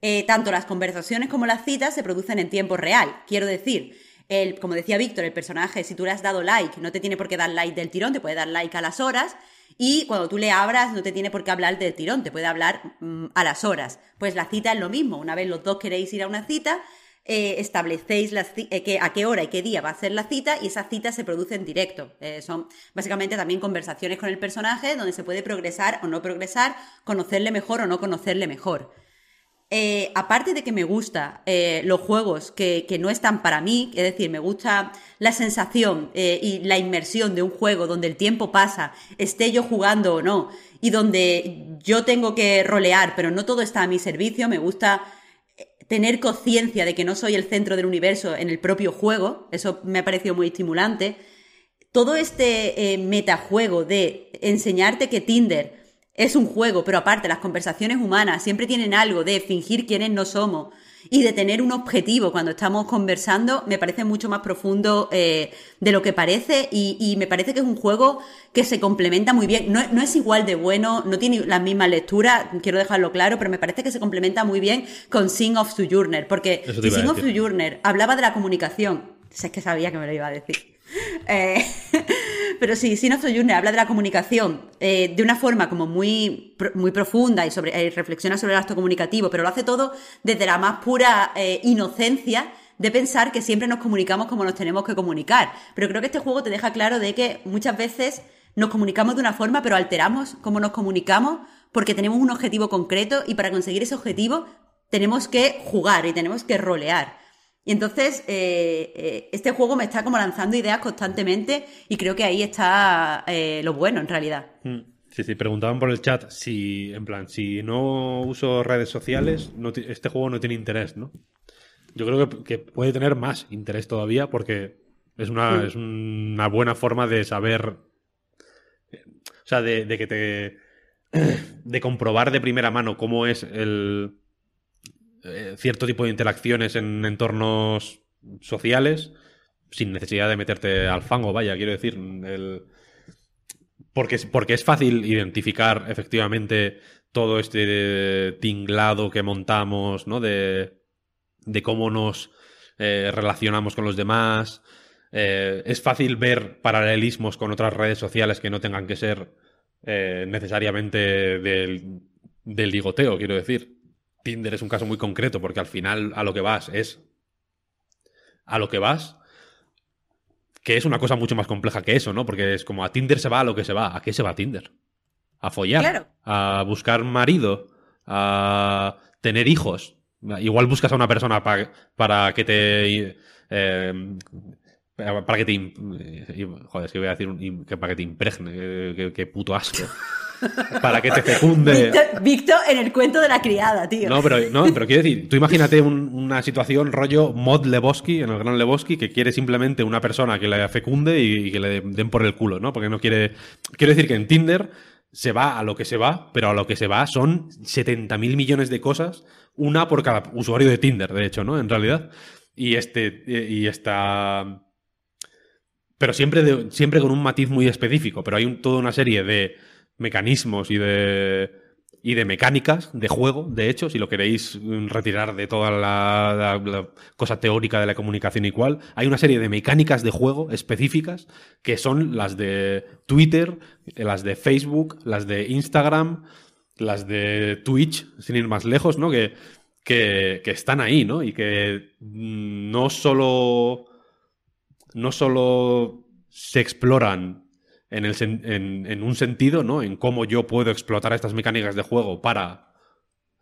Eh, tanto las conversaciones como las citas se producen en tiempo real. Quiero decir, el, como decía Víctor, el personaje, si tú le has dado like, no te tiene por qué dar like del tirón, te puede dar like a las horas. Y cuando tú le abras, no te tiene por qué hablar del tirón, te puede hablar mm, a las horas. Pues la cita es lo mismo. Una vez los dos queréis ir a una cita, eh, establecéis eh, que- a qué hora y qué día va a ser la cita y esa cita se produce en directo. Eh, son básicamente también conversaciones con el personaje donde se puede progresar o no progresar, conocerle mejor o no conocerle mejor. Eh, aparte de que me gusta eh, los juegos que, no están para mí, es decir, me gusta la sensación eh, y la inmersión de un juego donde el tiempo pasa, esté yo jugando o no, y donde yo tengo que rolear, pero no todo está a mi servicio, me gusta tener conciencia de que no soy el centro del universo en el propio juego, eso me ha parecido muy estimulante. Todo este metajuego de enseñarte que Tinder es un juego, pero aparte las conversaciones humanas siempre tienen algo de fingir quiénes no somos y de tener un objetivo cuando estamos conversando, me parece mucho más profundo eh, de lo que parece y, me parece que es un juego que se complementa muy bien. No, no, es igual de bueno, no tiene las mismas lecturas, quiero dejarlo claro, pero me parece que se complementa muy bien con Sing of Sojourner, porque si Sing of Sojourner hablaba de la comunicación, es que sabía que me lo iba a decir. Eh, pero sí, Sin Sojourner habla de la comunicación eh, de una forma como muy, muy profunda y sobre, eh, reflexiona sobre el acto comunicativo, pero lo hace todo desde la más pura inocencia de pensar que siempre nos comunicamos como nos tenemos que comunicar. Pero creo que este juego te deja claro de que muchas veces nos comunicamos de una forma, pero alteramos cómo nos comunicamos porque tenemos un objetivo concreto y para conseguir ese objetivo tenemos que jugar y tenemos que rolear. Y entonces, eh, eh, este juego me está como lanzando ideas constantemente y creo que ahí está eh, lo bueno en realidad. Mm. Sí, sí, preguntaban por el chat si, en plan, si no uso redes sociales, este juego no tiene interés, ¿no? Yo creo que, puede tener más interés todavía porque es una, es una buena forma de saber, o sea, de, de que te, de comprobar de primera mano cómo es el, eh, cierto tipo de interacciones en entornos sociales sin necesidad de meterte al fango, vaya, quiero decir, el... porque, porque es fácil identificar efectivamente todo este tinglado que montamos, ¿no? De, de cómo nos eh, relacionamos con los demás. Eh, es fácil ver paralelismos con otras redes sociales que no tengan que ser necesariamente del, del ligoteo, quiero decir. Tinder es un caso muy concreto porque al final a lo que vas es a lo que vas que es una cosa mucho más compleja que eso, ¿no? Porque es como a Tinder se va a lo que se va. ¿A qué se va Tinder? A follar, a buscar marido, a tener hijos. Igual buscas a una persona para que te eh, para que te joder, es que voy a decir para que te impregne, que puto asco para que te fecunde. Víctor, en el cuento de la criada, tío. No, pero, no, pero quiero decir, tú imagínate una situación rollo Mod Lebowski, en el gran Lebowski, que quiere simplemente una persona que le fecunde y, que le den por el culo, ¿no? Porque no quiere. Quiero decir que en Tinder se va a lo que se va, pero a lo que se va son 70.000 millones de cosas, una por cada usuario de Tinder, de hecho, ¿no? En realidad. Y este. Y esta. Pero siempre, siempre con un matiz muy específico. Pero hay toda una serie de mecanismos y de, y de mecánicas de juego, de hecho, si lo queréis retirar de toda la, cosa teórica de la comunicación igual, hay una serie de mecánicas de juego específicas que son las de Twitter, las de Facebook, las de Instagram, las de Twitch, sin ir más lejos, ¿no? Que, que, que están ahí, ¿no? Y que no solo, no solo se exploran en, el, en, un sentido, ¿no? En cómo yo puedo explotar estas mecánicas de juego para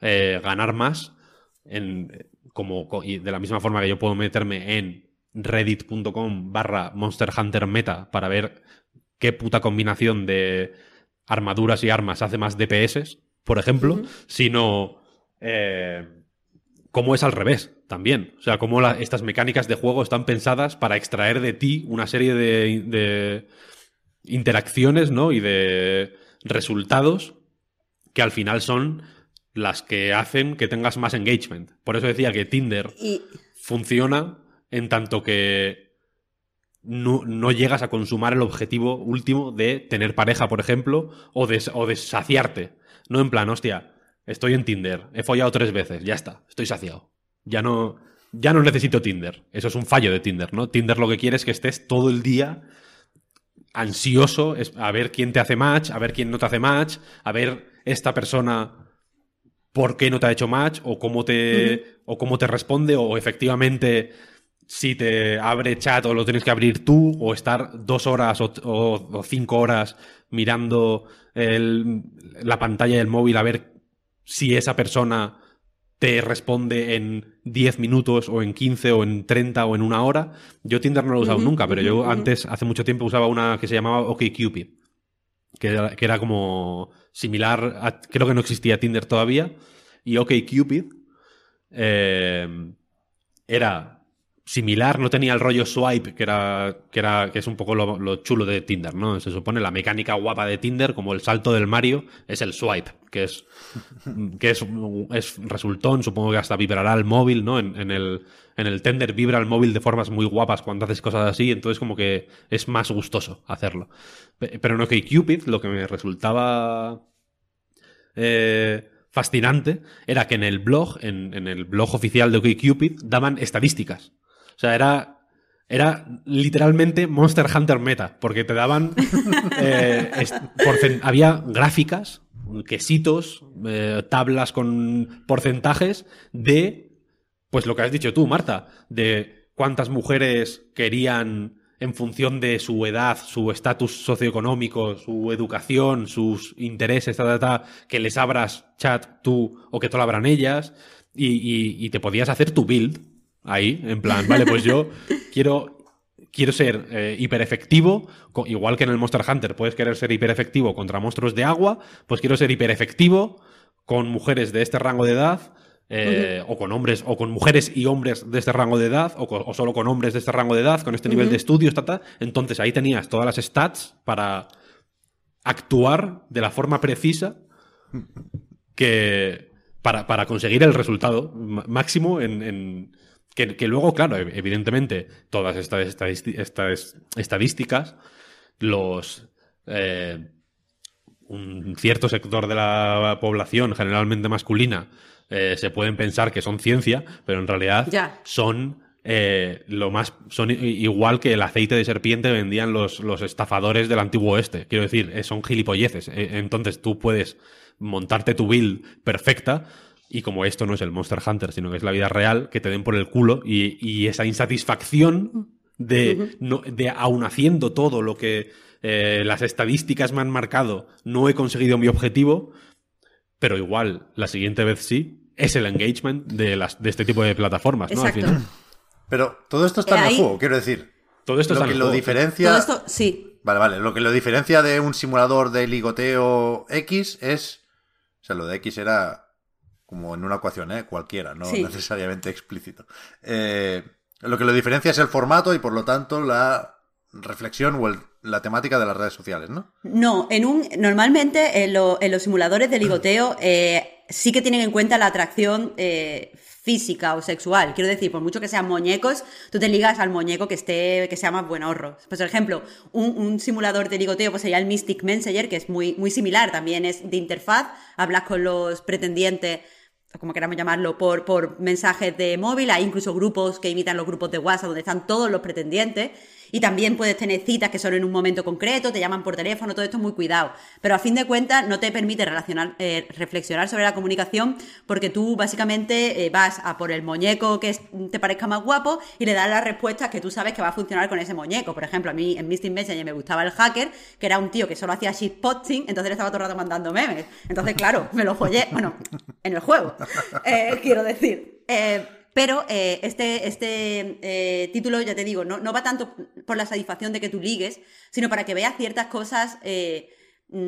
eh, ganar más. En, como, y de la misma forma que yo puedo meterme en reddit.com barra Monster Hunter Meta para ver qué puta combinación de armaduras y armas hace más DPS, por ejemplo, sino eh, cómo es al revés también. O sea, cómo estas mecánicas de juego están pensadas para extraer de ti una serie de interacciones, ¿no? Y de resultados que al final son las que hacen que tengas más engagement. Por eso decía que Tinder funciona en tanto que no, llegas a consumar el objetivo último de tener pareja, por ejemplo, o de, o de saciarte. No en plan, hostia, estoy en Tinder, he follado tres veces, ya está, estoy saciado. Ya no, ya no necesito Tinder. Eso es un fallo de Tinder, ¿no? Tinder lo que quiere es que estés todo el día ansioso a ver quién te hace match, a ver quién no te hace match, a ver esta persona por qué no te ha hecho match o cómo te, o cómo te responde o efectivamente si te abre chat o lo tienes que abrir tú o estar dos horas o, cinco horas mirando la pantalla del móvil a ver si esa persona te responde en 10 minutos o en 15 o en 30 o en una hora. Yo Tinder no lo he usado nunca, pero yo antes, hace mucho tiempo, usaba una que se llamaba OkCupid, que era, que era como similar, a, creo que no existía Tinder todavía, y OkCupid eh, era similar, no tenía el rollo swipe, que era, que era, que es un poco lo, lo, chulo de Tinder, ¿no? Se supone la mecánica guapa de Tinder, como el salto del Mario, es el swipe, que es, que es, es resultón, supongo que hasta vibrará el móvil, ¿no? En, en, el, en el Tinder vibra el móvil de formas muy guapas cuando haces cosas así, entonces como que es más gustoso hacerlo. Pero no que Cupid, lo que me resultaba, eh, fascinante era que en el blog, en, en el blog oficial de OkCupid, daban estadísticas. O sea, era, era literalmente Monster Hunter meta, porque te daban... eh, había gráficas, quesitos, eh, tablas con porcentajes de, pues lo que has dicho tú, Marta, de cuántas mujeres querían en función de su edad, su estatus socioeconómico, su educación, sus intereses, ta, ta, ta, que les abras chat tú o que te lo abran ellas, y, y, y te podías hacer tu build ahí, en plan, vale, pues yo quiero, quiero ser eh, hiper efectivo, igual que en el Monster Hunter puedes querer ser hiper efectivo contra monstruos de agua, pues quiero ser hiper efectivo con mujeres de este rango de edad. Eh, uh -huh. o con hombres, o con mujeres y hombres de este rango de edad, o, con, o solo con hombres de este rango de edad, con este uh -huh. nivel de estudios, ta, ta. entonces ahí tenías todas las stats para actuar de la forma precisa que para, para conseguir el resultado máximo en, en, que, que, luego, claro, evidentemente, todas estas, estas estadísticas, los. Eh, un cierto sector de la población, generalmente masculina, eh, se pueden pensar que son ciencia, pero en realidad ya. son. Eh, lo más son igual que el aceite de serpiente vendían los, los estafadores del antiguo oeste. Quiero decir, son gilipolleces. entonces tú puedes montarte tu build perfecta, y como esto no es el Monster Hunter, sino que es la vida real, que te den por el culo y, y esa insatisfacción de, uh -huh. no, de aun haciendo todo lo que eh, las estadísticas me han marcado, no he conseguido mi objetivo, pero igual la siguiente vez sí, es el engagement de, las, de este tipo de plataformas, ¿no? Al final. Pero todo esto está eh, en el juego, quiero decir. Todo esto lo está que en el lo juego. diferencia. Todo esto, sí. Vale, vale. Lo que lo diferencia de un simulador de ligoteo X es. O sea, lo de X era como en una ecuación, ¿eh? cualquiera, no sí. necesariamente explícito. Eh, lo que lo diferencia es el formato y por lo tanto la reflexión o el, la temática de las redes sociales, ¿no? No, en un normalmente en, lo, en los simuladores de ligoteo eh, sí que tienen en cuenta la atracción eh, física o sexual. Quiero decir, por mucho que sean muñecos, tú te ligas al muñeco que esté, que sea más buenorro. Pues, por ejemplo, un, un, simulador de ligoteo pues sería el Mystic Messenger, que es muy, muy similar, también es de interfaz, hablas con los pretendientes como queramos llamarlo, por, por mensajes de móvil, hay incluso grupos que imitan los grupos de WhatsApp donde están todos los pretendientes y también puedes tener citas que son en un momento concreto, te llaman por teléfono, todo esto es muy cuidado. Pero a fin de cuentas no te permite eh, reflexionar sobre la comunicación porque tú básicamente eh, vas a por el muñeco que te parezca más guapo y le das las respuestas que tú sabes que va a funcionar con ese muñeco. Por ejemplo, a mí en Mystic Messenger me gustaba el hacker, que era un tío que solo hacía shitposting, entonces le estaba todo el rato mandando memes. Entonces, claro, me lo follé, bueno, en el juego, eh, quiero decir. Pero eh, este, este eh, título, ya te digo, no, no, va tanto por la satisfacción de que tú ligues, sino para que veas ciertas cosas, eh,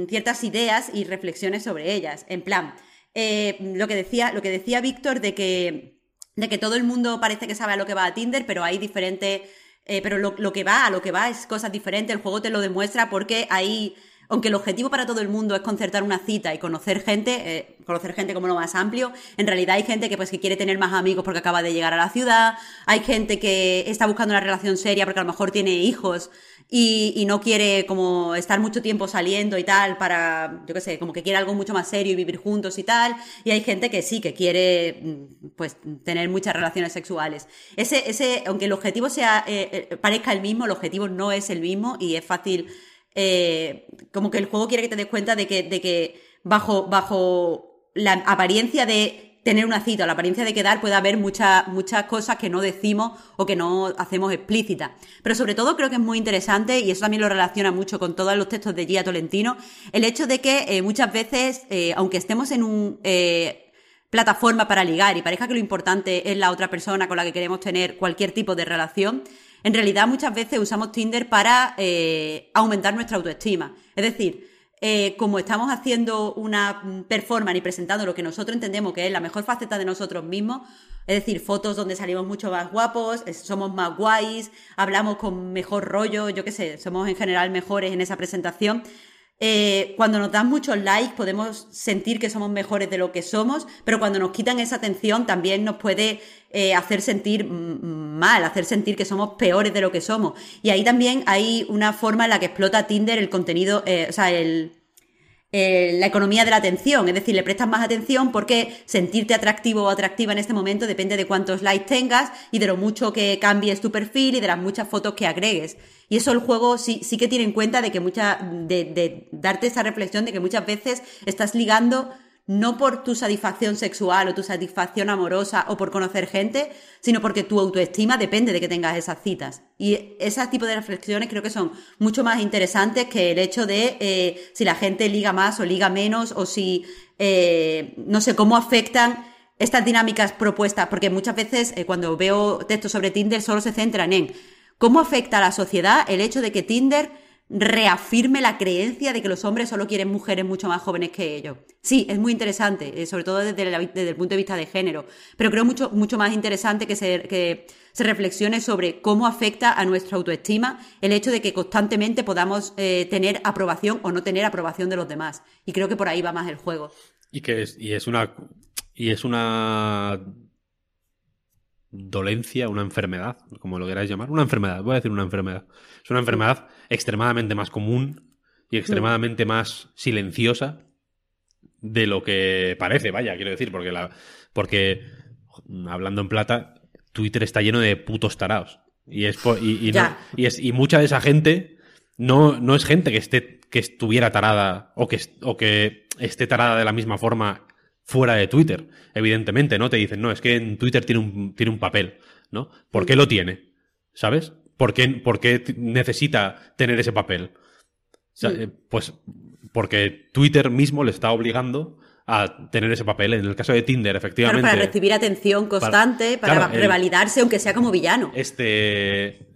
ciertas ideas y reflexiones sobre ellas. En plan, lo que decía, decía Víctor de que, de que todo el mundo parece que sabe a lo que va a Tinder, pero hay diferentes... Pero lo, que va, a lo que va es cosas diferentes, el juego te lo demuestra porque hay aunque el objetivo para todo el mundo es concertar una cita y conocer gente, conocer gente como lo más amplio, en realidad hay gente que pues que quiere tener más amigos porque acaba de llegar a la ciudad, hay gente que está buscando una relación seria porque a lo mejor tiene hijos y, no quiere como estar mucho tiempo saliendo y tal para, yo qué sé, como que quiere algo mucho más serio y vivir juntos y tal, y hay gente que sí, que quiere pues tener muchas relaciones sexuales. Ese, ese, aunque el objetivo sea, eh, eh, parezca el mismo, el objetivo no es el mismo y es fácil eh, como que el juego quiere que te des cuenta de que, de que bajo, bajo la apariencia de tener una cita, la apariencia de quedar, puede haber muchas muchas cosas que no decimos o que no hacemos explícitas. Pero sobre todo creo que es muy interesante, y eso también lo relaciona mucho con todos los textos de Gia Tolentino, el hecho de que eh, muchas veces, eh, aunque estemos en un... Eh, plataforma para ligar y parezca que lo importante es la otra persona con la que queremos tener cualquier tipo de relación, en realidad muchas veces usamos Tinder para aumentar nuestra autoestima. Es decir, eh, como estamos haciendo una performance y presentando lo que nosotros entendemos que es la mejor faceta de nosotros mismos, es decir, fotos donde salimos mucho más guapos, somos más guays, hablamos con mejor rollo, yo qué sé, somos en general mejores en esa presentación. Eh, cuando nos dan muchos likes podemos sentir que somos mejores de lo que somos, pero cuando nos quitan esa atención también nos puede eh, hacer sentir mal, hacer sentir que somos peores de lo que somos. Y ahí también hay una forma en la que explota Tinder el contenido, eh, o sea, el, la economía de la atención, es decir, le prestas más atención porque sentirte atractivo o atractiva en este momento depende de cuántos likes tengas y de lo mucho que cambies tu perfil y de las muchas fotos que agregues. Y eso el juego sí, sí que tiene en cuenta de que mucha, de darte esa reflexión de que muchas veces estás ligando no por tu satisfacción sexual o tu satisfacción amorosa o por conocer gente, sino porque tu autoestima depende de que tengas esas citas. Y ese tipo de reflexiones creo que son mucho más interesantes que el hecho de eh, si la gente liga más o liga menos o si, eh, no sé, cómo afectan estas dinámicas propuestas, porque muchas veces eh, cuando veo textos sobre Tinder solo se centran en cómo afecta a la sociedad el hecho de que Tinder reafirme la creencia de que los hombres solo quieren mujeres mucho más jóvenes que ellos. Sí, es muy interesante, eh, sobre todo desde, el punto de vista de género, pero creo mucho, mucho más interesante que se, que se reflexione sobre cómo afecta a nuestra autoestima el hecho de que constantemente podamos eh, tener aprobación o no tener aprobación de los demás. Y creo que por ahí va más el juego. Y que es, y es una y es una dolencia, una enfermedad, como lo queráis llamar, una enfermedad, voy a decir una enfermedad. Es una enfermedad extremadamente más común y extremadamente más silenciosa de lo que parece, vaya, quiero decir, porque la porque hablando en plata, Twitter está lleno de putos taraos. Y es y, y, es, y mucha de esa gente no, no es gente que esté que estuviera tarada o que, o que esté tarada de la misma forma fuera de Twitter, evidentemente, ¿no? Te dicen, no, es que en Twitter tiene un, tiene un papel, ¿no? ¿Por qué lo tiene? ¿Sabes? ¿Por qué, por qué necesita tener ese papel? Eh, pues porque Twitter mismo le está obligando a tener ese papel. En el caso de Tinder, efectivamente. para recibir atención constante, para, revalidarse, aunque sea como villano. Este.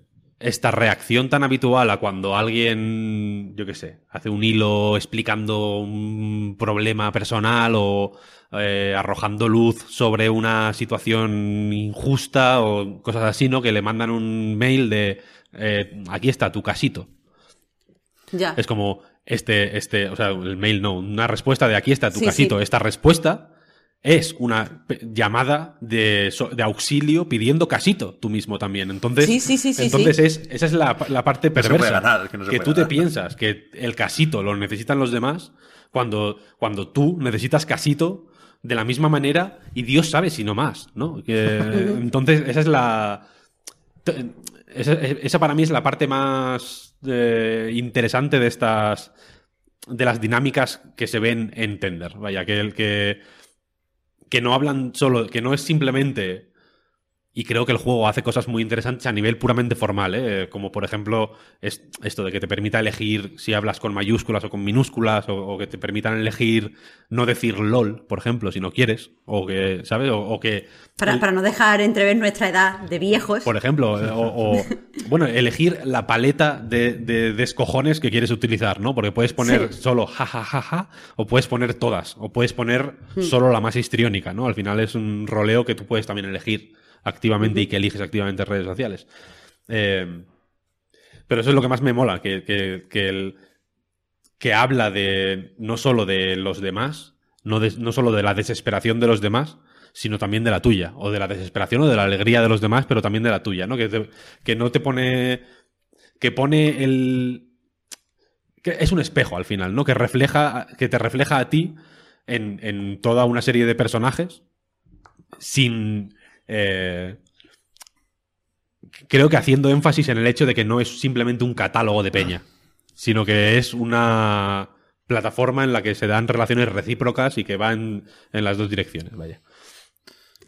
Esta reacción tan habitual a cuando alguien, yo qué sé, hace un hilo explicando un problema personal o eh, arrojando luz sobre una situación injusta o cosas así, ¿no? Que le mandan un mail de eh, aquí está tu casito. Ya. Es como este, este, o sea, el mail no, una respuesta de aquí está tu casito. Esta respuesta es una llamada de, de, auxilio pidiendo casito tú mismo también. Entonces, entonces es, esa es la, la parte perversa. que, tú te piensas que el casito lo necesitan los demás cuando, cuando tú necesitas casito de la misma manera y Dios sabe si no más, ¿no? entonces, esa es la... Esa, para mí es la parte más eh, interesante de estas... de las dinámicas que se ven en Tender. Vaya, que el que... que no hablan solo... que no es simplemente y creo que el juego hace cosas muy interesantes a nivel puramente formal, ¿eh? como por ejemplo es esto de que te permita elegir si hablas con mayúsculas o con minúsculas, o, que te permitan elegir no decir LOL, por ejemplo, si no quieres, o que, ¿sabes? O, que... Para, para, no dejar entrever nuestra edad de viejos. Por ejemplo, eh, o, bueno, elegir la paleta de, de, descojones que quieres utilizar, ¿no? Porque puedes poner solo jajajaja, ja, ja, o puedes poner todas, o puedes poner hmm. solo la más histriónica, ¿no? Al final es un roleo que tú puedes también elegir activamente y que eliges activamente redes sociales. Eh, pero eso es lo que más me mola, que, que, el, que habla de no solo de los demás, no, no solo de la desesperación de los demás, sino también de la tuya, o de la desesperación o de la alegría de los demás, pero también de la tuya, ¿no? Que, que no te pone. que pone el. que es un espejo al final, ¿no? Que refleja. que te refleja a ti en, en toda una serie de personajes sin eh, creo que haciendo énfasis en el hecho de que no es simplemente un catálogo de peña, sino que es una plataforma en la que se dan relaciones recíprocas y que van en las dos direcciones, vaya.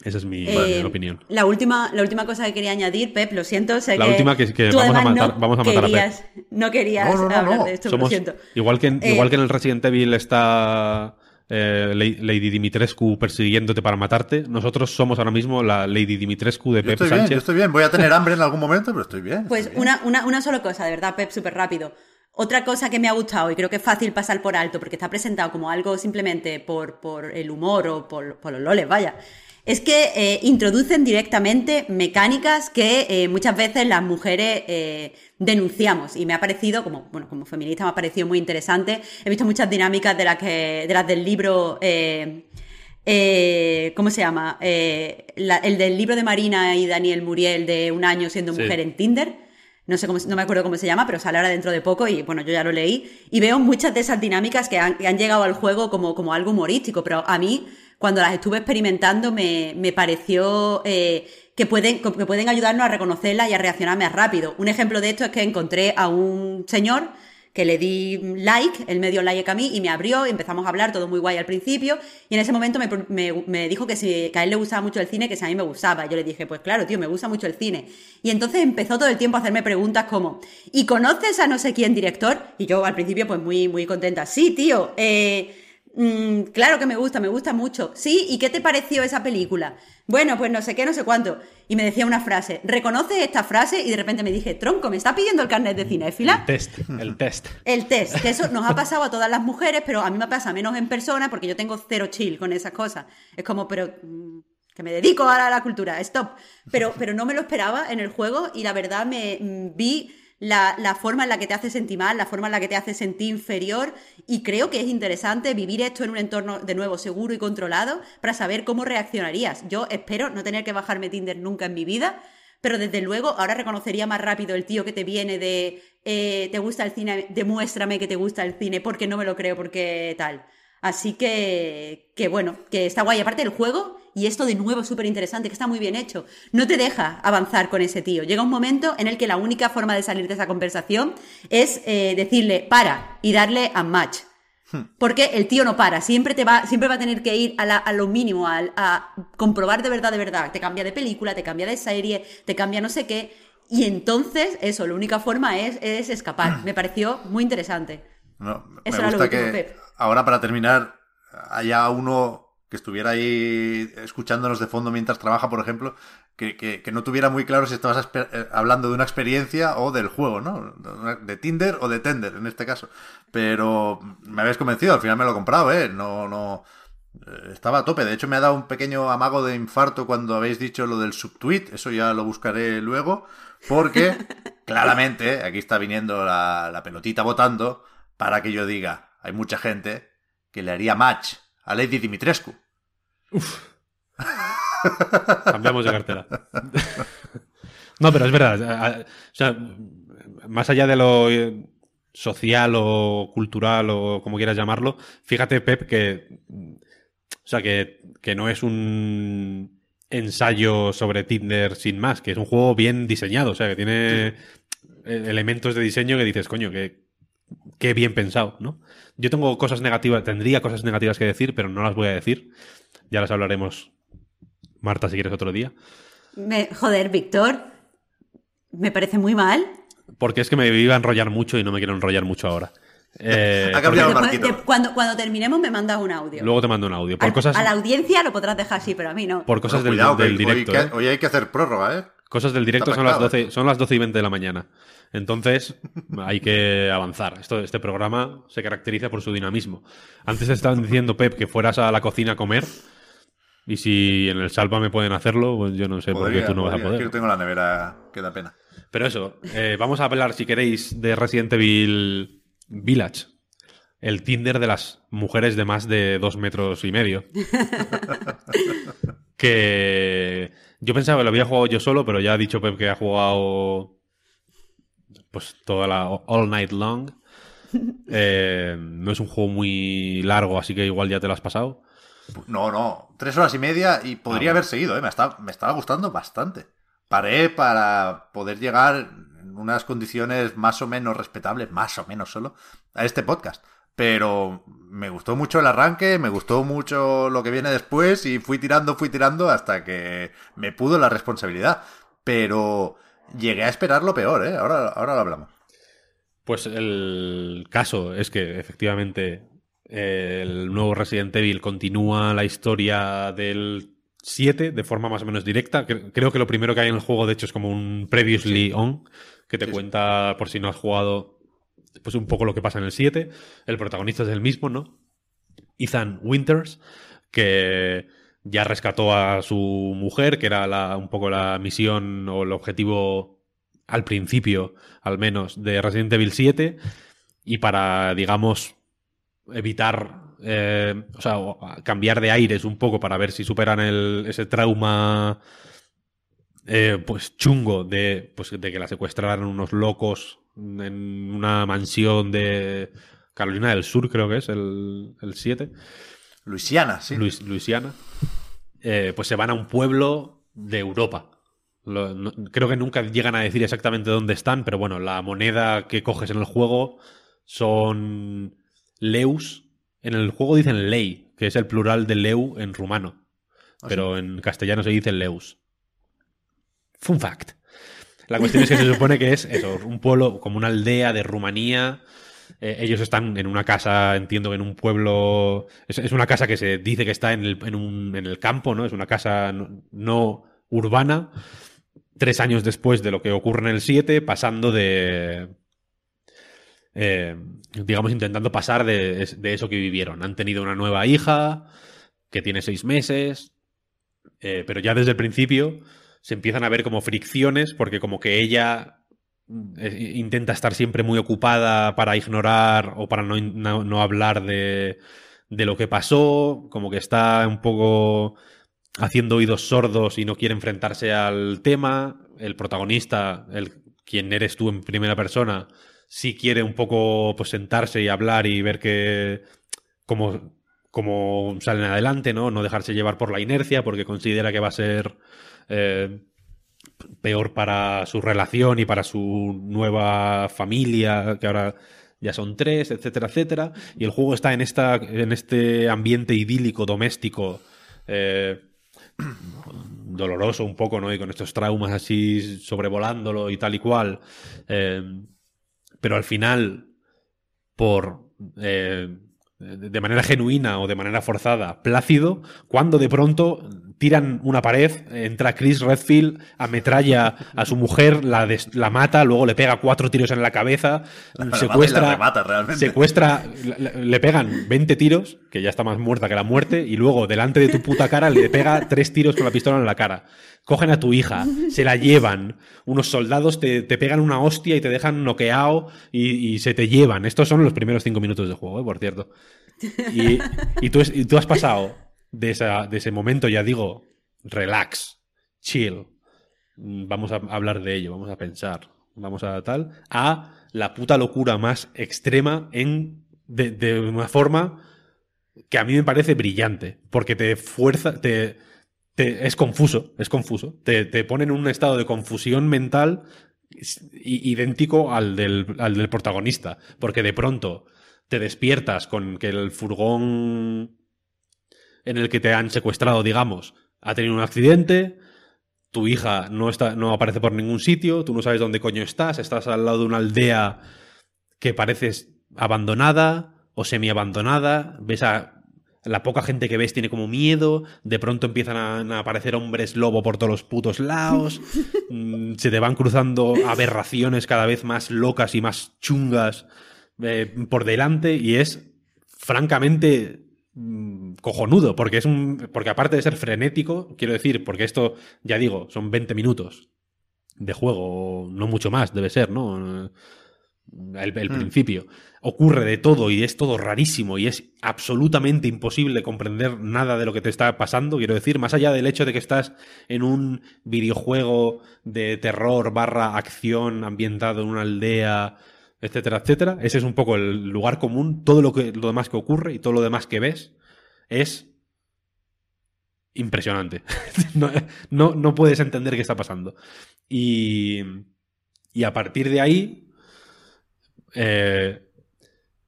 Esa es mi, eh, opinión. La última, la última cosa que quería añadir, Pep, lo siento. la última que, vamos, a matar, no vamos a matar querías, a No querías hablar de esto, lo siento. Igual que, igual que en el Resident Evil está eh, Lady Dimitrescu persiguiéndote para matarte. Nosotros somos ahora mismo la Lady Dimitrescu de Yo Pep estoy bien, Sánchez. yo estoy bien. Voy a tener hambre en algún momento, pero estoy bien. Pues estoy bien. una, una, una sola cosa, de verdad, Pep, súper rápido. Otra cosa que me ha gustado y creo que es fácil pasar por alto porque está presentado como algo simplemente por, por el humor o por, por los loles, vaya. Es que eh, introducen directamente mecánicas que eh, muchas veces las mujeres eh, denunciamos y me ha parecido, como, bueno, como feminista me ha parecido muy interesante. He visto muchas dinámicas de las, que, de las del libro eh, eh, ¿cómo se llama? Eh, la- el del libro de Marina y Daniel Muriel de un año siendo Sí. mujer en Tinder. No sé cómo, no me acuerdo cómo se llama, pero sale ahora dentro de poco y bueno, yo ya lo leí. Y veo muchas de esas dinámicas que han, que han llegado al juego como, como algo humorístico, pero a mí, cuando las estuve experimentando, me, me pareció eh, que, pueden, que pueden ayudarnos a reconocerlas y a reaccionar más rápido. Un ejemplo de esto es que encontré a un señor que le di like, él me dio like a mí y me abrió y empezamos a hablar, todo muy guay al principio, y en ese momento me, me- me dijo que, si, a él le gustaba mucho el cine, que si a mí me gustaba. Yo le dije, pues claro, tío, me gusta mucho el cine. Y entonces empezó todo el tiempo a hacerme preguntas como, ¿y conoces a no sé quién director? Y yo al principio pues muy, muy contenta, sí, tío, eh, mm, claro que me gusta, me gusta mucho. Sí, ¿y qué te pareció esa película? Bueno, pues no sé qué, no sé cuánto. Y me decía una frase, ¿reconoces esta frase? Y de repente me dije, tronco, ¿me está pidiendo el carnet de cinéfila? El test, el test. El test, que eso nos ha pasado a todas las mujeres, pero a mí me pasa menos en persona porque yo tengo cero chill con esas cosas. Es como, pero mm, que me dedico ahora a la cultura, stop. Pero, pero no me lo esperaba en el juego y la verdad me mm, vi la, la forma en la que te hace sentir mal, la forma en la que te hace sentir inferior y creo que es interesante vivir esto en un entorno de nuevo seguro y controlado para saber cómo reaccionarías. Yo espero no tener que bajarme Tinder nunca en mi vida, pero desde luego ahora reconocería más rápido el tío que te viene de eh, te gusta el cine, demuéstrame que te gusta el cine, porque no me lo creo, porque tal. Así que, que bueno, que está guay. Aparte del juego, y esto de nuevo es súper interesante, que está muy bien hecho, no te deja avanzar con ese tío. Llega un momento en el que la única forma de salir de esa conversación es eh, decirle para y darle a match. Porque el tío no para, siempre te va, siempre va a tener que ir a, la- a lo mínimo, a, comprobar de verdad, de verdad. Te cambia de película, te cambia de serie, te cambia no sé qué. Y entonces, eso, la única forma es, es escapar. Me pareció muy interesante. No, me Eso era lo gusta último, que Pep. Ahora para terminar haya uno que estuviera ahí escuchándonos de fondo mientras trabaja, por ejemplo, que, que- que no tuviera muy claro si estabas eh, hablando de una experiencia o del juego, ¿no? De Tinder o de Tender, en este caso. Pero me habéis convencido, al final me lo he comprado, ¿eh? No, no... eh, Estaba a tope, de hecho me ha dado un pequeño amago de infarto cuando habéis dicho lo del subtweet, eso ya lo buscaré luego, porque claramente aquí está viniendo la, la pelotita votando para que yo diga, hay mucha gente que le haría match a Lady Dimitrescu. Cambiamos de cartera. no, pero es verdad. O sea, más allá de lo eh, social o cultural o como quieras llamarlo, fíjate, Pep, que. O sea, que, que no es un ensayo sobre Tinder sin más, que es un juego bien diseñado, o sea, que tiene eh, elementos de diseño que dices, coño, que qué bien pensado, ¿no? Yo tengo cosas negativas, tendría cosas negativas que decir, pero no las voy a decir. Ya las hablaremos, Marta, si quieres otro día. Me- joder, Víctor, me parece muy mal. Porque es que me iba a enrollar mucho y no me quiero enrollar mucho ahora. Eh, Ha cambiado porque- de- cuando, cuando terminemos me mandas un audio. luego te mando un audio. Por Al- cosas, A la audiencia lo podrás dejar así, pero a mí no. por cosas Pero del, cuidado, del que hoy directo. que- ¿eh? hoy hay que hacer prórroga, ¿eh? Cosas del directo son las, pactado, 12, son las 12 y 20 de la mañana. Entonces, hay que avanzar. Esto, este programa se caracteriza por su dinamismo. Antes estaban diciendo, Pep, que fueras a la cocina a comer. Y si en el Salva me pueden hacerlo, pues yo no sé por qué tú no vas a poder. Aquí tengo la nevera que da pena. Pero eso, eh, vamos a hablar, si queréis, de Resident Evil Village. El Tinder de las mujeres de más de dos metros y medio. que yo pensaba que lo había jugado yo solo, pero ya ha dicho Pep que ha jugado pues toda la all night long. Eh, no es un juego muy largo, así que igual ya te lo has pasado. No, no, tres horas y media y podría Ah, haber seguido, ¿eh? Me, está- me estaba gustando bastante. Paré para poder llegar en unas condiciones más o menos respetables, más o menos solo, a este podcast. Pero me gustó mucho el arranque, me gustó mucho lo que viene después y fui tirando, fui tirando hasta que me pudo la responsabilidad. Pero llegué a esperar lo peor, ¿eh? Ahora, ahora lo hablamos. Pues el caso es que efectivamente el nuevo Resident Evil continúa la historia del 7 de forma más o menos directa. Creo que lo primero que hay en el juego, de hecho, es como un previously on, que te cuenta, por si no has jugado, pues un poco lo que pasa en el 7. El protagonista es el mismo, ¿no? Ethan Winters, que ya rescató a su mujer, que era la, un poco la misión o el objetivo al principio, al menos, de Resident Evil 7. Y para, digamos, evitar, eh, o sea, cambiar de aires un poco para ver si superan el, ese trauma, eh, pues chungo de, pues, de que la secuestraran unos locos en una mansión de Carolina del Sur, creo que es el, el 7. Luisiana, sí. Luisiana. Eh, pues se van a un pueblo de Europa. creo que nunca llegan a decir exactamente dónde están, pero bueno, la moneda que coges en el juego son leus. En el juego dicen ley, que es el plural de leu en rumano. ¿Ah, pero en castellano se dice leus. Fun fact. La cuestión es que se supone que es eso, un pueblo como una aldea de Rumanía. Eh, ellos están en una casa, entiendo que en un pueblo. Es, una casa que se dice que está en el, en, el campo, ¿no? Es una casa no, urbana. Tres años después de lo que ocurre en el 7, pasando de. Eh, digamos, intentando pasar de, eso que vivieron. Han tenido una nueva hija que tiene seis meses, eh, pero ya desde el principio se empiezan a ver como fricciones porque como que ella intenta estar siempre muy ocupada para ignorar o para no, hablar de, de lo que pasó, como que está un poco haciendo oídos sordos y no quiere enfrentarse al tema. El protagonista, el quien eres tú en primera persona, si quiere un poco pues, sentarse y hablar y ver que cómo, cómo salen adelante, ¿no? No dejarse llevar por la inercia porque considera que va a ser eh, peor para su relación y para su nueva familia, que ahora ya son tres, etcétera, etcétera. Y el juego está en, esta, en este ambiente idílico, doméstico, eh, doloroso un poco, ¿no? Y con estos traumas así sobrevolándolo y tal y cual. Eh, pero al final, por eh, de manera genuina o de manera forzada, plácido, cuando de pronto tiran una pared, entra Chris Redfield, ametralla a su mujer, la, la mata, luego le pega cuatro tiros en la cabeza, secuestra, secuestra le, pegan 20 tiros, que ya está más muerta que la muerte, y luego delante de tu puta cara le pega tres tiros con la pistola en la cara cogen a tu hija, se la llevan, unos soldados te, pegan una hostia y te dejan noqueado y, se te llevan. Estos son los primeros cinco minutos de juego, ¿eh? por cierto. Y, tú, tú, has pasado de, de ese momento, ya digo, relax, chill. Vamos a hablar de ello, vamos a pensar, vamos a tal, a la puta locura más extrema en, de, de una forma que a mí me parece brillante, porque te fuerza, te, es confuso, es confuso. Te, te pone en un estado de confusión mental idéntico al del, al del protagonista, porque de pronto te despiertas con que el furgón en el que te han secuestrado, digamos, ha tenido un accidente, tu hija no, está, no aparece por ningún sitio, tú no sabes dónde coño estás, estás al lado de una aldea que pareces abandonada o semi abandonada, ves a la poca gente que ves tiene como miedo, de pronto empiezan a, aparecer hombres lobo por todos los putos lados, mm, se te van cruzando aberraciones cada vez más locas y más chungas eh, por delante y es francamente mm, cojonudo, porque es un porque aparte de ser frenético, quiero decir, porque esto ya digo, son 20 minutos de juego, no mucho más, debe ser, ¿no? el, hmm. principio. Ocurre de todo y es todo rarísimo y es absolutamente imposible comprender nada de lo que te está pasando. Quiero decir, más allá del hecho de que estás en un videojuego de terror barra acción ambientado en una aldea, etcétera, etcétera. Ese es un poco el lugar común. Todo lo, que, lo demás que ocurre y todo lo demás que ves es impresionante. no, no, puedes entender qué está pasando. Y, y a partir de ahí, eh,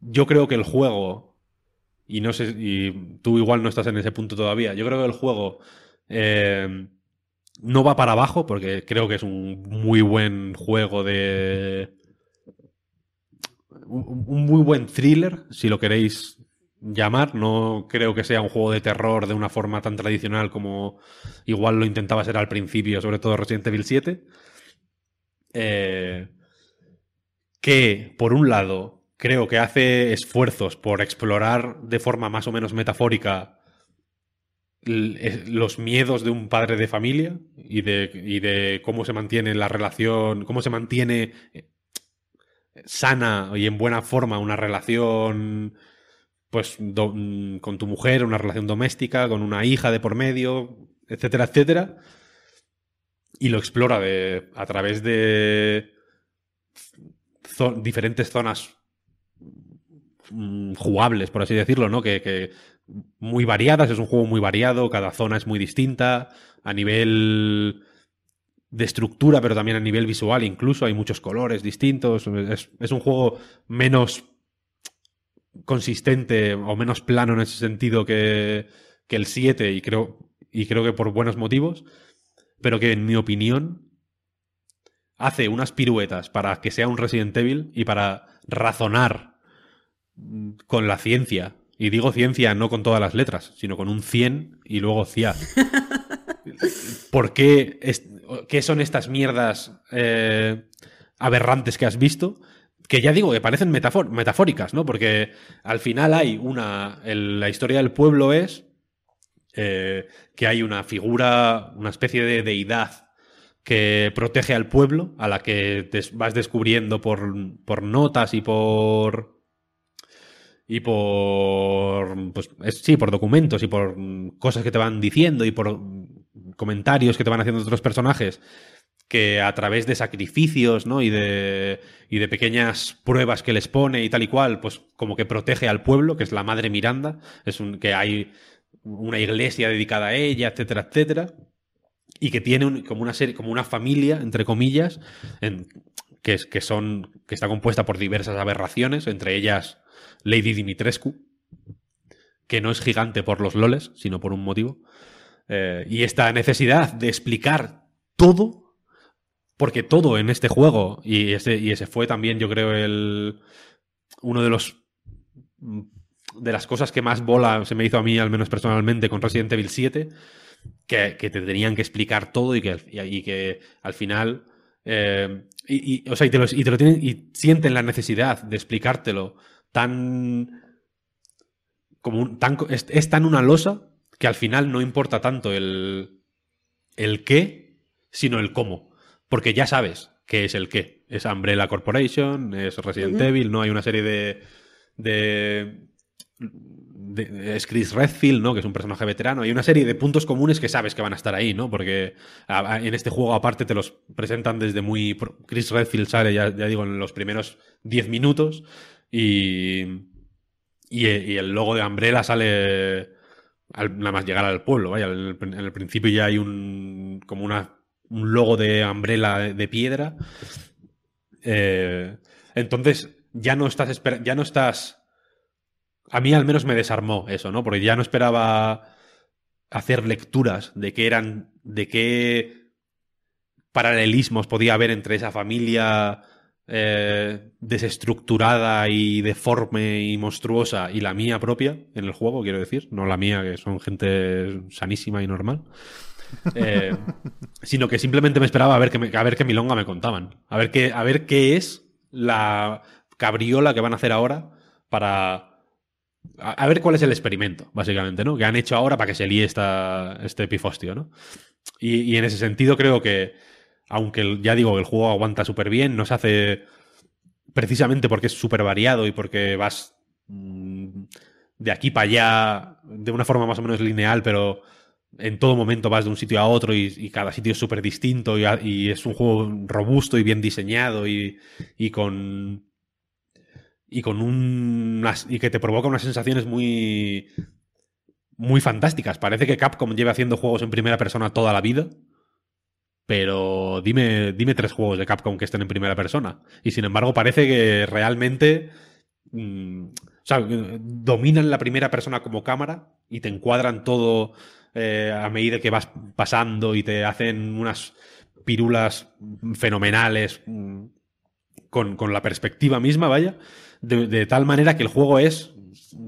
yo creo que el juego, y no sé, y tú igual no estás en ese punto todavía, yo creo que el juego eh, no va para abajo, porque creo que es un muy buen juego de... Un, muy buen thriller, si lo queréis llamar. No creo que sea un juego de terror de una forma tan tradicional como igual lo intentaba ser al principio, sobre todo Resident Evil 7. Eh, que, por un lado, creo que hace esfuerzos por explorar de forma más o menos metafórica los miedos de un padre de familia y de, y de cómo se mantiene la relación, cómo se mantiene eh, sana y en buena forma una relación pues mm, con tu mujer, una relación doméstica, con una hija de por medio, etcétera, etcétera. Y lo explora de, a través de diferentes zonas mm, jugables, por así decirlo, ¿no? Que, muy variadas, es un juego muy variado, cada zona es muy distinta, a nivel de estructura, pero también a nivel visual, incluso hay muchos colores distintos, es, es un juego menos consistente o menos plano en ese sentido que, que el 7 y creo, y creo que por buenos motivos, pero que en mi opinión hace unas piruetas para que sea un Resident Evil y para razonar con la ciencia. Y digo ciencia no con todas las letras, sino con un 100 y luego CIA. ¿Por qué, qué son estas mierdas eh, aberrantes que has visto? que ya digo que parecen metafóricas, ¿no? Porque al final hay una. la historia del pueblo es eh, que hay una figura, una especie de deidad que protege al pueblo, a la que te vas descubriendo por, por notas y por. Y por. Pues sí, por documentos y por cosas que te van diciendo y por comentarios que te van haciendo otros personajes que a través de sacrificios ¿no? y, de, y de pequeñas pruebas que les pone y tal y cual, pues como que protege al pueblo, que es la madre Miranda, es un, que hay una iglesia dedicada a ella, etcétera, etcétera, y que tiene como una serie, como una familia, entre comillas, en, que, es, que, son, que está compuesta por diversas aberraciones, entre ellas Lady Dimitrescu, que no es gigante por los loles, sino por un motivo. Eh, y esta necesidad de explicar todo porque todo en este juego, y ese, y ese fue también, yo creo, el uno de los de las cosas que más bola se me hizo a mí, al menos personalmente, con Resident Evil 7, que, te tenían que explicar todo y que, y, que al final. Eh, y, o sea, te, lo, y te lo tienen. Y sienten la necesidad de explicártelo tan. Como tan, es, es, tan una losa que al final no importa tanto el. el qué, sino el cómo porque ya sabes qué es el qué. Es Umbrella Corporation, es Resident Evil, ¿no? Hay una serie de, de, es Chris Redfield, ¿no? Que es un personaje veterano. Hay una serie de puntos comunes que sabes que van a estar ahí, ¿no? Porque en este juego aparte te los presentan desde muy... Chris Redfield sale, ya, digo, en los primeros 10 minutos y, y, el logo de Umbrella sale nada más llegar al pueblo, vaya. En el, principio ya hay un como una un logo de Umbrella de piedra. Eh, entonces, ya no estás ya no estás. A mí al menos me desarmó eso, ¿no? Porque ya no esperaba hacer lecturas de qué eran. de qué paralelismos podía haber entre esa familia eh, desestructurada y deforme y monstruosa y la mía propia en el juego, quiero decir, no la mía, que son gente sanísima y normal. Eh, sino que simplemente me esperaba a ver, que a ver qué milonga me contaban. A ver, qué, a ver qué es la cabriola que van a hacer ahora para... A, ver cuál es el experimento, básicamente, ¿no? Que han hecho ahora para que se líe esta, este pifostio, ¿no? Y, en ese sentido creo que, aunque ya digo el juego aguanta súper bien, no se hace precisamente porque es súper variado y porque vas mm, de aquí para allá de una forma más o menos lineal, pero en todo momento vas de un sitio a otro y, cada sitio es súper distinto y, es un juego robusto y bien diseñado y, con y con un y que te provoca unas sensaciones muy muy fantásticas. Parece que Capcom lleva haciendo juegos en primera persona toda la vida, pero dime dime tres juegos de Capcom que estén en primera persona y sin embargo parece que realmente mm, o sea, dominan la primera persona como cámara y te encuadran todo eh, a medida que vas pasando y te hacen unas pirulas fenomenales mm, con, la perspectiva misma, vaya, de, tal manera que el juego es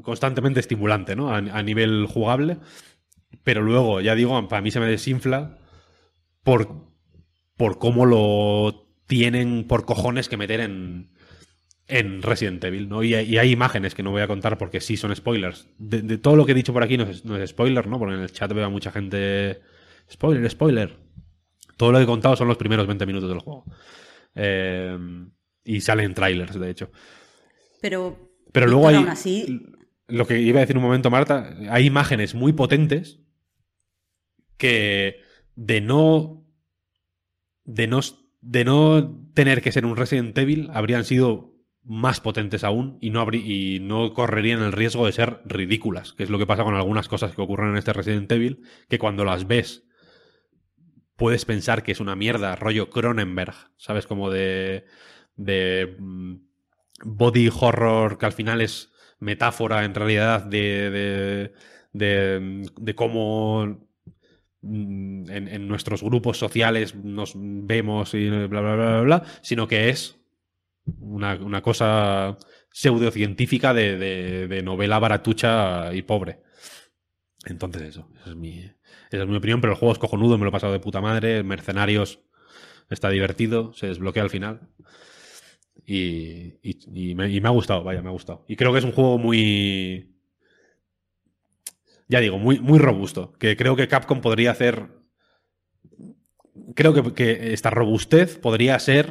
constantemente estimulante, ¿no? A, a nivel jugable. Pero luego, ya digo, para mí se me desinfla por, por cómo lo tienen por cojones que meter en, en Resident Evil, ¿no? Y, y hay imágenes que no voy a contar porque sí son spoilers. De, de todo lo que he dicho por aquí no es, no es spoiler, ¿no? Porque en el chat veo a mucha gente... Spoiler, spoiler. Todo lo que he contado son los primeros 20 minutos del juego. Eh, y salen trailers, de hecho. Pero, Pero luego hay. aún así, Lo que iba a decir un momento, Marta, hay imágenes muy potentes que de no. De no, de no tener que ser un Resident Evil habrían sido más potentes aún y no, y no correrían el riesgo de ser ridículas, que es lo que pasa con algunas cosas que ocurren en este Resident Evil, que cuando las ves puedes pensar que es una mierda, rollo Cronenberg, ¿sabes? Como de, de mm, body horror que al final es metáfora en realidad de, de, de, de cómo mm, en, en nuestros grupos sociales nos vemos y bla, bla, bla, bla, bla, sino que es una, una cosa pseudocientífica de, de, de novela baratucha y pobre. Entonces eso, esa es mi, es mi opinión, pero el juego es cojonudo, me lo he pasado de puta madre, Mercenarios está divertido, se desbloquea al final. Y- y me, y me ha gustado, vaya, me ha gustado. Y creo que es un juego muy. Ya digo, muy, muy robusto. Que creo que Capcom podría hacer. Creo que, esta robustez podría ser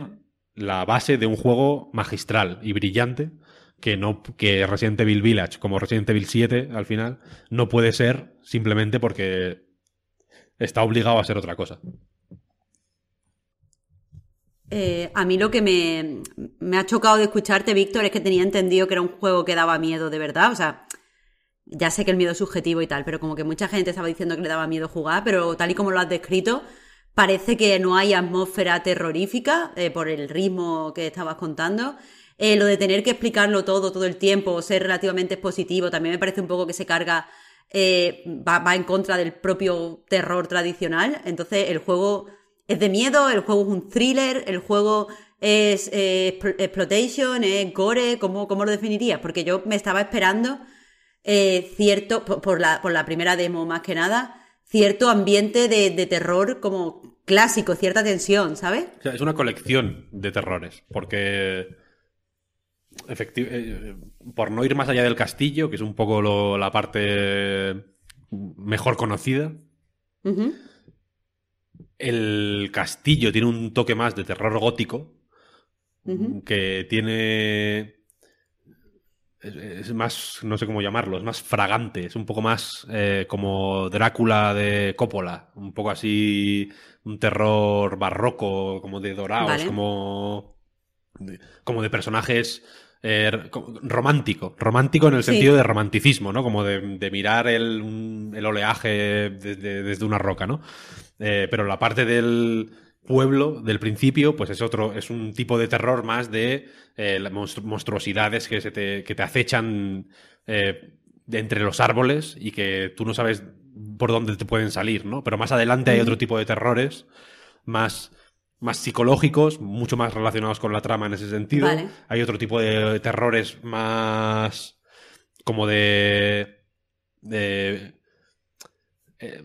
la base de un juego magistral y brillante. Que, no, que Resident Evil Village, como Resident Evil 7 al final, no puede ser simplemente porque está obligado a ser otra cosa. eh, a mí lo que me, me ha chocado de escucharte, Víctor, es que tenía entendido que era un juego que daba miedo de verdad. O sea, ya sé que el miedo es subjetivo y tal, pero como que mucha gente estaba diciendo que le daba miedo jugar, pero tal y como lo has descrito, parece que no hay atmósfera terrorífica eh, por el ritmo que estabas contando. Eh, lo de tener que explicarlo todo, todo el tiempo, ser relativamente expositivo, también me parece un poco que se carga, eh, va, en contra del propio terror tradicional. Entonces, el juego es de miedo, el juego es un thriller, el juego es eh, expl- exploitation, es gore, ¿cómo, cómo lo definirías? Porque yo me estaba esperando eh, cierto, por, por la, por la primera demo más que nada, cierto ambiente de, de terror como clásico, cierta tensión, ¿sabes? O sea, es una colección de terrores, porque efecti- eh, por no ir más allá del castillo, que es un poco lo- la parte mejor conocida, el castillo tiene un toque más de terror gótico, que tiene... Es, es más, no sé cómo llamarlo, es más fragante, es un poco más eh, como Drácula de Coppola, un poco así, un terror barroco, como de dorados, Vale. como, de- como de personajes eh, co- romántico, romántico en el Sí. sentido de romanticismo, ¿no? Como de, de mirar el, un- el oleaje desde, desde una roca, ¿no? Eh, pero la parte del pueblo del principio, pues es otro, es un tipo de terror más de eh, monstru- monstruosidades que se te, que te acechan eh, de entre los árboles y que tú no sabes por dónde te pueden salir, ¿no? Pero más adelante hay otro tipo de terrores más, más psicológicos, mucho más relacionados con la trama en ese sentido. Vale. Hay otro tipo de terrores más como de... de eh,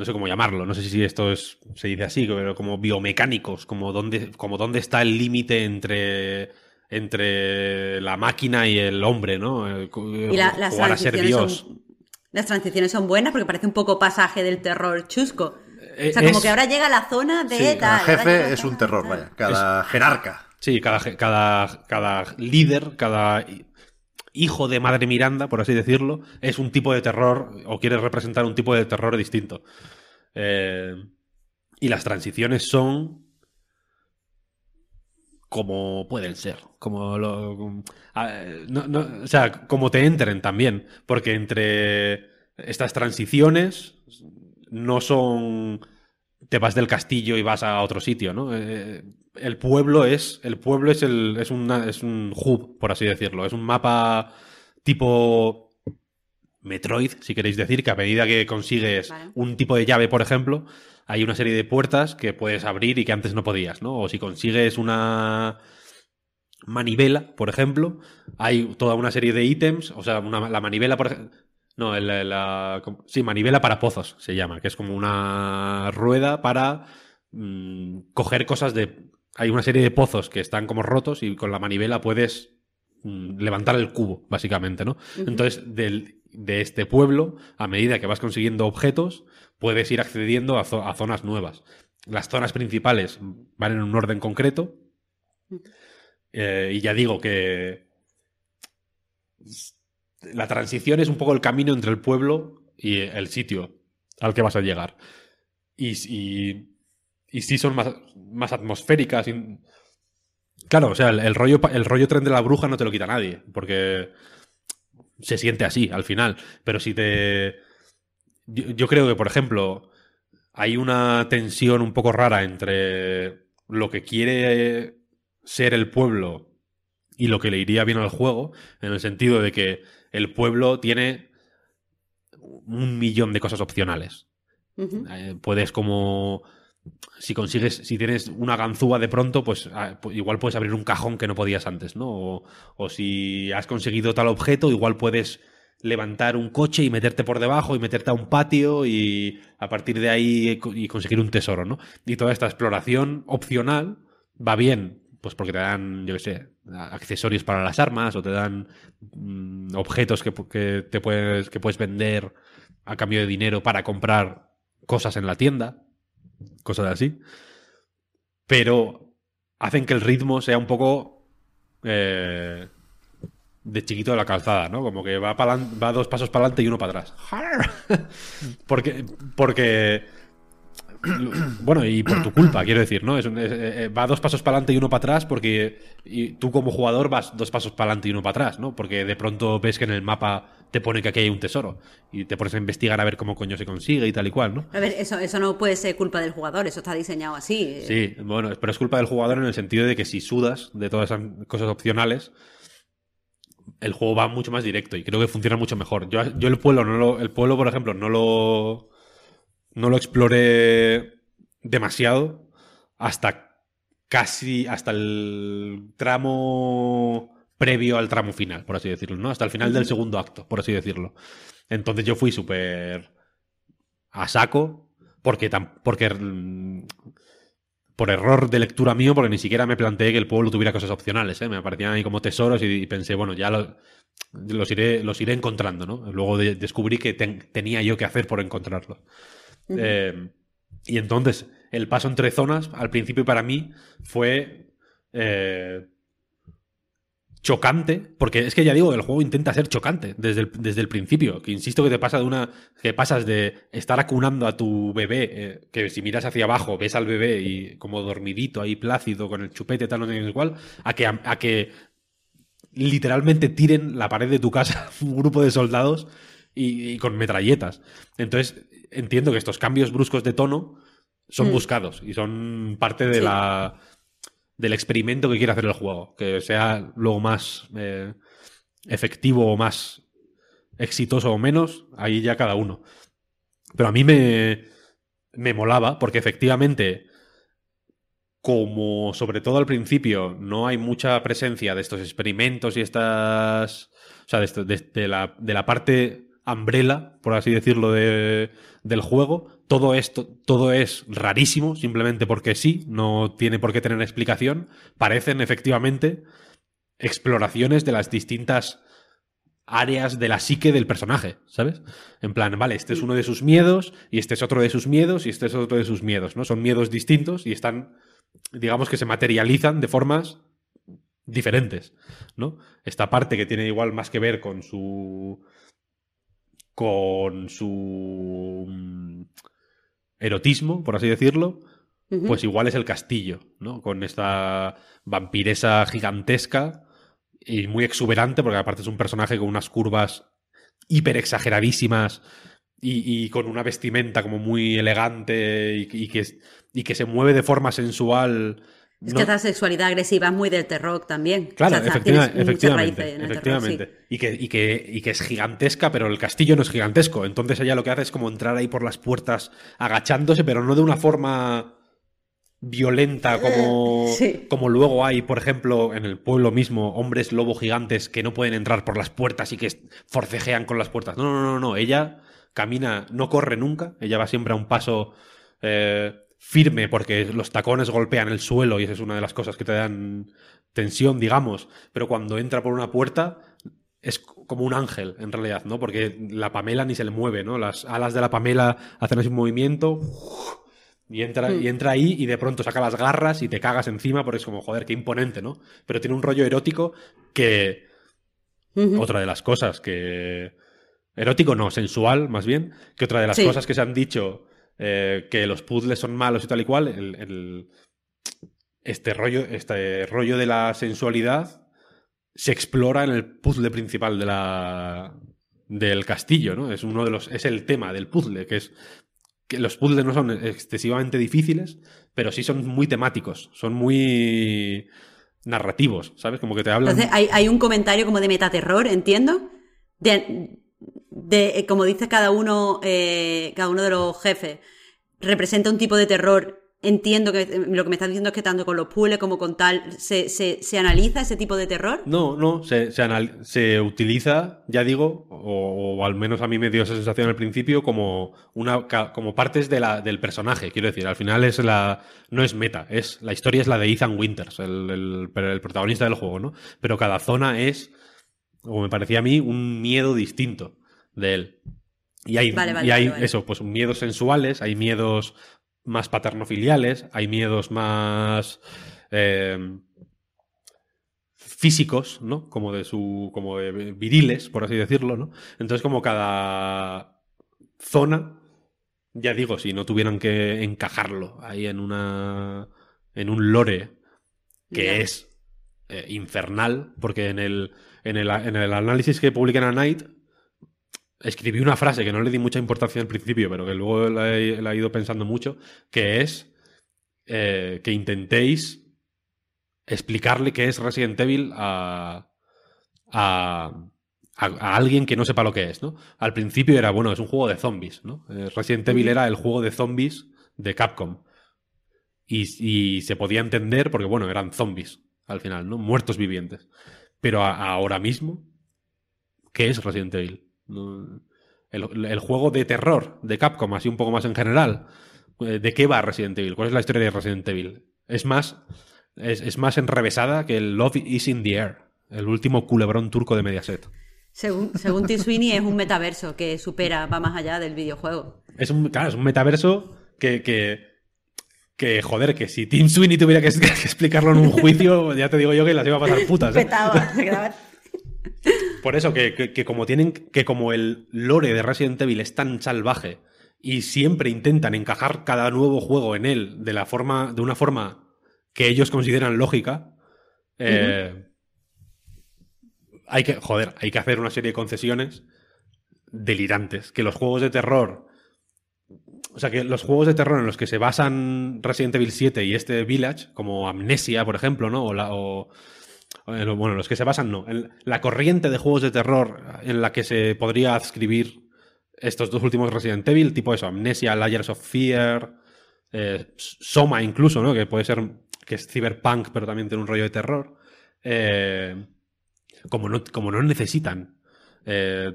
no sé cómo llamarlo, no sé si esto es, se dice así, pero como biomecánicos, como dónde, como dónde está el límite entre, entre la máquina y el hombre, ¿no? Eh, Y la- las, jugar a ser transiciones Dios. son, las transiciones son buenas porque parece un poco pasaje del terror chusco. Eh, O sea, como es- que ahora llega la zona de Sí, tal. Cada jefe es un terror, vaya. Cada jerarca. Sí, cada, cada, cada líder, cada hijo de Madre Miranda, por así decirlo, es un tipo de terror o quiere representar un tipo de terror distinto. Eh, y las transiciones son como pueden ser, como lo, como- a- no- no, o sea, como te entren también, porque entre estas transiciones no son te vas del castillo y vas a otro sitio, ¿no? Eh, el pueblo es el pueblo es el es una es un hub, por así decirlo, es un mapa tipo Metroid, si queréis decir, que a medida que consigues Vale. un tipo de llave, por ejemplo, hay una serie de puertas que puedes abrir y que antes no podías, ¿no? O si consigues una manivela, por ejemplo, hay toda una serie de ítems, o sea, una- la manivela, por ejemplo... No, el- el- la, sí, manivela para pozos se llama, que es como una rueda para mm, coger cosas de... Hay una serie de pozos que están como rotos y con la manivela puedes mm, levantar el cubo, básicamente, ¿no? Entonces, del- de este pueblo, a medida que vas consiguiendo objetos, puedes ir accediendo a, zo- a zonas nuevas. Las zonas principales van en un orden concreto. eh, y ya digo que la transición es un poco el camino entre el pueblo y el sitio al que vas a llegar. Y, y, y sí son más, más atmosféricas. Claro, o sea, el, rollo, el rollo tren de la bruja no te lo quita nadie, porque se siente así al final. Pero si te... Yo, yo creo que, por ejemplo, hay una tensión un poco rara entre lo que quiere ser el pueblo y lo que le iría bien al juego, en el sentido de que el pueblo tiene un millón de cosas opcionales. Eh, puedes como si consigues si tienes una ganzúa de pronto pues ah, pu- igual puedes abrir un cajón que no podías antes no o, o si has conseguido tal objeto igual puedes levantar un coche y meterte por debajo y meterte a un patio y a partir de ahí co- y conseguir un tesoro no y toda esta exploración opcional va bien pues porque te dan yo qué sé accesorios para las armas o te dan mm, objetos que, que te puedes que puedes vender a cambio de dinero para comprar cosas en la tienda, cosas así. Pero hacen que el ritmo sea un poco eh, de chiquito de la calzada, ¿no? Como que va, va dos pasos para adelante y uno para atrás. porque, porque bueno, y por tu culpa, quiero decir, ¿no? Es un- es- eh, va dos pasos para adelante y uno para atrás porque y tú como jugador vas dos pasos para adelante y uno para atrás, ¿no? Porque de pronto ves que en el mapa te pone que aquí hay un tesoro y te pones a investigar a ver cómo coño se consigue y tal y cual, ¿no? A ver, eso, eso no puede ser culpa del jugador, eso está diseñado así. Sí, bueno, pero es culpa del jugador en el sentido de que si sudas de todas esas cosas opcionales, el juego va mucho más directo y creo que funciona mucho mejor. Yo, yo el pueblo, no lo, el pueblo, por ejemplo, no lo, no lo exploré demasiado hasta casi, hasta el tramo previo al tramo final, por así decirlo, ¿no? Hasta el final del segundo acto, por así decirlo. Entonces yo fui súper a saco porque, porque mm, por error de lectura mío, porque ni siquiera me planteé que el pueblo tuviera cosas opcionales, ¿eh? me aparecían ahí como tesoros y, pensé, bueno, ya lo- los, iré, los iré encontrando, ¿no? Luego de- descubrí que ten- tenía yo que hacer por encontrarlos. Eh, y entonces, el paso entre zonas, al principio para mí, fue eh, chocante, porque es que ya digo, el juego intenta ser chocante desde el, desde el principio, que insisto que te pasa de una, que pasas de estar acunando a tu bebé, eh, que si miras hacia abajo ves al bebé y como dormidito ahí plácido con el chupete tal no igual, a que, a, que literalmente tiren la pared de tu casa un grupo de soldados y con metralletas. Entonces, entiendo que estos cambios bruscos de tono son Mm. buscados y son parte de Sí. la del experimento que quiere hacer el juego. Que sea luego más eh, efectivo o más exitoso o menos, ahí ya cada uno. Pero a mí me, me molaba porque efectivamente, como sobre todo al principio no hay mucha presencia de estos experimentos y estas... O sea, de, esto- de- de la, de la parte umbrella, por así decirlo, de- del juego, todo esto, todo es rarísimo, simplemente porque sí, no tiene por qué tener explicación. Parecen efectivamente exploraciones de las distintas áreas de la psique del personaje, ¿sabes? En plan, vale, este es uno de sus miedos y este es otro de sus miedos y este es otro de sus miedos, ¿no? Son miedos distintos y están, digamos que se materializan de formas diferentes, ¿no? Esta parte que tiene igual más que ver con su con su mm, erotismo, por así decirlo, pues igual es el castillo, ¿no? Con esta vampiresa gigantesca y muy exuberante, porque aparte es un personaje con unas curvas hiper exageradísimas y, y con una vestimenta como muy elegante y, y que, y que se mueve de forma sensual. Es ¿no? que esa sexualidad agresiva es muy del terror también. Claro, O sea, efectivamente. raíces en el efectivamente. terror, y, que, y, que, y que es gigantesca, pero el castillo no es gigantesco. Entonces ella lo que hace es como entrar ahí por las puertas agachándose, pero no de una forma violenta como, Sí. como luego hay, por ejemplo, en el pueblo mismo, hombres lobo gigantes que no pueden entrar por las puertas y que forcejean con las puertas. No, no, no, no. Ella camina, no corre nunca. Ella va siempre a un paso eh, firme porque los tacones golpean el suelo y esa es una de las cosas que te dan tensión, digamos. Pero cuando entra por una puerta es como un ángel, en realidad, ¿no? Porque la Pamela ni se le mueve, ¿no? Las alas de la Pamela hacen así un movimiento y entra, y entra ahí y de pronto saca las garras y te cagas encima porque es como, joder, qué imponente, ¿no? Pero tiene un rollo erótico que... Otra de las cosas que... Erótico no, sensual más bien, que otra de las Sí. cosas que se han dicho eh, que los puzzles son malos y tal y cual, el, este, rollo, este rollo de la sensualidad se explora en el puzzle principal de la, del castillo, ¿no? Es uno de los, es el tema del puzzle, que es que los puzzles no son excesivamente difíciles, pero sí son muy temáticos, son muy narrativos, ¿sabes? Como que te hablan. Hay, hay un comentario como de metaterror, entiendo. De eh, como dice cada uno, eh, cada uno de los jefes, representa un tipo de terror. Entiendo que eh, lo que me estás diciendo es que tanto con los puzzles como con tal, se, se, se analiza ese tipo de terror. No, no, se, se, se utiliza, ya digo, o, al menos a mí me dio esa sensación al principio, como, una, como partes de la, del personaje. Quiero decir, al final es la, no es meta, es, la historia es la de Ethan Winters, el, el- el protagonista del juego, ¿no? Pero cada zona es, como me parecía a mí, un miedo distinto de él. Y hay, Vale, vale, y hay vale, eso, pues miedos sensuales, hay miedos más paternofiliales, hay miedos más eh, físicos, ¿no? Como de su. como de viriles, por así decirlo, ¿no? Entonces, como cada zona, ya digo, si no tuvieran que encajarlo ahí en una. en un lore que es eh, infernal, porque en el, en, el, en el análisis que publiqué en A Night escribí una frase que no le di mucha importancia al principio, pero que luego la he, la he ido pensando mucho, que es eh, que intentéis explicarle qué es Resident Evil a, a, a- a alguien que no sepa lo que es, ¿no? Al principio era, bueno, es un juego de zombies, ¿no? Eh, Resident Evil era el juego de zombies de Capcom. Y, y se podía entender porque, bueno, eran zombies al final, ¿no? Muertos vivientes. Pero ahora mismo, ¿qué es Resident Evil? No- El, el juego de terror de Capcom, así un poco más en general. eh, ¿De qué va Resident Evil? ¿Cuál es la historia de Resident Evil? Es más, es, es más enrevesada que el Love is in the Air, el último culebrón turco de Mediaset. Según, según Tim Sweeney es un metaverso que supera, va más allá del videojuego. Es un, claro, es un metaverso que, que, que, joder, que si Tim Sweeney tuviera que, que explicarlo en un juicio, ya te digo yo que las iba a pasar putas. ¿eh? Petaba, Por eso, que, que- como tienen. que como el lore de Resident Evil es tan salvaje y siempre intentan encajar cada nuevo juego en él de la forma. de una forma que ellos consideran lógica. eh, Hay que. Joder, hay que hacer una serie de concesiones delirantes. Que los juegos de terror. O sea, que los juegos de terror en los que se basan Resident Evil 7 y este Village, como Amnesia, por ejemplo, ¿no? O, la- o- Bueno, los que se basan no. En la corriente de juegos de terror en la que se podría adscribir estos dos últimos Resident Evil, tipo eso, Amnesia, Layers of Fear, eh, Soma incluso, ¿no? Que puede ser que es cyberpunk, pero también tiene un rollo de terror. Eh, como, no, como no necesitan eh,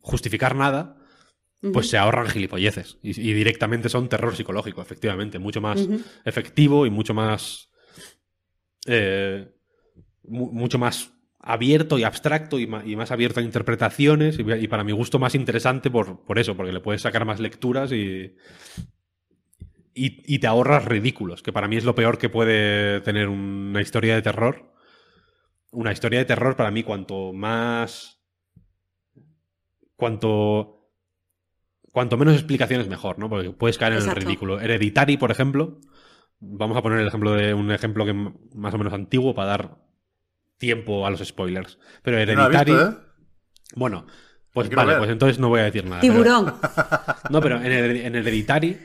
justificar nada, pues se ahorran gilipolleces. Y, y directamente son terror psicológico, efectivamente. Mucho más efectivo y mucho más. eh, mu- mucho más abierto y abstracto y, más abierto a interpretaciones y, y para mi gusto más interesante por, por eso, porque le puedes sacar más lecturas y, y, te ahorras ridículos, que para mí es lo peor que puede tener una historia de terror. Una historia de terror para mí cuanto más... Cuanto... Cuanto menos explicaciones mejor, ¿no? Porque puedes caer en Exacto. el ridículo. Hereditary, por ejemplo, vamos a poner el ejemplo de un ejemplo que más o menos antiguo para dar tiempo a los spoilers. Pero Yo no Hereditary... visto, ¿eh? Bueno, pues vale, ver. pues entonces no voy a decir nada. pero- Tiburón. no, pero en, Hered- en Hereditary,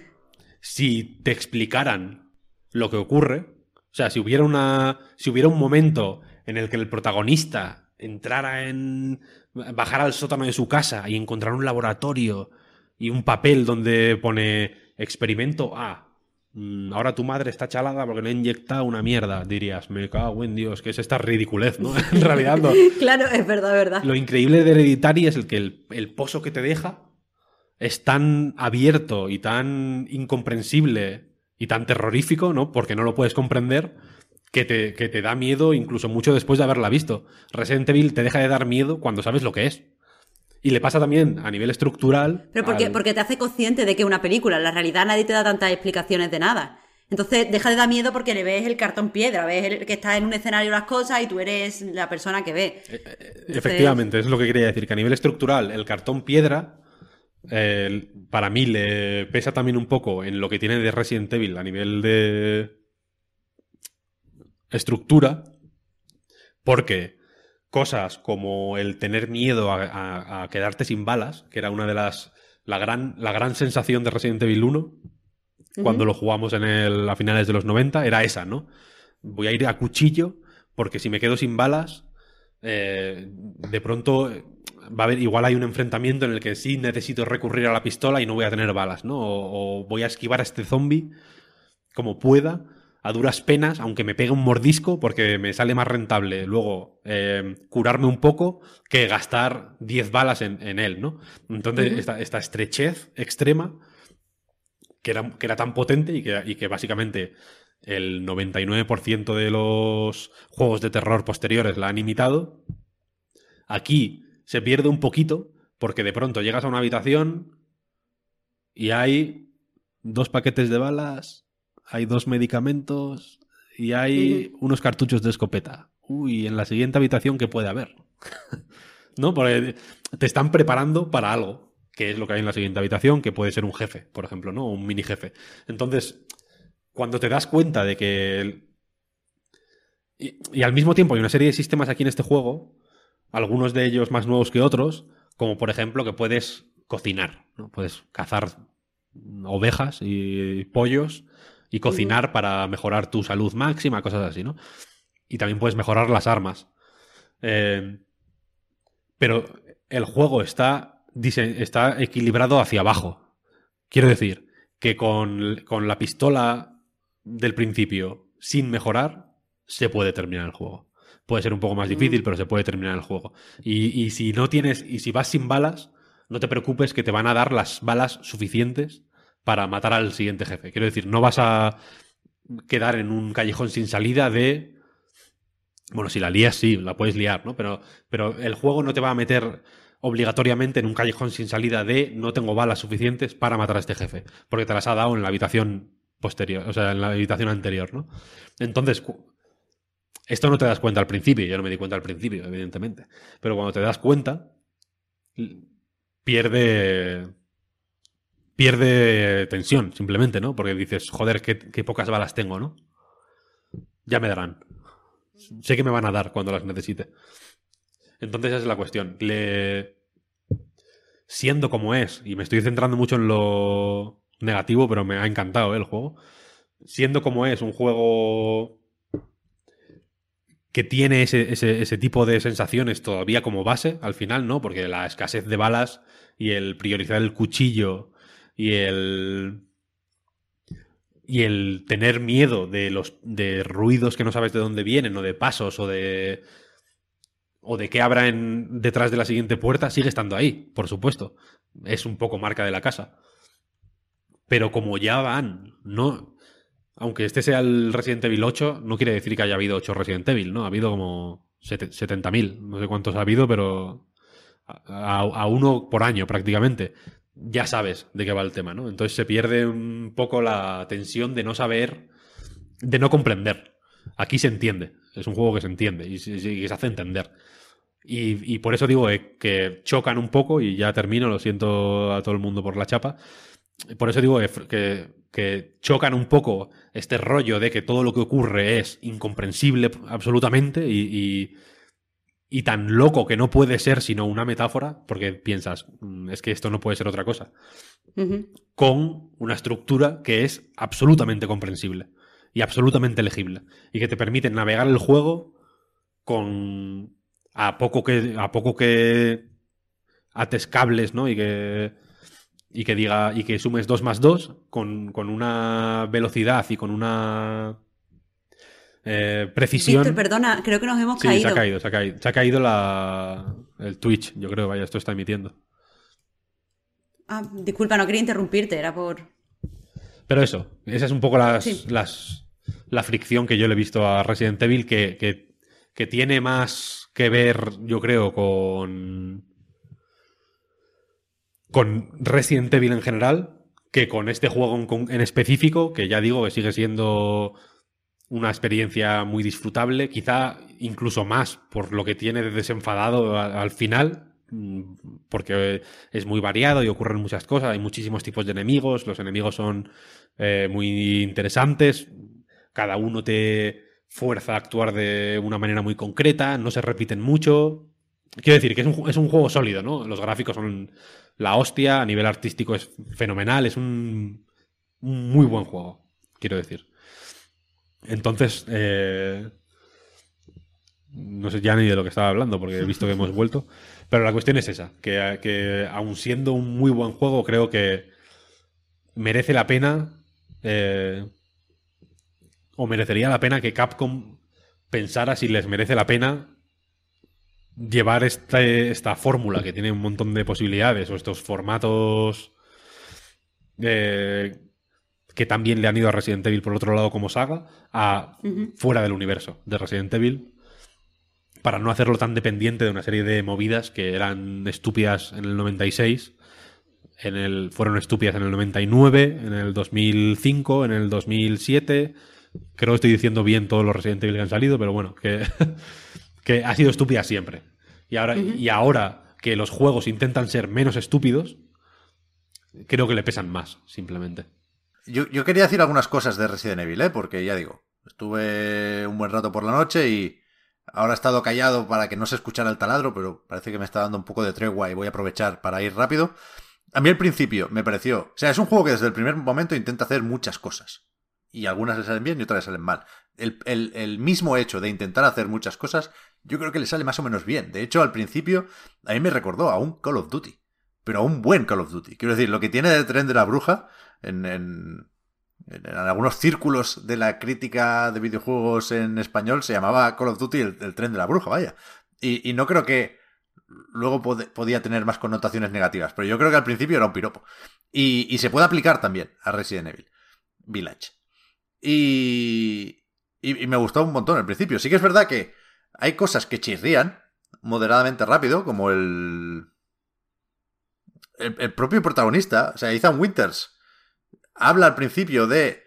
si te explicaran lo que ocurre, o sea, si hubiera una. Si hubiera un momento en el que el protagonista entrara en. bajara al sótano de su casa y encontrara un laboratorio y un papel donde pone experimento A, ahora tu madre está chalada porque le ha inyectado una mierda, dirías, me cago en Dios, que es esta ridiculez, ¿no? en realidad, no. claro, es verdad, es verdad. Lo increíble de Hereditary es el que el, el pozo que te deja es tan abierto y tan incomprensible y tan terrorífico, ¿no? Porque no lo puedes comprender, que te, que te da miedo incluso mucho después de haberla visto. Resident Evil te deja de dar miedo cuando sabes lo que es. Y le pasa también a nivel estructural. Pero porque, al- porque te hace consciente de que es una película. En la realidad nadie te da tantas explicaciones de nada. Entonces deja de dar miedo porque le ves el cartón piedra, ves el- que está en un escenario las cosas y tú eres la persona que ve. Efectivamente, es lo que quería decir, que a nivel estructural el cartón piedra eh, para mí le pesa también un poco en lo que tiene de Resident Evil a nivel de estructura, porque cosas como el tener miedo a, a- a quedarte sin balas, que era una de las... La gran, la gran sensación de Resident Evil 1, cuando lo jugamos en el, a finales de los 90, era esa, ¿no? Voy a ir a cuchillo porque si me quedo sin balas, eh, de pronto eh, va a haber, igual hay un enfrentamiento en el que sí necesito recurrir a la pistola y no voy a tener balas, ¿no? O, o voy a esquivar a este zombie como pueda, a duras penas, aunque me pegue un mordisco, porque me sale más rentable luego eh, curarme un poco que gastar 10 balas en, en él, ¿no? Entonces, esta, esta estrechez extrema que era, que era tan potente y que, y que básicamente el 99% de los juegos de terror posteriores la han imitado. Aquí se pierde un poquito porque de pronto llegas a una habitación y hay dos paquetes de balas, hay dos medicamentos y hay unos cartuchos de escopeta. Uy, en la siguiente habitación, ¿qué puede haber? ¿No? Porque te están preparando para algo, que es lo que hay en la siguiente habitación, que puede ser un jefe, por ejemplo, ¿no? Un mini jefe. Entonces, cuando te das cuenta de que. el- Y, y al mismo tiempo hay una serie de sistemas aquí en este juego, algunos de ellos más nuevos que otros, como por ejemplo que puedes cocinar, ¿no? Puedes cazar ovejas y pollos y cocinar para mejorar tu salud máxima, cosas así, ¿no? Y también puedes mejorar las armas. Eh, pero el juego está, está equilibrado hacia abajo. Quiero decir que con, con la pistola del principio, sin mejorar, se puede terminar el juego. Puede ser un poco más difícil, pero se puede terminar el juego. Y, y si no tienes, y si vas sin balas, no te preocupes que te van a dar las balas suficientes para matar al siguiente jefe. Quiero decir, no vas a quedar en un callejón sin salida de bueno, si la lías, sí, la puedes liar, ¿no? Pero, pero el juego no te va a meter obligatoriamente en un callejón sin salida de no tengo balas suficientes para matar a este jefe, porque te las ha dado en la habitación posterior, o sea, en la habitación anterior, ¿no? Entonces, esto no te das cuenta al principio, yo no me di cuenta al principio, evidentemente, pero cuando te das cuenta, pierde pierde tensión, simplemente, ¿no? Porque dices, joder, qué, pocas balas tengo, ¿no? Ya me darán. Sé que me van a dar cuando las necesite. Entonces esa es la cuestión. Le... Siendo como es, y me estoy centrando mucho en lo negativo, pero me ha encantado ¿eh? el juego. Siendo como es un juego que tiene ese, ese tipo de sensaciones todavía como base al final, ¿no? Porque la escasez de balas y el priorizar el cuchillo y el y el tener miedo de los de ruidos que no sabes de dónde vienen o de pasos o de o de qué habrá en, detrás de la siguiente puerta sigue estando ahí, por supuesto. Es un poco marca de la casa. Pero como ya van, no aunque este sea el Resident Evil 8, no quiere decir que haya habido 8 Resident Evil, ¿no? Ha habido como sete- 70.000, no sé cuántos ha habido, pero a uno por año prácticamente. Ya sabes de qué va el tema, ¿no? Entonces se pierde un poco la tensión de no saber, de no comprender. Aquí se entiende, es un juego que se entiende y se, se hace entender. Y, por eso digo eh, que chocan un poco, y ya termino, lo siento a todo el mundo por la chapa. Por eso digo que, que, chocan un poco este rollo de que todo lo que ocurre es incomprensible absolutamente y, y tan loco que no puede ser sino una metáfora, porque piensas, "Mm, es que esto no puede ser otra cosa, con una estructura que es absolutamente comprensible y absolutamente legible y que te permite navegar el juego con a poco que a poco que ates cables, ¿no? Y que y que diga y que sumes 2 más 2 con, con una velocidad y con una eh, precisión. Víctor, perdona, creo que nos hemos Sí, caído. se ha caído, se ha caído. Se ha caído la, el Twitch, yo creo, vaya, esto está emitiendo. Ah, disculpa, no quería interrumpirte, era por... Pero eso, esa es un poco las, Sí. las, la fricción que yo le he visto a Resident Evil, que, que, que tiene más que ver, yo creo, con. con Resident Evil en general, que con este juego en específico, que ya digo que sigue siendo una experiencia muy disfrutable, quizá incluso más por lo que tiene de desenfadado al final, mm, porque es muy variado y ocurren muchas cosas, hay muchísimos tipos de enemigos, los enemigos son eh, muy interesantes, cada uno te fuerza a actuar de una manera muy concreta, no se repiten mucho. Quiero decir que es un, es un juego sólido, ¿no? Los gráficos son la hostia, a nivel artístico es fenomenal, es un muy buen juego, quiero decir. Entonces, eh, no sé ya ni de lo que estaba hablando porque he visto que hemos vuelto. Pero la cuestión es esa, que, que aun siendo un muy buen juego, creo que merece la pena eh, o merecería la pena que Capcom pensara si les merece la pena llevar este- esta fórmula que tiene un montón de posibilidades o estos formatos eh, que también le han ido a Resident Evil por otro lado como saga a fuera del universo de Resident Evil para no hacerlo tan dependiente de una serie de movidas que eran estúpidas en el 96 en el, fueron estúpidas en el 99, en el 2005, en el 2007. Creo que estoy diciendo bien todos los Resident Evil que han salido, pero bueno, que, que ha sido estúpida siempre. Y ahora, y ahora que los juegos intentan ser menos estúpidos, creo que le pesan más, simplemente. Yo, yo quería decir algunas cosas de Resident Evil, ¿eh? Porque ya digo, estuve un buen rato por la noche y ahora he estado callado para que no se escuchara el taladro, pero parece que me está dando un poco de tregua y voy a aprovechar para ir rápido. A mí al principio me pareció... O sea, es un juego que desde el primer momento intenta hacer muchas cosas. Y algunas le salen bien y otras le salen mal. El, el- el mismo hecho de intentar hacer muchas cosas, yo creo que le sale más o menos bien. De hecho, al principio, a mí me recordó a un Call of Duty. Pero a un buen Call of Duty. Quiero decir, lo que tiene de tren de la bruja en, en, en algunos círculos de la crítica de videojuegos en español se llamaba Call of Duty el, tren de la bruja, vaya. Y, no creo que luego pod- podía tener más connotaciones negativas, pero yo creo que al principio era un piropo. Y, se puede aplicar también a Resident Evil Village. Y, y, y me gustó un montón al principio. Sí que es verdad que hay cosas que chirrían moderadamente rápido, como el, el, el propio protagonista, o sea, Ethan Winters, habla al principio de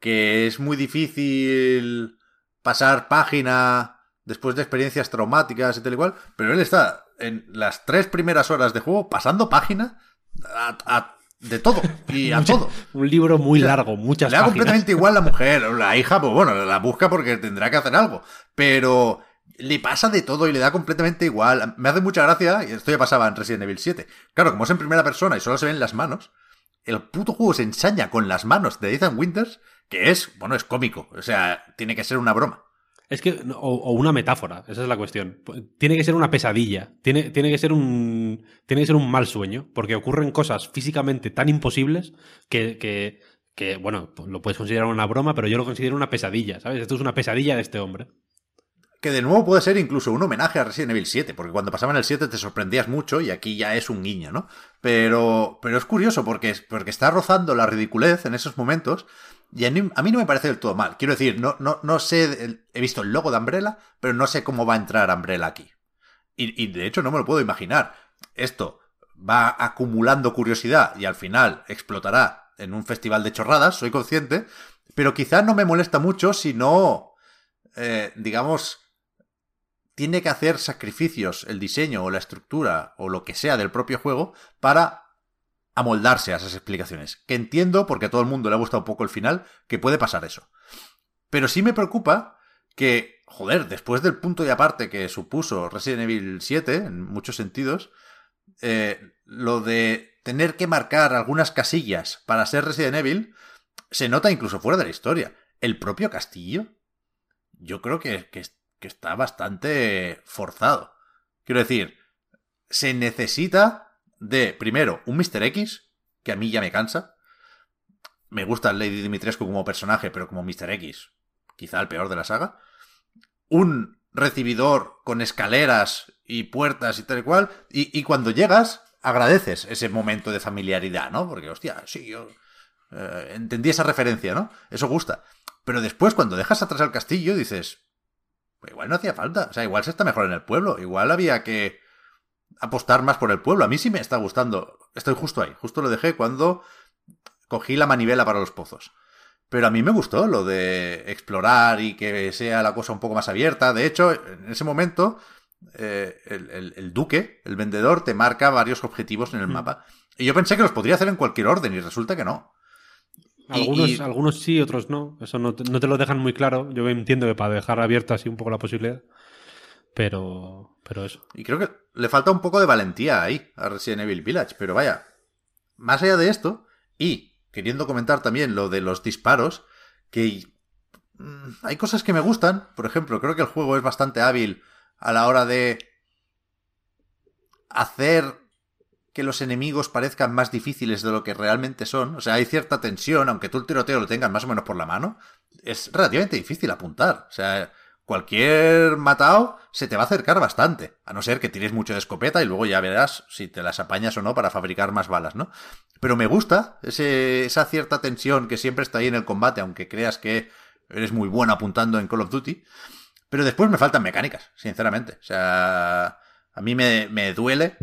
que es muy difícil pasar página después de experiencias traumáticas y tal igual, pero él está en las tres primeras horas de juego pasando página a, a- de todo y a todo. Un libro muy largo, muchas Le da completamente igual la mujer, la hija, pues bueno, la busca porque tendrá que hacer algo. Pero le pasa de todo y le da completamente igual. Me hace mucha gracia, y esto ya pasaba en Resident Evil 7. Claro, como es en primera persona y solo se ven las manos, el puto juego se ensaña con las manos de Ethan Winters, que es, bueno, es cómico. O sea, tiene que ser una broma. Es que, o, una metáfora, esa es la cuestión. Tiene que ser una pesadilla, tiene, tiene, que ser un, tiene que ser un mal sueño, porque ocurren cosas físicamente tan imposibles que, que, que, bueno, pues lo puedes considerar una broma, pero yo lo considero una pesadilla, ¿sabes? Esto es una pesadilla de este hombre. Que de nuevo puede ser incluso un homenaje a Resident Evil 7, porque cuando pasaba en el 7 te sorprendías mucho y aquí ya es un guiño, ¿no? Pero, pero es curioso porque, porque está rozando la ridiculez en esos momentos y a mí, a mí no me parece del todo mal. Quiero decir, no, no, no sé, he visto el logo de Umbrella, pero no sé cómo va a entrar Umbrella aquí. Y, y de hecho no me lo puedo imaginar. Esto va acumulando curiosidad y al final explotará en un festival de chorradas, soy consciente, pero quizás no me molesta mucho si no, eh, digamos, tiene que hacer sacrificios el diseño o la estructura o lo que sea del propio juego para amoldarse a esas explicaciones. Que entiendo, porque a todo el mundo le ha gustado un poco el final, que puede pasar eso. Pero sí me preocupa que, joder, después del punto y aparte que supuso Resident Evil 7, en muchos sentidos, eh, lo de tener que marcar algunas casillas para ser Resident Evil se nota incluso fuera de la historia. El propio castillo, yo creo que, que, que está bastante forzado. Quiero decir, se necesita de, primero, un Mr. X, que a mí ya me cansa. Me gusta Lady Dimitrescu como personaje, pero como Mr. X, quizá el peor de la saga. Un recibidor con escaleras y puertas y tal y cual. Y, cuando llegas, agradeces ese momento de familiaridad, ¿no? Porque, hostia, sí, yo eh, entendí esa referencia, ¿no? Eso gusta. Pero después, cuando dejas atrás el castillo, dices, pues igual no hacía falta. O sea, igual se está mejor en el pueblo. Igual había que apostar más por el pueblo. A mí sí me está gustando. Estoy justo ahí. Justo lo dejé cuando cogí la manivela para los pozos. Pero a mí me gustó lo de explorar y que sea la cosa un poco más abierta. De hecho, en ese momento, eh, el, el, duque, el vendedor, te marca varios objetivos en el mapa. Y yo pensé que los podría hacer en cualquier orden y resulta que no. Algunos, y, algunos sí, otros no. Eso no te, no te, lo dejan muy claro. Yo entiendo que para dejar abierta así un poco la posibilidad. Pero, pero eso. Y creo que le falta un poco de valentía ahí a Resident Evil Village. Pero vaya, más allá de esto, y queriendo comentar también lo de los disparos, que hay cosas que me gustan. Por ejemplo, creo que el juego es bastante hábil a la hora de hacer que los enemigos parezcan más difíciles de lo que realmente son. O sea, hay cierta tensión, aunque tú el tiroteo lo tengas más o menos por la mano, es relativamente difícil apuntar. O sea, cualquier matado se te va a acercar bastante, a no ser que tires mucho de escopeta y luego ya verás si te las apañas o no para fabricar más balas, ¿no? Pero me gusta ese, esa cierta tensión que siempre está ahí en el combate, aunque creas que eres muy bueno apuntando en Call of Duty. Pero después me faltan mecánicas, sinceramente. O sea, a mí me, me duele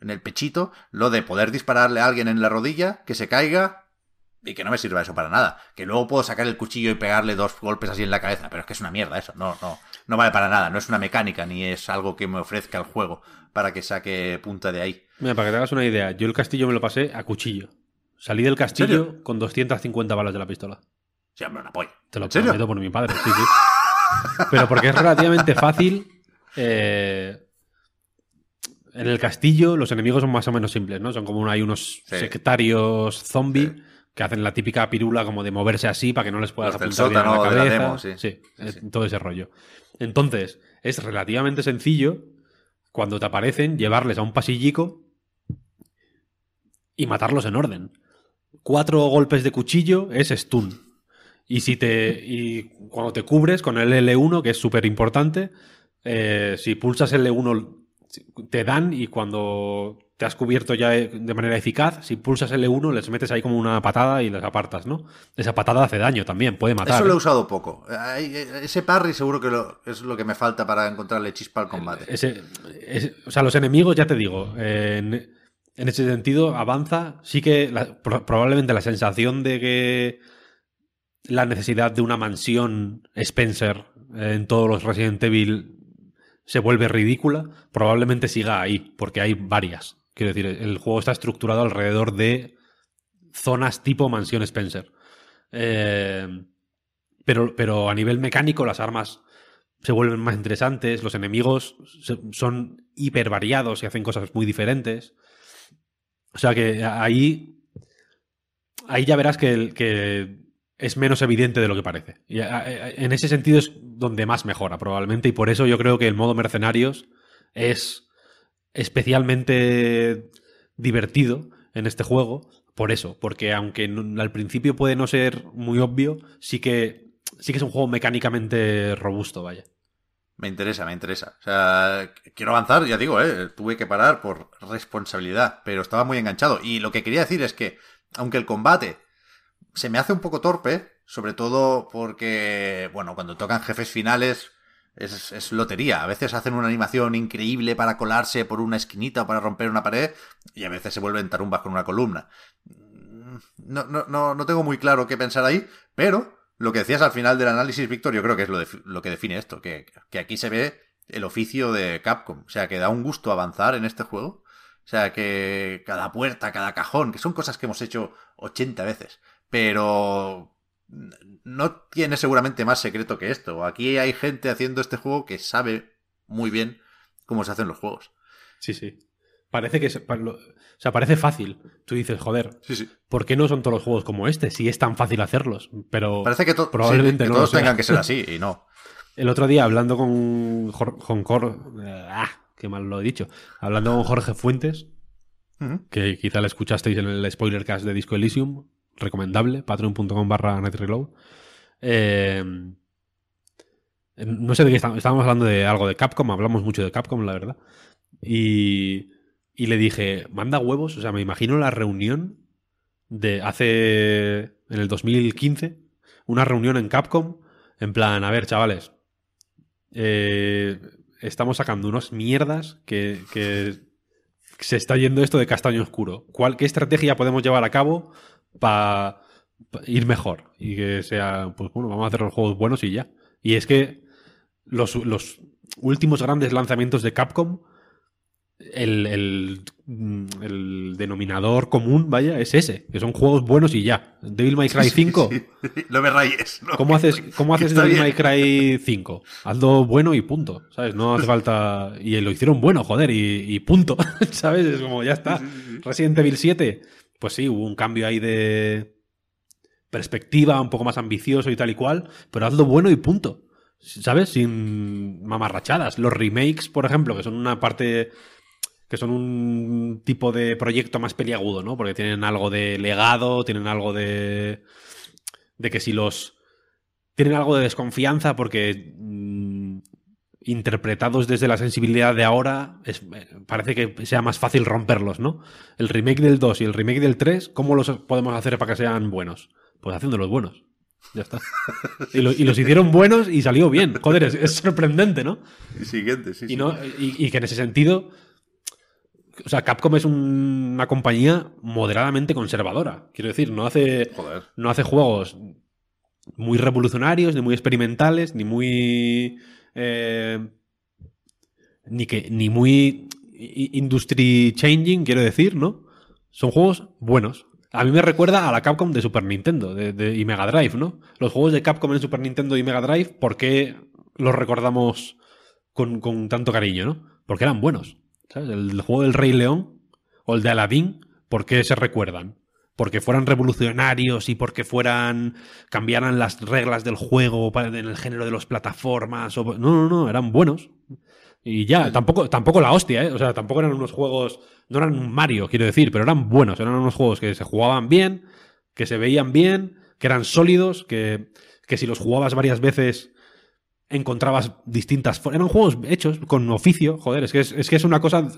en el pechito, lo de poder dispararle a alguien en la rodilla, que se caiga y que no me sirva eso para nada. Que luego puedo sacar el cuchillo y pegarle dos golpes así en la cabeza, pero es que es una mierda eso. No, no, no vale para nada. No es una mecánica ni es algo que me ofrezca el juego para que saque punta de ahí. Mira, para que te hagas una idea, yo el castillo me lo pasé a cuchillo. Salí del castillo con 250 balas de la pistola. Sí, hombre, una polla. Te lo prometo por mi padre, sí, sí. Pero porque es relativamente fácil. Eh, en el castillo los enemigos son más o menos simples, ¿no? Son como hay unos sí. sectarios zombie sí. que hacen la típica pirula como de moverse así para que no les puedas los apuntar bien la cabeza. La demo, sí. sí, todo ese rollo. Entonces, es relativamente sencillo cuando te aparecen llevarles a un pasillico y matarlos en orden. Cuatro golpes de cuchillo es stun. Y si te. Y cuando te cubres con el L1, que es súper importante, eh, si pulsas L1 te dan y cuando te has cubierto ya de manera eficaz, si pulsas L1 les metes ahí como una patada y les apartas, ¿no? Esa patada hace daño también, puede matar. Eso lo he ¿eh? usado poco. Ese parry seguro que lo, es lo que me falta para encontrarle chispa al combate. Ese, ese, o sea, los enemigos, ya te digo, en, en ese sentido avanza. Sí que la, probablemente la sensación de que la necesidad de una mansión Spencer en todos los Resident Evil se vuelve ridícula, probablemente siga ahí, porque hay varias. Quiero decir, el juego está estructurado alrededor de zonas tipo mansión Spencer. Eh, pero, pero a nivel mecánico las armas se vuelven más interesantes, los enemigos son hiper variados y hacen cosas muy diferentes. O sea que ahí, ahí ya verás que, que es menos evidente de lo que parece. Y en ese sentido es donde más mejora, probablemente, y por eso yo creo que el modo mercenarios es especialmente divertido en este juego, por eso, porque aunque al principio puede no ser muy obvio, sí que, sí que es un juego mecánicamente robusto, vaya. Me interesa, me interesa. O sea, quiero avanzar, ya digo, ¿eh? tuve que parar por responsabilidad, pero estaba muy enganchado. Y lo que quería decir es que, aunque el combate se me hace un poco torpe, sobre todo porque, bueno, cuando tocan jefes finales es, lotería. A veces hacen una animación increíble para colarse por una esquinita o para romper una pared y a veces se vuelven tarumbas con una columna. No, no, no, no tengo muy claro qué pensar ahí, pero lo que decías al final del análisis, Víctor, yo creo que es lo, lo que define esto, que, que aquí se ve el oficio de Capcom. O sea, que da un gusto avanzar en este juego. O sea, que cada puerta, cada cajón, que son cosas que hemos hecho 80 veces pero no tiene seguramente más secreto que esto. Aquí hay gente haciendo este juego que sabe muy bien cómo se hacen los juegos. Sí, sí. Parece que o sea, parece fácil. Tú dices, joder, sí, sí. ¿por qué no son todos los juegos como este? Si es tan fácil hacerlos. Pero parece que, to probablemente sí, que no todos tengan que ser así y no. El otro día hablando con Jorge, ah, qué mal lo he dicho. Hablando con Jorge Fuentes, que quizá la escuchasteis en el spoiler cast de Disco Elysium, recomendable, patreon.com barra netreload. Eh, no sé de qué estábamos, estábamos hablando de algo de Capcom, hablamos mucho de Capcom, la verdad. Y, y le dije, manda huevos, o sea, me imagino la reunión de hace, en el 2015, una reunión en Capcom, en plan, a ver, chavales, eh, estamos sacando unas mierdas que, que se está yendo esto de castaño oscuro. ¿Cuál, ¿Qué estrategia podemos llevar a cabo para ir mejor? Y que sea, pues bueno, vamos a hacer los juegos buenos y ya. Y es que los, los últimos grandes lanzamientos de Capcom, el, el, el denominador común, vaya, es ese, que son juegos buenos y ya. Devil May Cry 5. Sí, sí. No me rayes. ¿no? ¿Cómo haces, cómo haces Devil bien. May Cry 5? Hazlo bueno y punto, ¿sabes? No hace falta... Y lo hicieron bueno, joder, y, y punto, ¿sabes? Es como, ya está. Resident Evil 7, pues sí, hubo un cambio ahí de perspectiva, un poco más ambicioso y tal y cual, pero hazlo bueno y punto. ¿Sabes? Sin mamarrachadas. Los remakes, por ejemplo, que son una parte que son un tipo de proyecto más peliagudo, ¿no? Porque tienen algo de legado, tienen algo de. de que si los. tienen algo de desconfianza porque. mm, interpretados desde la sensibilidad de ahora, es- eh, parece que sea más fácil romperlos, ¿no? El remake del 2 y el remake del 3, ¿cómo los podemos hacer para que sean buenos? Pues haciéndolos buenos. Ya está. Y, lo- y los hicieron buenos y salió bien. Joder, es, es sorprendente, ¿no? Siguiente, sí, sí. Y, no, y, y que en ese sentido. O sea, Capcom es un- una compañía moderadamente conservadora. Quiero decir, no hace, Joder. no hace juegos muy revolucionarios, ni muy experimentales, ni muy. Eh, ni que. ni muy industry changing, quiero decir, ¿no? Son juegos buenos. A mí me recuerda a la Capcom de Super Nintendo de- de- y Mega Drive, ¿no? Los juegos de Capcom en Super Nintendo y Mega Drive, ¿por qué los recordamos con, con tanto cariño, ¿no? Porque eran buenos. ¿sabes? El juego del Rey León o el de Aladdin, ¿por qué se recuerdan? Porque fueran revolucionarios y porque fueran. cambiaran las reglas del juego en el género de las plataformas. O, no, no, no, eran buenos. Y ya, tampoco, tampoco la hostia, ¿eh? O sea, tampoco eran unos juegos. No eran un Mario, quiero decir, pero eran buenos. Eran unos juegos que se jugaban bien, que se veían bien, que eran sólidos, que, que si los jugabas varias veces encontrabas distintas. Eran juegos hechos con oficio, joder, es que es, es que es una cosa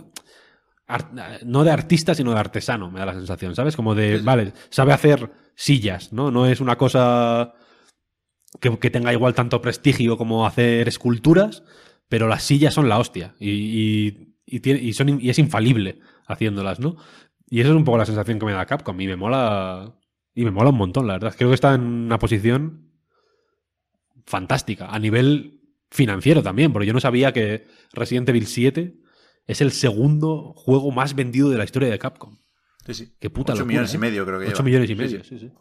no de artista, sino de artesano, me da la sensación, ¿sabes? Como de, vale, sabe hacer sillas, ¿no? No es una cosa que, que tenga igual tanto prestigio como hacer esculturas, pero las sillas son la hostia y, y, y tiene- y son, y es infalible haciéndolas, ¿no? Y eso es un poco la sensación que me da Capcom y me mola y me mola un montón, la verdad. Creo que está en una posición fantástica a nivel financiero también, porque yo no sabía que Resident Evil 7 es el segundo juego más vendido de la historia de Capcom. Sí, sí. Qué puta 8 locura, millones ¿eh? y medio creo que 8 lleva. millones y medio, sí. sí, sí.